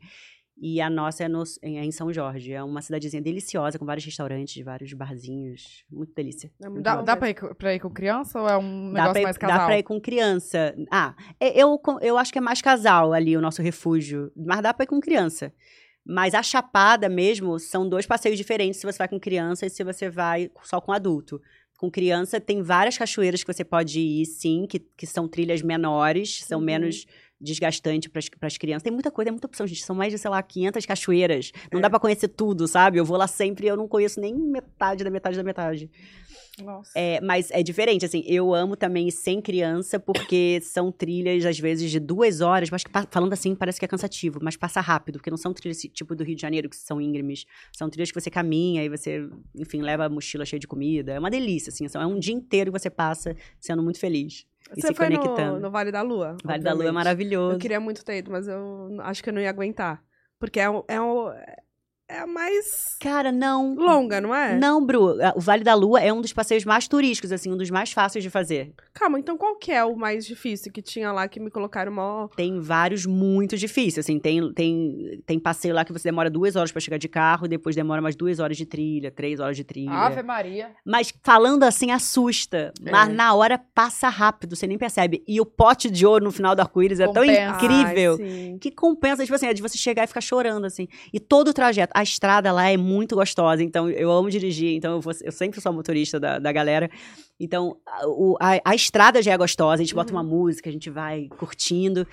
E a nossa é, no- é em São Jorge. É uma cidadezinha deliciosa, com vários restaurantes, vários barzinhos. Muito delícia. É muito Dá, bom dá pra, ir, pra ir com criança ou é um Dá negócio ir, mais dá casal? pra ir com criança. Ah, é- eu, eu acho que é mais casal ali, o nosso refúgio. Mas dá pra ir com criança. Mas a Chapada mesmo são dois passeios diferentes se você vai com criança e se você vai só com adulto. Com criança, tem várias cachoeiras que você pode ir, sim, que, que são trilhas menores, são Uhum. menos desgastantes para as crianças. Tem muita coisa, tem muita opção, gente. São mais de, sei lá, 500 cachoeiras. Não É. dá pra conhecer tudo, sabe? Eu vou lá sempre e eu não conheço nem metade da metade da metade. Nossa. É, mas é diferente, assim, eu amo também sem criança, porque são trilhas, às vezes, de duas horas, mas que pa- falando assim, parece que é cansativo, mas passa rápido, porque não são trilhas esse tipo do Rio de Janeiro, que são íngremes. São trilhas que você caminha e você, enfim, leva a mochila cheia de comida. É uma delícia, assim, é um dia inteiro que você passa sendo muito feliz. E Você se foi no, conectando. no Vale da Lua? Vale da Lua é obviamente. maravilhoso. Eu queria muito ter ido, mas eu acho que eu não ia aguentar. Porque é, o- é, o- é a mais Cara, não. longa, não é? Não, Bru, o Vale da Lua é um dos passeios mais turísticos, assim, um dos mais fáceis de fazer. Calma, então qual que é o mais difícil que tinha lá que me colocaram mó... Tem vários muito difíceis, assim, tem, tem, tem passeio lá que você demora duas horas pra chegar de carro, e depois demora mais duas horas de trilha, três horas de trilha. Ave Maria. Mas falando assim, assusta. É. Mas na hora passa rápido, você nem percebe. E o pote de ouro no final do arco-íris é tão incrível. Ai, que compensa, tipo assim, é de você chegar e ficar chorando, assim. E todo o trajeto, a estrada lá é muito gostosa, então eu amo dirigir, então eu, vou- eu sempre sou a motorista da, da galera. Então, a, o- a- a estrada já é gostosa, a gente bota Uhum. uma música, a gente vai curtindo.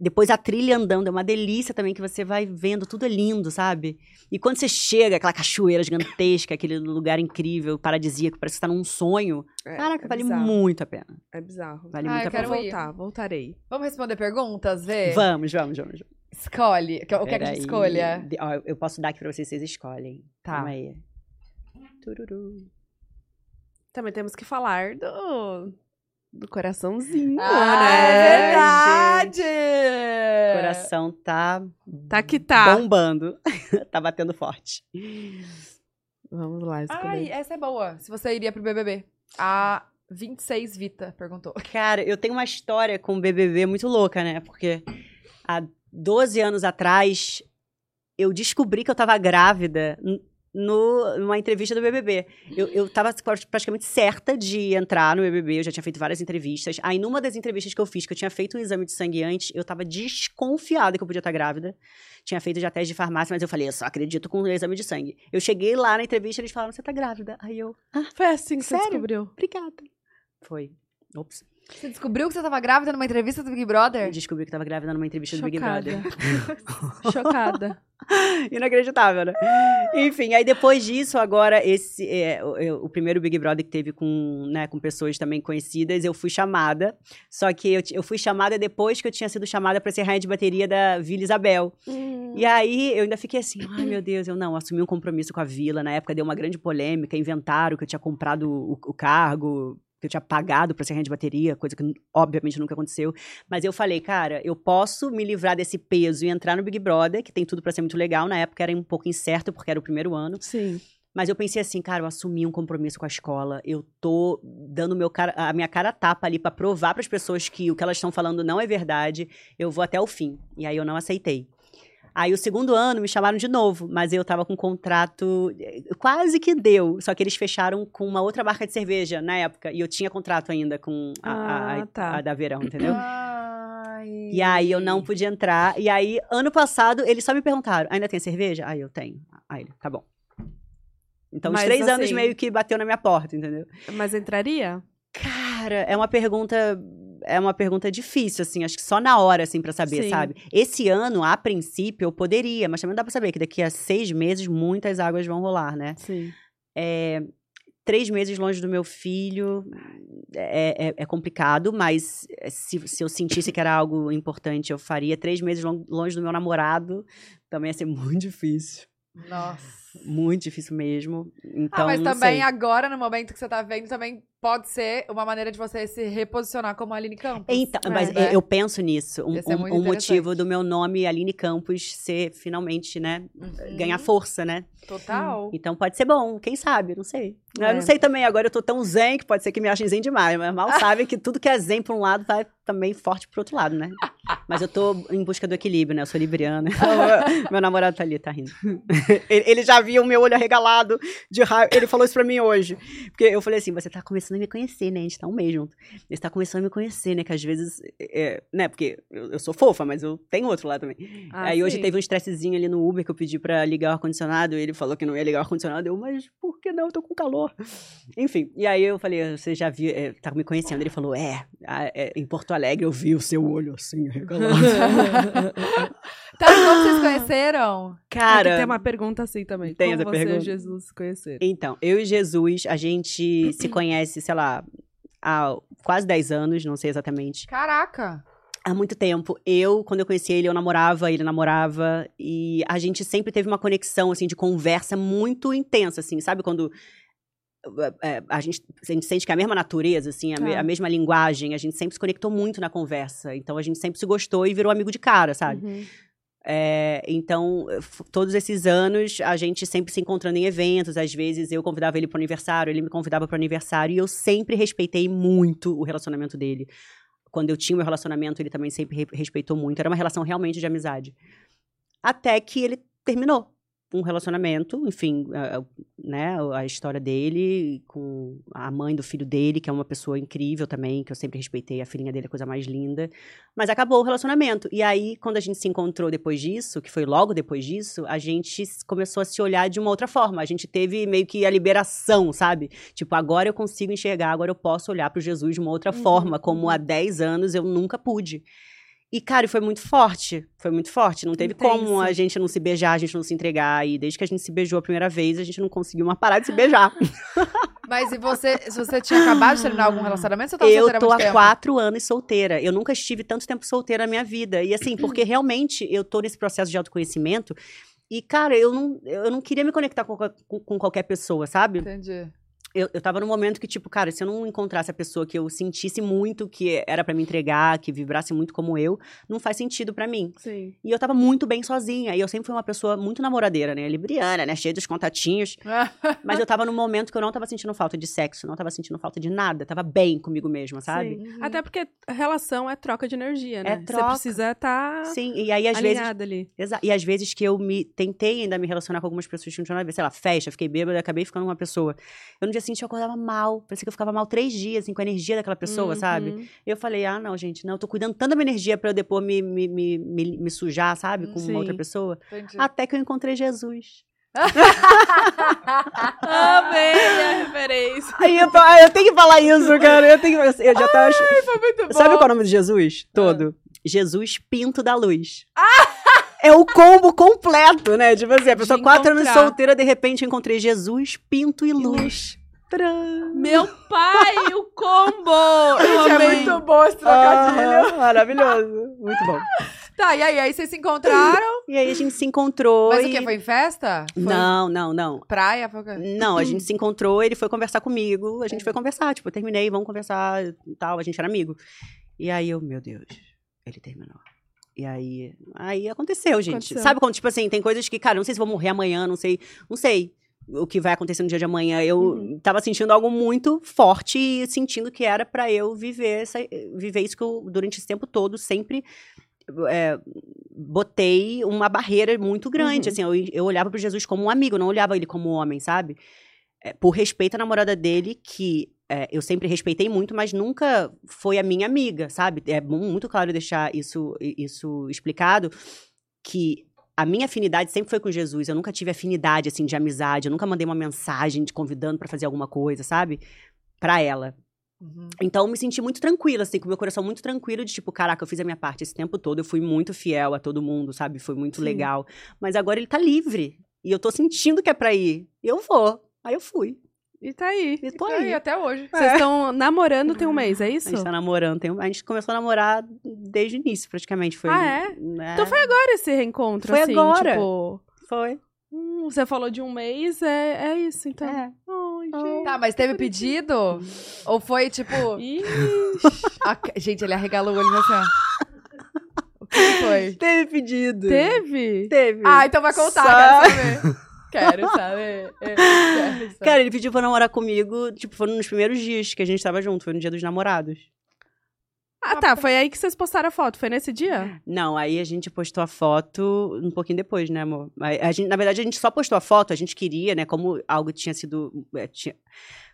Depois a trilha andando, é uma delícia também, que você vai vendo, tudo é lindo, sabe? E quando você chega, aquela cachoeira gigantesca, aquele lugar incrível, paradisíaco, parece que você tá num sonho. É, Caraca, é vale bizarro. muito a pena. É bizarro. Vale Ah, muito eu a quero pena. Voltar, voltarei. Vamos responder perguntas, Vê? Vamos, vamos, vamos. vamos. Escolhe. O que é que a gente escolha? De- ó, eu posso dar aqui pra vocês, vocês escolhem. Tá. Calma aí. Tururu. Também temos que falar do, do coraçãozinho, Ah, né? é verdade! O coração tá Tá que tá. bombando. tá batendo forte. Vamos lá, escolher. Ai, essa é boa. Se você iria pro BBB. A 26 Vita perguntou. Cara, eu tenho uma história com o BBB muito louca, né? Porque há 12 anos atrás, eu descobri que eu tava grávida no, numa entrevista do BBB. Eu, eu tava pra- praticamente certa de entrar no BBB, eu já tinha feito várias entrevistas. Aí, numa das entrevistas que eu fiz, que eu tinha feito um exame de sangue antes, eu tava desconfiada que eu podia estar grávida. Tinha feito já teste de farmácia, mas eu falei, eu só acredito com o exame de sangue. Eu cheguei lá na entrevista, eles falaram, você tá grávida. Aí eu, Foi assim que você Sério? descobriu. obrigada. Foi. Ops. Você descobriu que você tava grávida numa entrevista do Big Brother? Eu descobri que tava grávida numa entrevista do Big Brother. Chocada. Inacreditável, né? Enfim, aí depois disso, agora, esse é, o, o primeiro Big Brother que teve com, né, com pessoas também conhecidas, eu fui chamada. Só que eu, eu fui chamada depois que eu tinha sido chamada para ser rainha de bateria da Vila Isabel. Hum. E aí eu ainda fiquei assim, ai meu Deus, eu não, assumi um compromisso com a Vila. Na época deu uma grande polêmica, inventaram que eu tinha comprado o, o cargo, que eu tinha pagado pra ser rainha de bateria, coisa que obviamente nunca aconteceu. Mas eu falei, cara, eu posso me livrar desse peso e entrar no Big Brother, que tem tudo pra ser muito legal. Na época era um pouco incerto, porque era o primeiro ano. Sim. Mas eu pensei assim, cara, eu assumi um compromisso com a escola. Eu tô dando meu cara, a minha cara tapa ali pra provar pras pessoas que o que elas estão falando não é verdade. Eu vou até o fim. E aí eu não aceitei. Aí o segundo ano me chamaram de novo, mas eu tava com um contrato, eh, quase que deu, só que eles fecharam com uma outra marca de cerveja na época, e eu tinha contrato ainda com a, a- Ah, tá. a da Verão, entendeu? Ai. E aí eu não podia entrar, e aí ano passado eles só me perguntaram, ainda tem cerveja? Aí eu tenho. Aí ele, tá bom. Então os Mas, três anos assim- meio que bateu na minha porta, entendeu? Mas entraria? Cara, é uma pergunta. É uma pergunta difícil, assim, acho que só na hora, assim, pra saber, Sim. sabe? Esse ano, a princípio, eu poderia, mas também dá pra saber que daqui a seis meses muitas águas vão rolar, né? Sim. É, três meses longe do meu filho é, é- é complicado, mas se, se eu sentisse que era algo importante, eu faria. Três meses lon- longe do meu namorado também ia ser muito difícil. Nossa. Muito difícil mesmo. Então, ah, mas não também sei. agora, no momento que você tá vendo, também pode ser uma maneira de você se reposicionar como Aline Campos. Então, É, mas né? eu penso nisso. Um, ser um- um motivo do meu nome, Aline Campos, ser finalmente, né? Uhum. Ganhar força, né? Total. Então pode ser bom, quem sabe? Não sei. É. Eu não sei também, agora eu tô tão zen que pode ser que me achem zen demais, mas mal sabe que tudo que é zen pra um lado vai também forte pro outro lado, né? Mas eu tô em busca do equilíbrio, né? Eu sou libriana. Meu namorado tá ali, tá rindo. Ele, ele já viu o meu olho arregalado de raiva. Ele falou isso pra mim hoje. Porque eu falei assim: você tá começando a me conhecer, né? A gente tá um mês junto. Você tá começando a me conhecer, né? Que às vezes. é, né? Porque eu, eu sou fofa, mas eu tenho outro lado também. Ah, Aí hoje sim. teve um estressezinho ali no Uber que eu pedi pra ligar o ar-condicionado. Ele falou que não ia ligar o ar-condicionado. Eu, mas por que não? Eu tô com calor. Enfim, e aí eu falei, você já viu, é, tá me conhecendo? Ele falou, é, é, em Porto Alegre eu vi o seu olho assim, arregalado. Tá, e como vocês conheceram? Cara, Aqui tem uma pergunta assim também. Tem Como essa você e pergunta? Jesus se conheceram? então, eu e Jesus, a gente se conhece, sei lá, há quase 10 anos, não sei exatamente. Caraca. Há muito tempo. Eu, quando eu conheci ele, eu namorava, ele namorava. E a gente sempre teve uma conexão, assim, de conversa muito intensa, assim. Sabe quando é, a, gente, a gente sente que é a mesma natureza, assim, a, me- É. a mesma linguagem, a gente sempre se conectou muito na conversa. Então a gente sempre se gostou e virou amigo de cara, sabe? Uhum. É, então, todos esses anos, a gente sempre se encontrando em eventos. Às vezes eu convidava ele para aniversário, ele me convidava para aniversário. E eu sempre respeitei muito o relacionamento dele. Quando eu tinha o meu relacionamento, ele também sempre re- respeitou muito. Era uma relação realmente de amizade. Até que ele terminou um relacionamento, enfim, a- né, a história dele com a mãe do filho dele, que é uma pessoa incrível também, que eu sempre respeitei, a filhinha dele é a coisa mais linda. Mas acabou o relacionamento. E aí, quando a gente se encontrou depois disso, que foi logo depois disso, a gente começou a se olhar de uma outra forma. A gente teve meio que a liberação, sabe? Tipo, agora eu consigo enxergar, agora eu posso olhar pro Jesus de uma outra Uhum, forma, como uhum. há 10 anos eu nunca pude. E, cara, foi muito forte. Foi muito forte. Não teve como a gente não se beijar, a gente não se entregar. E desde que a gente se beijou a primeira vez, a gente não conseguiu mais parar de se beijar. Mas e você, se você tinha acabado de terminar algum relacionamento, você tava Eu tô há tempo? quatro anos solteira. Eu nunca estive tanto tempo solteira na minha vida. E assim, porque realmente eu tô nesse processo de autoconhecimento. E, cara, eu não, eu não queria me conectar com, com- com qualquer pessoa, sabe? Entendi. Eu, eu tava num momento que, tipo, cara, se eu não encontrasse a pessoa que eu sentisse muito que era pra me entregar, que vibrasse muito como eu, não faz sentido pra mim. Sim. E eu tava muito bem sozinha. E eu sempre fui uma pessoa muito namoradeira, né? Libriana, né? Cheia dos contatinhos. Mas eu tava num momento que eu não tava sentindo falta de sexo, não tava sentindo falta de nada. Tava bem comigo mesma, sabe? Sim. Uhum. Até porque relação é troca de energia, né? É troca. Você precisa estar Sim, e aí às vezes. ali. E às vezes que eu me tentei ainda me relacionar com algumas pessoas que não tinham nada a ver, sei lá, festa, fiquei bêbada, acabei ficando com uma pessoa. Eu no dia seguinte eu acordava mal, parecia que eu ficava mal três dias, assim, com a energia daquela pessoa, sabe? Uhum. Eu falei, ah, não, gente, não, eu tô cuidando tanto da minha energia pra eu depois me, me, me, me, me sujar, sabe, com Sim. uma outra pessoa. Entendi. Até que eu encontrei Jesus. Amei a referência. Aí eu, ah, eu tenho que falar isso, cara. Eu tenho que. Eu já tava. Foi muito bom. Sabe qual é o nome de Jesus? Todo. Jesus Pinto da Luz. É o combo completo, né? Tipo assim, a pessoa De quatro anos solteira, de repente eu encontrei Jesus, Pinto e Luz. Tcharam! Meu pai, o combo! Gente, é muito bom esse trocadilho. Aham, maravilhoso. Muito bom. Tá, e aí? Aí vocês se encontraram? E aí a gente se encontrou. Mas o e... que? Foi em festa? Foi Não, não, não. Praia? Foi o quê? Não, a gente se encontrou, ele foi conversar comigo, a gente foi conversar, tipo, eu terminei, vamos conversar e tal, a gente era amigo. E aí eu, meu Deus, ele terminou. E aí, aí aconteceu, gente. Aconteceu. Sabe quando, tipo assim, tem coisas que, cara, não sei se vou morrer amanhã, não sei, não sei o que vai acontecer no dia de amanhã. Eu Uhum. tava sentindo algo muito forte e sentindo que era pra eu viver essa, viver isso que eu, durante esse tempo todo, sempre é, botei uma barreira muito grande, Uhum. assim, eu, eu olhava pro Jesus como um amigo, não olhava ele como um homem, sabe? É, por respeito à namorada dele, que é, eu sempre respeitei muito, mas nunca foi a minha amiga, sabe? É mu- muito claro deixar isso, isso explicado, que a minha afinidade sempre foi com Jesus, eu nunca tive afinidade, assim, de amizade, eu nunca mandei uma mensagem de convidando pra fazer alguma coisa, sabe? Pra ela. Uhum. Então, eu me senti muito tranquila, assim, com o meu coração muito tranquilo, de tipo, caraca, eu fiz a minha parte esse tempo todo, eu fui muito fiel a todo mundo, sabe? Foi muito Sim. legal. Mas agora ele tá livre. E eu tô sentindo que é pra ir. Eu vou. Aí eu fui. E tá aí. E tô Tá aí aí. até hoje. Vocês estão namorando tem um mês, é A isso? gente tá namorando. Tem... A gente começou a namorar desde o início, praticamente. Foi, Ah, é? né? Então foi agora esse reencontro, Foi assim, agora. tipo... Foi. hum, você falou de um mês, é, é isso, então. É. Ai, gente. Tá, mas teve pedido? Ou foi tipo. A- Gente, ele arregalou o olho assim, ó. O que que foi? Teve pedido. teve? Teve. Ah, então vai contar, Só- quero saber. Quero saber. É, quero saber. Cara, ele pediu pra namorar comigo, tipo, foram nos primeiros dias que a gente tava junto. Foi no dia dos namorados. Ah, tá, foi aí que vocês postaram a foto, foi nesse dia? Não, aí a gente postou a foto um pouquinho depois, né, amor? A gente, na verdade, a gente só postou a foto, a gente queria, né, como algo tinha sido. é, tinha-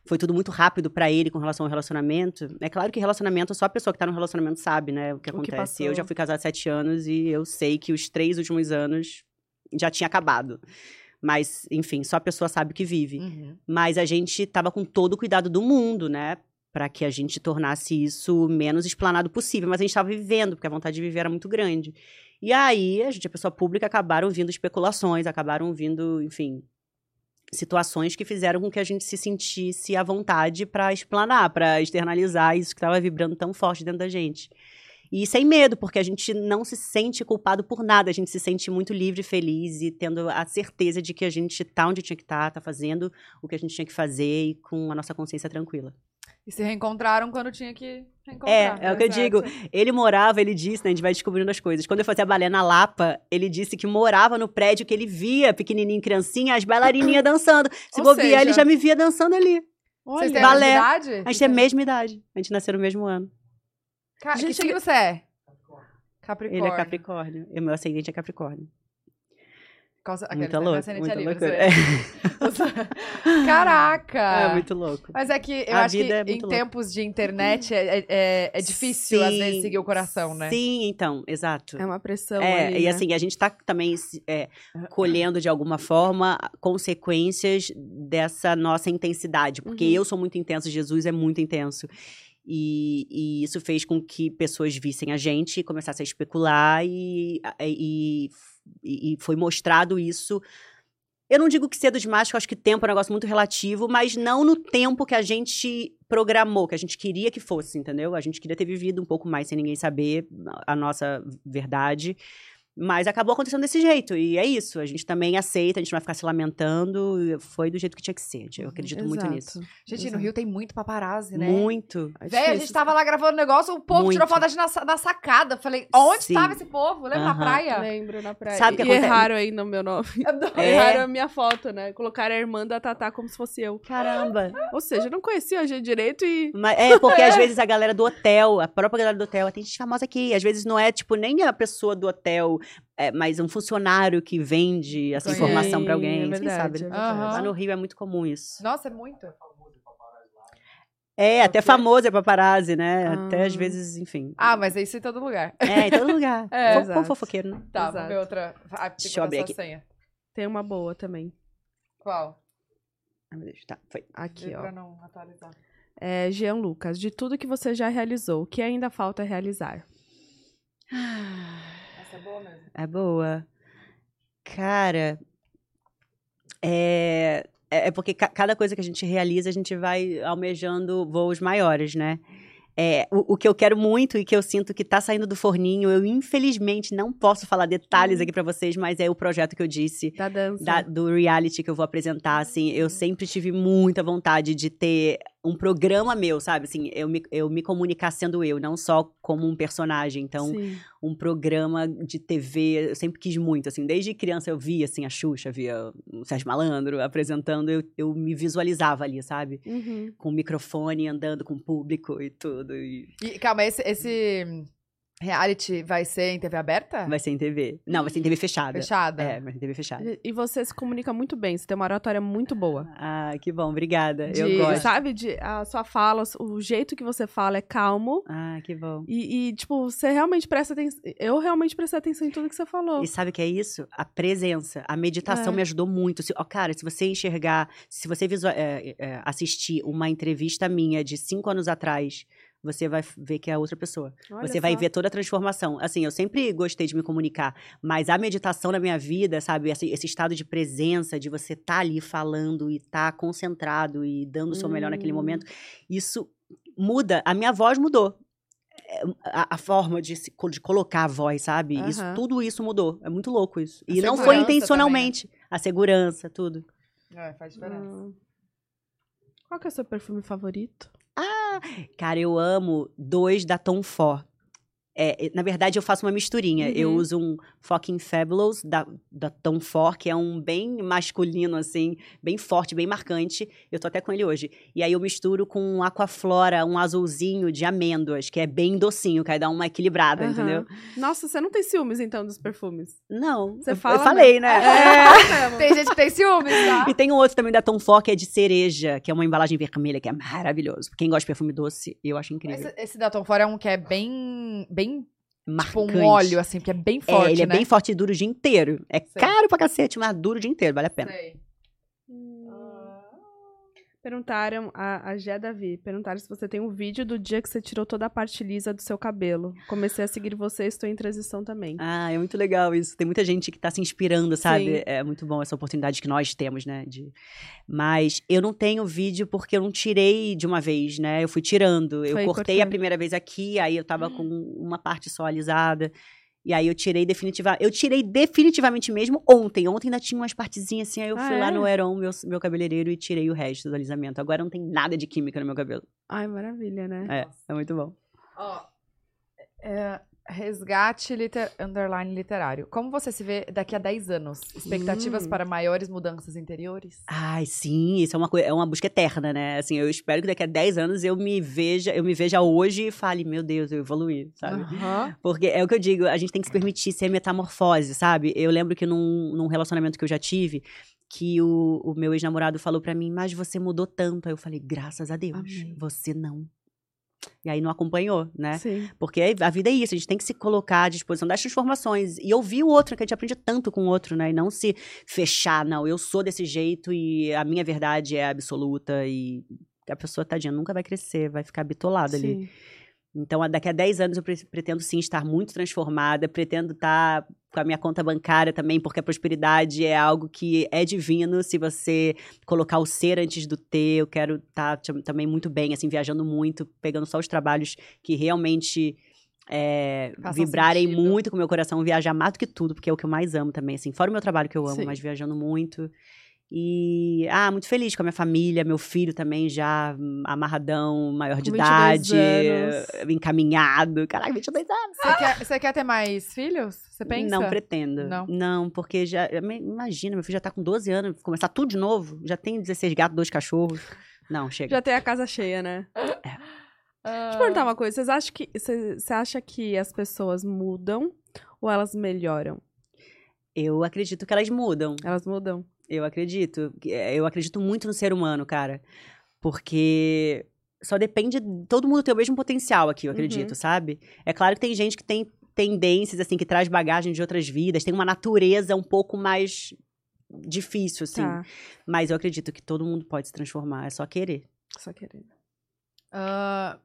foi tudo muito rápido pra ele com relação ao relacionamento. É claro que relacionamento, só a pessoa que tá no relacionamento sabe, né, o que O que acontece. eu já fui casada há sete anos e eu sei que os três últimos anos já tinha acabado. Mas, enfim, só a pessoa sabe o que vive. Uhum. Mas a gente tava com todo o cuidado do mundo, né? Pra que a gente tornasse isso menos explanado possível. Mas a gente tava vivendo, porque a vontade de viver era muito grande. E aí, a gente, a pessoa pública, acabaram vindo especulações, acabaram vindo, enfim, situações que fizeram com que a gente se sentisse à vontade pra explanar, pra externalizar isso que tava vibrando tão forte dentro da gente. E sem medo, porque a gente não se sente culpado por nada, a gente se sente muito livre, feliz e tendo a certeza de que a gente tá onde tinha que estar, tá, tá fazendo o que a gente tinha que fazer e com a nossa consciência tranquila. E se reencontraram quando tinha que É, reencontrar. é o que eu digo. Ele morava, ele disse, né? A gente vai descobrindo as coisas. Quando eu fazia balé na Lapa, ele disse que morava no prédio que ele via, pequenininho, criancinha, as bailarininhas dançando. Se Ou bobear, seja- ele já me via dançando ali. Vocês têm balé. a mesma idade? A gente tem a mesma idade. A gente nasceu no mesmo ano. Ca- Gente, que signo você é? Capricórnio. Ele é Capricórnio. E o meu ascendente é Capricórnio. Né? Meu louco. ascendente é louco. você- Caraca! É muito louco. Mas é que eu A acho que é em louca. tempos de internet é, é- é- é difícil, às Sim, vezes, seguir o coração, né? Sim, então, exato. É uma pressão É, ali, e né? assim, a gente tá também é, colhendo de alguma forma consequências dessa nossa intensidade. Porque Uhum. eu sou muito intenso, Jesus é muito intenso. E, e isso fez com que pessoas vissem a gente e começassem a especular, e, e, e- foi mostrado isso. Eu não digo que cedo demais, porque eu acho que tempo é um negócio muito relativo, mas não no tempo que a gente programou, que a gente queria que fosse, entendeu? A gente queria ter vivido um pouco mais sem ninguém saber a nossa verdade. Mas acabou acontecendo desse jeito, e é isso. A gente também aceita, a gente não vai ficar se lamentando. e Foi do jeito que tinha que ser. Eu acredito muito nisso. Exato. Gente, no Exato. Rio tem muito paparazzi, né? Muito. É Véi, a gente tava lá gravando negócio, o povo tirou Muito. foto da gente na, na sacada. Falei, onde Sim. tava esse povo? Lembra na Aham. praia? Lembro na praia. Sabe o que e acontece? erraram aí no meu nome. É. Erraram a minha foto, né? Colocaram a irmã da Tatá como se fosse eu. Caramba. Ou seja, eu não conhecia a gente direito e... Mas é porque às vezes a galera do hotel, a própria galera do hotel, tem gente famosa aqui. Às vezes não é, tipo, nem a pessoa do hotel, é, mas um funcionário que vende essa Sim, informação pra é alguém. verdade, sabem, é né? verdade. Aham. Lá no Rio é muito comum isso. Nossa, é muito. É, até Ok. famoso é paparazzi, né? Ah. Até às vezes, enfim. Ah, mas é isso em todo lugar. É, em todo lugar. É, Fo- exato. Povo fofoqueiro, né? Tá, Exato. vamos ver outra. Ah, Deixa eu abrir aqui. senha. Tem uma boa também. Qual? Ai, meu Deus, tá, foi. Aqui, Vê ó. Pra não atualizar. É, Jean Lucas, de tudo que você já realizou, o que ainda falta realizar? É boa mesmo. É boa. Cara, é, é é porque ca- cada coisa que a gente realiza, a gente vai almejando voos maiores, né? É, o, o que eu quero muito e que eu sinto que tá saindo do forninho, eu infelizmente não posso falar detalhes aqui pra vocês, mas é o projeto que eu disse Da dança. da- do reality que eu vou apresentar, assim, eu sempre tive muita vontade de ter um programa meu, sabe? Assim, eu me, eu me comunicar sendo eu, não só como um personagem. Então, Sim. um programa de TV, eu sempre quis muito, assim, desde criança eu via, assim, a Xuxa, via o Sérgio Malandro apresentando, eu, eu me visualizava ali, sabe? Uhum. Com o microfone, andando com o público e tudo, e E, calma, esse, esse reality vai ser em TV aberta? vai ser em TV. Não, vai ser em TV fechada. Fechada? É, vai ser em TV fechada. E- E você se comunica muito bem, você tem uma oratória muito boa. Ah, que bom, obrigada, eu De- gosto. Sabe, de, a sua fala, o jeito que você fala é calmo. Ah, que bom. E, e, tipo, você realmente presta atenção. Eu realmente prestei atenção em tudo que você falou. E sabe o que é isso? A presença. A meditação É. me ajudou muito. Se, ó, cara, se você enxergar, se você visual, é, é, assistir uma entrevista minha de cinco anos atrás, você vai ver que é outra pessoa. Olha você vai só. ver toda a transformação. Assim, eu sempre gostei de me comunicar, mas a meditação na minha vida, sabe? Esse, esse estado de presença, de você estar ali falando e estar concentrado e dando o seu melhor naquele Hum. momento, isso muda. A minha voz mudou. É, A, a forma de, se- de colocar a voz, sabe? Isso, Aham. tudo isso mudou. É muito louco isso. A E não foi intencionalmente. A segurança, tudo. É, faz diferença. Hum. Qual que é o seu perfume favorito? Cara, eu amo dois da Tom Ford. É, na verdade, eu faço uma misturinha. Eu Uhum. uso um Fucking Fabulous da, da Tom Ford, que é um bem masculino, assim, bem forte, bem marcante. Eu tô até com ele hoje. E aí eu misturo com um Aquaflora, um azulzinho de amêndoas, que é bem docinho, que aí dá uma equilibrada, Aham. entendeu? Nossa, você não tem ciúmes, então, dos perfumes? Não. Você eu, fala eu falei, né? É. Tem gente que tem ciúmes, tá? E tem um outro também da Tom Ford, que é de cereja, que é uma embalagem vermelha, que é maravilhoso. Quem gosta de perfume doce, eu acho incrível. Esse, esse da Tom Ford é um que é bem, bem tipo Marcante. um óleo, assim, porque é bem forte, é, ele é né? bem forte e duro o dia inteiro. É Sei. caro pra cacete, mas duro o dia inteiro, vale a pena. Sei. Perguntaram, a, a Gé Davi, perguntaram se você tem um vídeo do dia que você tirou toda a parte lisa do seu cabelo. Comecei a seguir você, estou em transição também. Ah, é muito legal isso. Tem muita gente que tá se inspirando, sabe? Sim. É muito bom essa oportunidade que nós temos, né? De... Mas eu não tenho vídeo porque eu não tirei de uma vez, né? Eu fui tirando. Eu Foi cortei a cortando. primeira vez aqui, aí eu tava com uma parte só alisada. E aí eu tirei definitivamente. Eu tirei definitivamente mesmo ontem. Ontem ainda tinha umas partezinhas assim. Aí eu Ah, fui lá é? no Heron, meu, meu cabeleireiro, e tirei o resto do alisamento. Agora não tem nada de química no meu cabelo. Ai, maravilha, né? É, é muito bom. Ó, é, resgate liter, underline literário. Como você se vê daqui a 10 anos? Expectativas Hum. para maiores mudanças interiores? Ai, sim, isso é uma coisa, é uma busca eterna, né? Assim, eu espero que daqui a 10 anos eu me veja, eu me veja hoje e fale, meu Deus, eu evoluí, sabe? Aham. Porque é o que eu digo, a gente tem que se permitir ser metamorfose, sabe? Eu lembro que num, num relacionamento que eu já tive, que o, o meu ex-namorado falou pra mim, mas você mudou tanto. Aí eu falei, graças a Deus, Amém. você não. E aí não acompanhou, né? Sim. Porque a vida é isso, a gente tem que se colocar à disposição das transformações e ouvir o outro, que a gente aprende tanto com o outro, né? E não se fechar, não, eu sou desse jeito e a minha verdade é absoluta e a pessoa, tadinha, nunca vai crescer, vai ficar bitolada ali. Então, daqui a 10 anos eu pre- pretendo sim estar muito transformada, pretendo estar com a minha conta bancária também, porque a prosperidade é algo que é divino se você colocar o ser antes do ter. Eu quero estar tam- também muito bem, assim, viajando muito, pegando só os trabalhos que realmente é, vibrarem sentido. muito com o meu coração, viajar mais do que tudo, porque é o que eu mais amo também, assim, fora o meu trabalho que eu amo, Sim. mas viajando muito. E, ah, muito feliz com a minha família, meu filho também já hum, amarradão, maior de Com 22 idade, anos. encaminhado. Caraca, 22 anos. Você quer, você quer ter mais filhos? Você pensa? Não pretendo. Não? porque já. Imagina, meu filho já tá com 12 anos, começar tudo de novo. Já tem 16 gatos, dois cachorros. Não, chega. Já tem a casa cheia, né? Ah, Deixa eu perguntar uma coisa. Vocês acham que, você você acha que as pessoas mudam ou elas melhoram? Eu acredito que elas mudam. Elas mudam. Eu acredito. É, Eu acredito muito no ser humano, cara. Porque só depende. Todo mundo tem o mesmo potencial aqui, eu acredito, Uhum. sabe? É claro que tem gente que tem tendências, assim, que traz bagagem de outras vidas, tem uma natureza um pouco mais difícil, assim. Tá. Mas eu acredito que todo mundo pode se transformar, é só querer. Só ah,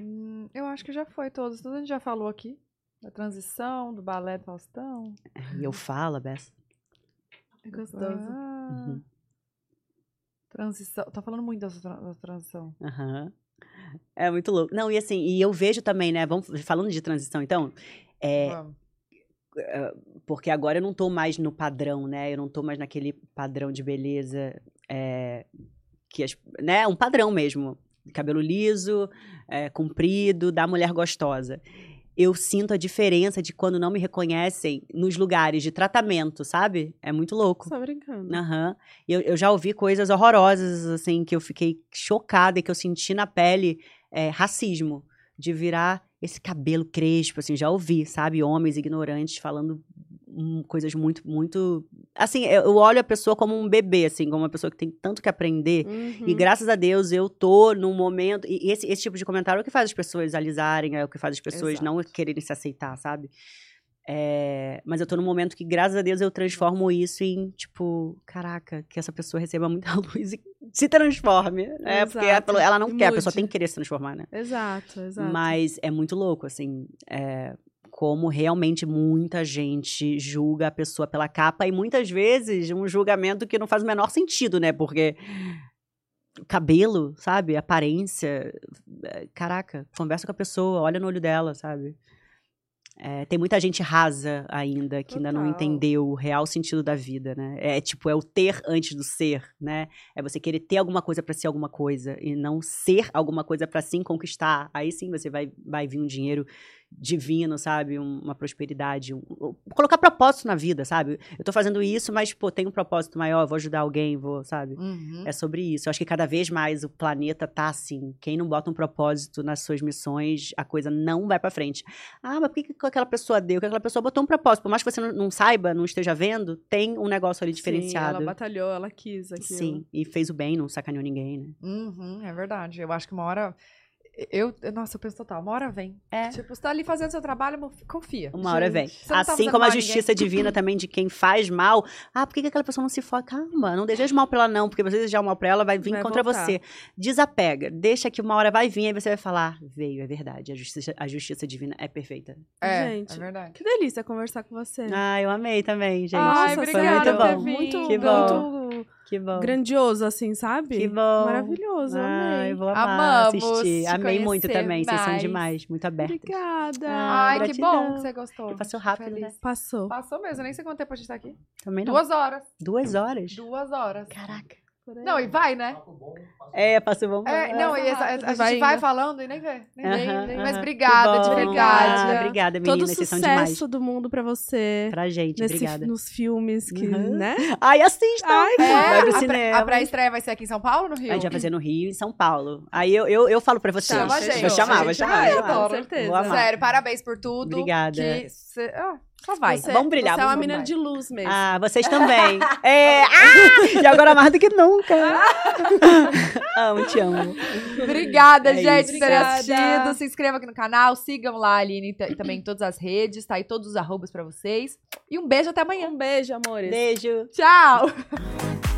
hum, eu acho que já foi todos. Tudo a gente já falou aqui. Da transição, do balé do Faustão. E eu falo, Bessa. É gostoso. Ah, Uhum. Transição. Tá falando muito da transição. Aham. É muito louco. Não, e assim, e eu vejo também, né? Vamos falando de transição, então. É, Vamos. porque agora eu não tô mais no padrão, né? Eu não tô mais naquele padrão de beleza é, que as, né? Um padrão mesmo, cabelo liso, é, comprido, da mulher gostosa. Eu sinto a diferença de quando não me reconhecem nos lugares de tratamento, sabe? É muito louco. Só brincando. Aham. E Eu, eu já ouvi coisas horrorosas, assim, que eu fiquei chocada e que eu senti na pele é, racismo. De virar esse cabelo crespo, assim, já ouvi, sabe? Homens ignorantes falando hum, coisas muito, muito. Assim, eu olho a pessoa como um bebê, assim, como uma pessoa que tem tanto que aprender. Uhum. E graças a Deus eu tô num momento. E esse, esse tipo de comentário é o que faz as pessoas alisarem, é o que faz as pessoas Exato. não quererem se aceitar, sabe? É, mas eu tô num momento que, graças a Deus, eu transformo isso em, tipo, caraca, que essa pessoa receba muita luz e se transforme. né? Porque ela, ela não E quer, a pessoa tem que querer se transformar, né? Exato, exato. Mas é muito louco, assim, é, como realmente muita gente julga a pessoa pela capa e muitas vezes um julgamento que não faz o menor sentido, né? Porque cabelo, sabe? Aparência. é, Caraca, conversa com a pessoa, olha no olho dela, sabe? É, tem muita gente rasa ainda, que ainda não entendeu o real sentido da vida, né? É tipo, é o ter antes do ser, né? É você querer ter alguma coisa pra ser alguma coisa e não ser alguma coisa pra sim conquistar. Aí sim você vai, vai vir um dinheiro divino, sabe? Um- uma prosperidade. um- um- colocar propósito na vida, sabe? Eu tô fazendo isso, mas, pô, tem um propósito maior, vou ajudar alguém, vou, sabe? Uhum. É sobre isso. Eu acho que cada vez mais o planeta tá assim. Quem não bota um propósito nas suas missões, a coisa não vai pra frente. Ah, mas por que, que aquela pessoa deu? Que aquela pessoa botou um propósito. Por mais que você não, não saiba, não esteja vendo, tem um negócio ali diferenciado. Sim, ela batalhou, ela quis aquilo. Sim, e fez o bem, não sacaneou ninguém, né? Uhum, é verdade. Eu acho que uma hora. Eu, nossa, eu penso total, uma hora vem. É. Tipo, você tá ali fazendo seu trabalho, confia. Uma hora vem. Tá Assim como a justiça divina também de quem faz mal. Ah, por que, que aquela pessoa não se foca? Calma, não deseja mal pra ela, não. Porque você desejar mal pra ela, vai vir Vai contra voltar. você. Desapega. Deixa que uma hora vai vir, aí você vai falar: veio, é verdade. A justiça, a justiça divina é perfeita. É, Gente. é verdade. Que delícia conversar com você. Ah, eu amei também, gente. Ai, Nossa, Foi obrigada muito por ter bom. vindo. Muito, Que bom. muito Que bom. grandioso, assim, sabe? Que bom. Maravilhoso, eu Ai, amei. vou amar Amamos assistir. Amei muito também. Vocês são mais. demais. Muito abertos. Obrigada. Ah, Ai, que gratidão. bom que você gostou. Que passou rápido, Feliz. né? Passou. Passou mesmo, eu nem sei quanto tempo a gente tá aqui. Também não. Duas horas. Duas horas? Duas horas. Caraca. Não, e vai, né? É, passou bom. É, não, e a, rápido, gente vai vai indo. falando e nem vê. Nem nem- Mas obrigada, de verdade. Ah, obrigada, Todo meninas. Vocês sucesso do mundo pra você. Pra gente, Nesse, obrigada. nos filmes que, Uhum. né? Ai, assistam! Ai, É, Vai pro a pré- cinema. A pré-estreia vai ser aqui em São Paulo ou no Rio? A gente vai fazer no Rio e em São Paulo. Aí eu, eu, eu falo pra vocês. Chama a gente. Vou chamar, vou Gente, chamar. eu adoro. Com certeza. Sério, parabéns por tudo. Obrigada. Que cê- ah, só vai. Você, Vamos brilhar, Você é uma vamos menina de luz mesmo. Ah, vocês também. é, ah, e agora mais do que nunca. amo, te amo. Obrigada, É gente, isso. por terem assistido. Se inscreva aqui no canal, sigam lá a Aline e também em todas as redes, tá aí todos os arrobas pra vocês. E um beijo até amanhã. Um beijo, amores. Beijo. Tchau!